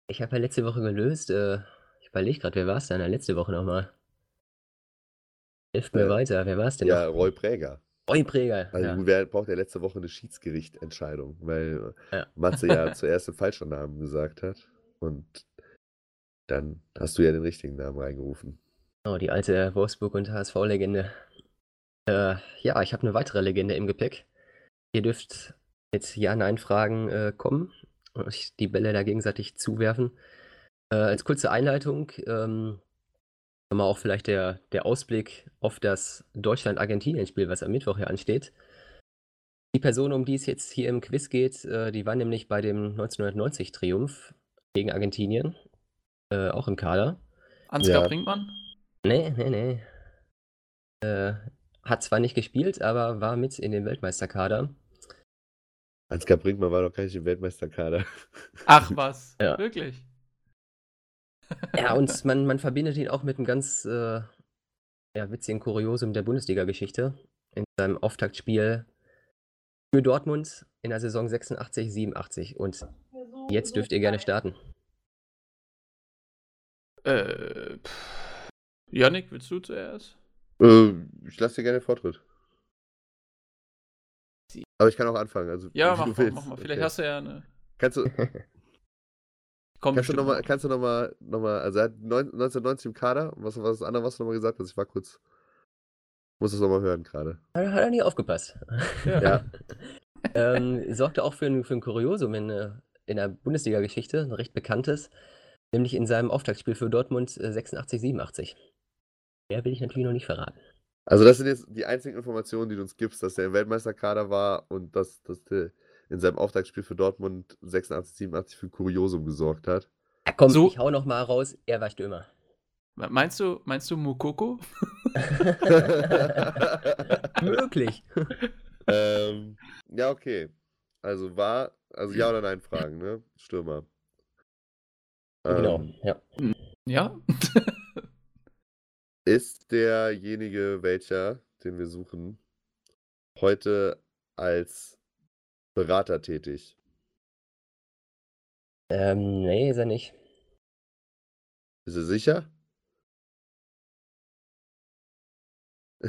Ich habe ja letzte Woche gelöst. Äh, ich überlege gerade, wer war es denn letzte Woche nochmal? Hilft mir Äh, weiter. Wer war es denn ja, noch? Roy Präger. Roy Präger. Also ja. wer braucht ja letzte Woche eine Schiedsgerichtentscheidung, weil Ja. Matze ja [laughs] zuerst den falschen Namen gesagt hat. Und dann hast du ja den richtigen Namen reingerufen. Oh, die alte Wolfsburg- und HSV-Legende. Äh, ja, ich habe eine weitere Legende im Gepäck. Ihr dürft mit Ja-Nein-Fragen äh, kommen und euch die Bälle da gegenseitig zuwerfen. Äh, als kurze Einleitung, ähm, nochmal auch vielleicht der, der Ausblick auf das Deutschland-Argentinien-Spiel, was am Mittwoch hier ansteht. Die Person, um die es jetzt hier im Quiz geht, äh, die war nämlich bei dem 1990-Triumph gegen Argentinien, äh, auch im Kader. Ansgar Ja. Brinkmann? Nee, nee, nee. Äh, hat zwar nicht gespielt, aber war mit in den Weltmeisterkader. Ansgar Brinkmann war doch gar nicht im Weltmeisterkader. Ach was, Ja. wirklich? [laughs] Ja, und man, man verbindet ihn auch mit einem ganz äh, ja, witzigen Kuriosum der Bundesliga-Geschichte. In seinem Auftaktspiel für Dortmund in der Saison 86, 87. Und jetzt dürft ihr gerne starten. Äh, pff. Yannick, willst du zuerst? Äh, ich lasse dir gerne Vortritt. Aber ich kann auch anfangen. Also, Ja, mach mal, mach mal. Vielleicht Okay. hast du ja eine. Kannst du, [laughs] Komm, kannst du nochmal, noch. kannst du noch mal, noch mal, also er hat neun- 1990 im Kader. Was war das andere, was du nochmal gesagt hast? Ich war kurz, muss das nochmal hören gerade. Hat, hat er nie aufgepasst. Ja. Ja. [laughs] ähm, sorgte auch für ein, für ein Kuriosum in, äh, in der Bundesliga-Geschichte, ein recht bekanntes, nämlich in seinem Auftaktspiel für Dortmund äh, 86, 87. Mehr will ich natürlich noch nicht verraten. Also das sind jetzt die einzigen Informationen, die du uns gibst, dass der im Weltmeisterkader war und dass, dass der in seinem Auftaktspiel für Dortmund 86, 87 für Kuriosum gesorgt hat. Ja, komm, So- ich hau noch mal raus, er war Stürmer. Meinst du, meinst du Mukoko? [laughs] [laughs] Möglich. ähm, ja, okay. Also war, also ja oder nein Fragen, ne? Stürmer. genau, Ähm, ja. Ja. [laughs] Ist derjenige, welcher, den wir suchen, heute als Berater tätig? Ähm, nee, ist er nicht. Ist er sicher? [laughs]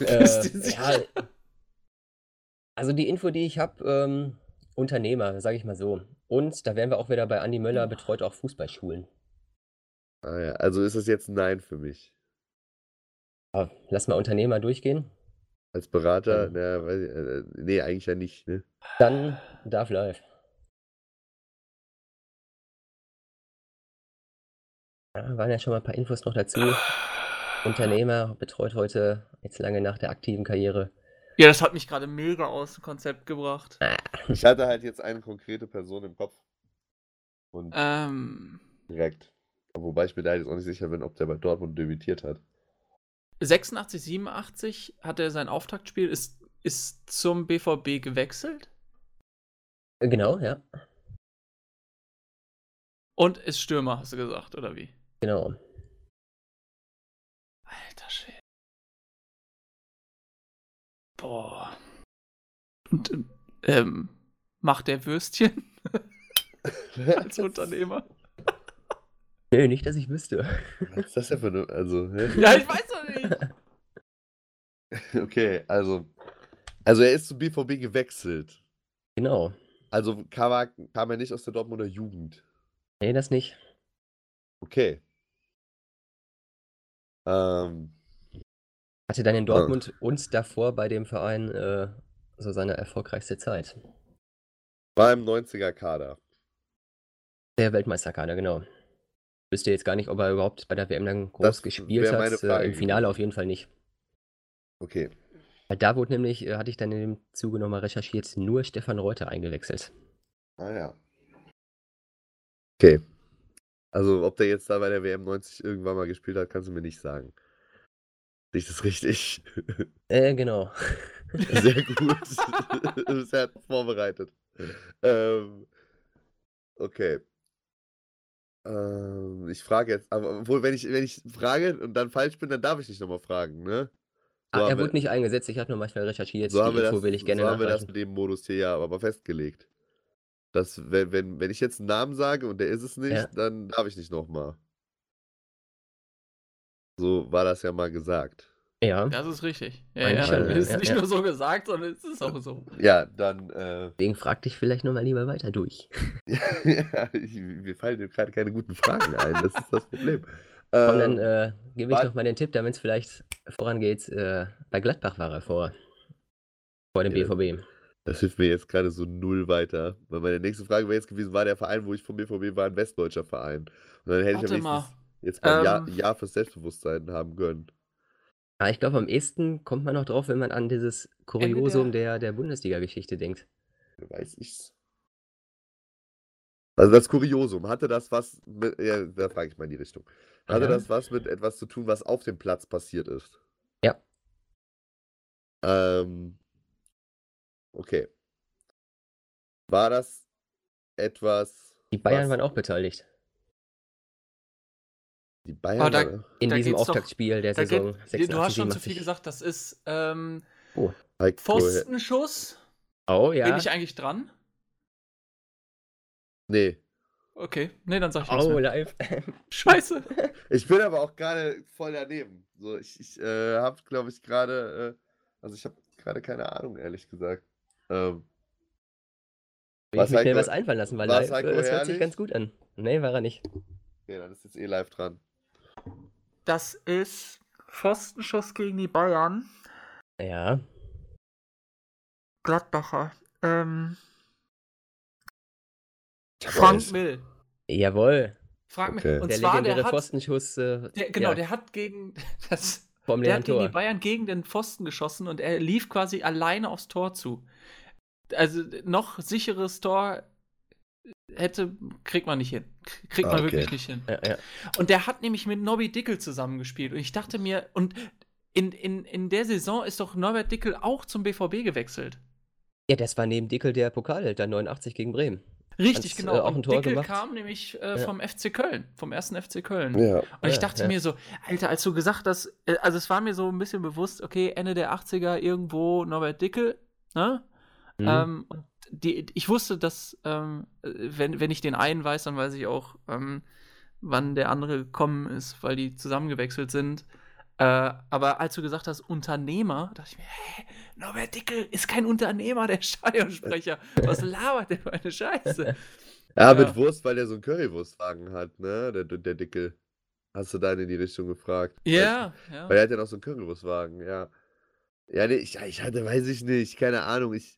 Äh, sicher? ja, also die Info, die ich habe, ähm, Unternehmer, sage ich mal so. Und da wären wir auch wieder bei Andi Möller, betreut auch Fußballschulen. ah ja, also ist es jetzt ein Nein für mich. Aber lass mal Unternehmer durchgehen. Als Berater, Ähm. na, weiß ich, äh, nee, eigentlich ja nicht, ne? Dann darf live. Ja, waren ja schon mal ein paar Infos noch dazu. Unternehmer betreut heute jetzt lange nach der aktiven Karriere. Ja, das hat mich gerade mega aus dem Konzept gebracht. Ich hatte halt jetzt eine konkrete Person im Kopf. Und Ähm, direkt. Wobei ich mir da jetzt auch nicht sicher bin, ob der bei Dortmund debütiert hat. 86, 87 hat er sein Auftaktspiel, ist, ist zum BVB gewechselt Äh, Genau, ja, und ist Stürmer, hast du gesagt, oder wie? genau. Alter Schwede. Boah. Und ähm, macht der Würstchen [laughs] als Unternehmer? Nee, nicht, dass ich wüsste. Was ist das denn für eine. Also, hä? [laughs] Ja, ich weiß doch nicht. [laughs] Okay, also. Also er ist zum BVB gewechselt. Genau. Also kam er, kam er nicht aus der Dortmunder Jugend. Nee, das nicht. Okay. Ähm, Hatte dann in. Dortmund und davor bei dem Verein äh, so seine erfolgreichste Zeit. war im 90er Kader. Der Weltmeisterkader, genau. Wüsste jetzt gar nicht, ob er überhaupt bei der WM dann groß Das gespielt hat. Äh, Im Finale auf jeden Fall nicht. Okay. Da wurde nämlich, äh, hatte ich dann in dem Zuge nochmal recherchiert, nur Stefan Reuter eingewechselt. Ah ja. Okay. Also, ob der jetzt da bei der WM 90 irgendwann mal gespielt hat, kannst du mir nicht sagen. Sehe ich das richtig? [laughs] Äh, genau. [laughs] Sehr gut. [laughs] Sehr vorbereitet. Ähm, okay. Ähm, ich frage jetzt, aber obwohl, wenn ich, wenn ich frage und dann falsch bin, dann darf ich nicht nochmal fragen, ne? So Ah, er wir- wurde nicht eingesetzt, ich habe nur manchmal recherchiert. So haben, Die wir Info das, will ich gerne so haben wir das mit dem Modus hier ja aber festgelegt. Dass, wenn, wenn, wenn ich jetzt einen Namen sage und der ist es nicht, Ja. dann darf ich nicht nochmal. So war das ja mal gesagt. Ja, Das ist richtig. Ja, ja. schon, Es ist ja, nicht ja. nur so gesagt, sondern es ist auch so. Ja, dann, äh, deswegen frag dich vielleicht nochmal lieber weiter durch. [laughs] [laughs] ja, ich, mir fallen gerade keine guten Fragen ein, das ist das Problem. Komm, dann Ähm, äh, gebe ich wart- noch mal den Tipp, damit es vielleicht vorangeht. Äh, bei Gladbach war er vor. Vor dem Ja. BVB. das hilft mir jetzt gerade so null weiter. Weil meine nächste Frage wäre jetzt gewesen, war der Verein, wo ich vom BVB war, ein westdeutscher Verein? Und dann hätte Warte ich am mal. wenigstens jetzt mal ein Jahr, Ähm. Jahr fürs Selbstbewusstsein haben können. Ah, ich glaube, am ehesten kommt man noch drauf, wenn man an dieses Kuriosum der, der Bundesliga-Geschichte denkt. Weiß ich's. Also das Kuriosum, hatte das was mit, ja, da frage ich mal in die Richtung. Hatte Ja. das was mit etwas zu tun, was auf dem Platz passiert ist? Ja. Ähm, okay. War das etwas. Die Bayern was- waren auch beteiligt. Die Bayern. Aber da- waren- In Da diesem doch- Auftaktspiel der Saison geht, 86, du hast schon zu 87. viel gesagt, das ist ähm, Heiko- Pfostenschuss. Oh ja. Bin ich eigentlich dran? Nee. Okay, nee, dann sag ich Oh, live. [laughs] [laughs] Scheiße. Ich bin aber auch gerade voll daneben. So, ich ich äh, habe, glaube ich, gerade. Äh, also, ich habe gerade keine Ahnung, ehrlich gesagt. Ähm, Will ich mir schnell was einfallen lassen, weil live, äh, das hört sich ganz gut an. Nee, war er nicht. okay, dann ist jetzt eh live dran. Das ist Pfostenschuss gegen die Bayern. Ja. Gladbacher. Ähm, Frank. Mill. Jawohl. Frank Okay. Mill. Und der zwar, legendäre der hat, Pfostenschuss äh, der, genau, ja, der hat gegen [laughs] das, vom der hat gegen die. Bayern gegen den Pfosten geschossen und er lief quasi alleine aufs Tor zu. Also noch sicheres Tor hätte, kriegt man nicht hin. Kriegt man okay. wirklich nicht hin. Ja, ja. Und der hat nämlich mit Nobby Dickel zusammengespielt. Und ich dachte mir, und in, in, in der Saison ist doch Norbert Dickel auch zum BVB gewechselt. ja, das war neben Dickel der Pokalheld, dann 89 gegen Bremen. Richtig, Hat's, genau. äh, auch ein Tor Dickel gemacht? kam nämlich äh, Ja. vom FC Köln, vom ersten FC Köln. Ja. Und ich dachte ja. mir so, Alter, als du gesagt hast, äh, also es war mir so ein bisschen bewusst, okay, Ende der 80er irgendwo Norbert Dickel, ne? Mhm. Ähm, und die, ich wusste, dass, ähm, äh, wenn, wenn ich den einen weiß, dann weiß ich auch, ähm, wann der andere gekommen ist, weil die zusammengewechselt sind. Äh, aber als du gesagt hast, Unternehmer, dachte ich mir, hä, Norbert Dickel ist kein Unternehmer, der [laughs] Stadionsprecher. Was labert der für eine Scheiße? Ja, [laughs] Ja. mit Wurst, weil der so einen Currywurstwagen hat, ne? Der, der Dickel. Hast du dann in die Richtung gefragt? Ja, ja. Weil er hat ja noch so einen Currywurstwagen, ja. Ja, nee, ich, ich hatte, weiß ich nicht, keine Ahnung. Ich,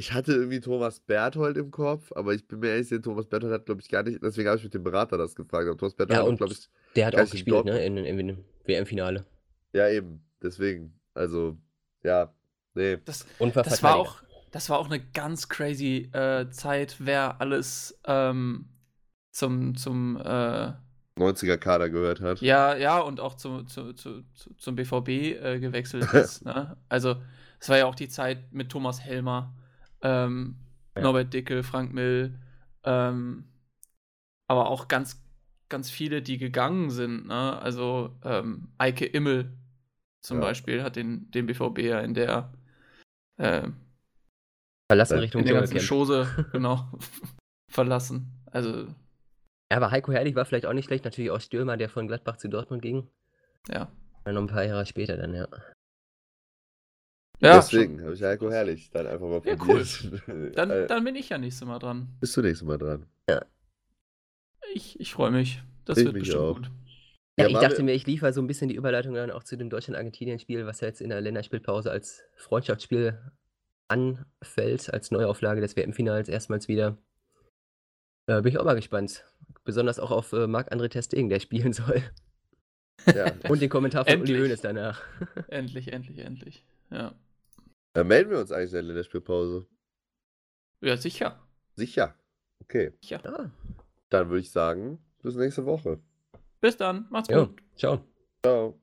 ich hatte irgendwie Thomas Berthold im Kopf, aber ich bin mir ehrlich, sicher, Thomas Berthold hat, glaube ich, gar nicht, deswegen habe ich mit dem Berater das gefragt. Aber Thomas Berthold Ja, hat, glaube ich, Der hat auch in gespielt, ne? In, in, im WM-Finale. ja eben, deswegen. Also, ja, nee. Das, Und war das war auch, das war auch eine ganz crazy äh, Zeit, wer alles ähm, zum, zum, äh, 90er Kader gehört hat. ja, ja, und auch zu, zu, zu, zu, zum BVB äh, gewechselt [laughs] ist. ne? Also, es war ja auch die Zeit mit Thomas Helmer, ähm, Ja. Norbert Dickel, Frank Mill, ähm, aber auch ganz, ganz viele, die gegangen sind. Ne? Also, ähm, Eike Immel zum Ja. Beispiel hat den, den BVB ja in der äh, Verlassen in Richtung in der ganzen Dschungelcamp. Chose, [laughs] genau, [laughs] verlassen. Also, Ja, aber Heiko Herrlich war vielleicht auch nicht schlecht. Natürlich auch Stürmer, der von Gladbach zu Dortmund ging. ja. Dann noch ein paar Jahre später dann, ja. Ja Deswegen habe ich Heiko Herrlich dann einfach mal Ja, probiert. Dann, [laughs] Äh, dann bin ich ja nächstes Mal dran. bist du nächstes Mal dran. Ich, ich freue mich. Das Ich wird mich bestimmt auch. gut. Ja, Ja, ich dachte mir, ich liefere so ein bisschen die Überleitung dann auch zu dem Deutschland-Argentinien-Spiel, was ja jetzt in der Länderspielpause als Freundschaftsspiel anfällt, als Neuauflage des WM-Finals erstmals wieder. Äh, bin ich auch mal gespannt. Besonders auch auf äh, Marc-André Testegen, der spielen [laughs] soll. Ja. Und den Kommentar von Uli. Hoeneß danach. [laughs] Endlich, endlich, endlich. Ja. Äh, melden wir uns eigentlich in der Länderspielpause? Ja, sicher. Sicher. Okay. sicher. Ja. Dann würde ich sagen, bis nächste Woche. Bis dann. Macht's gut. ciao. Ciao.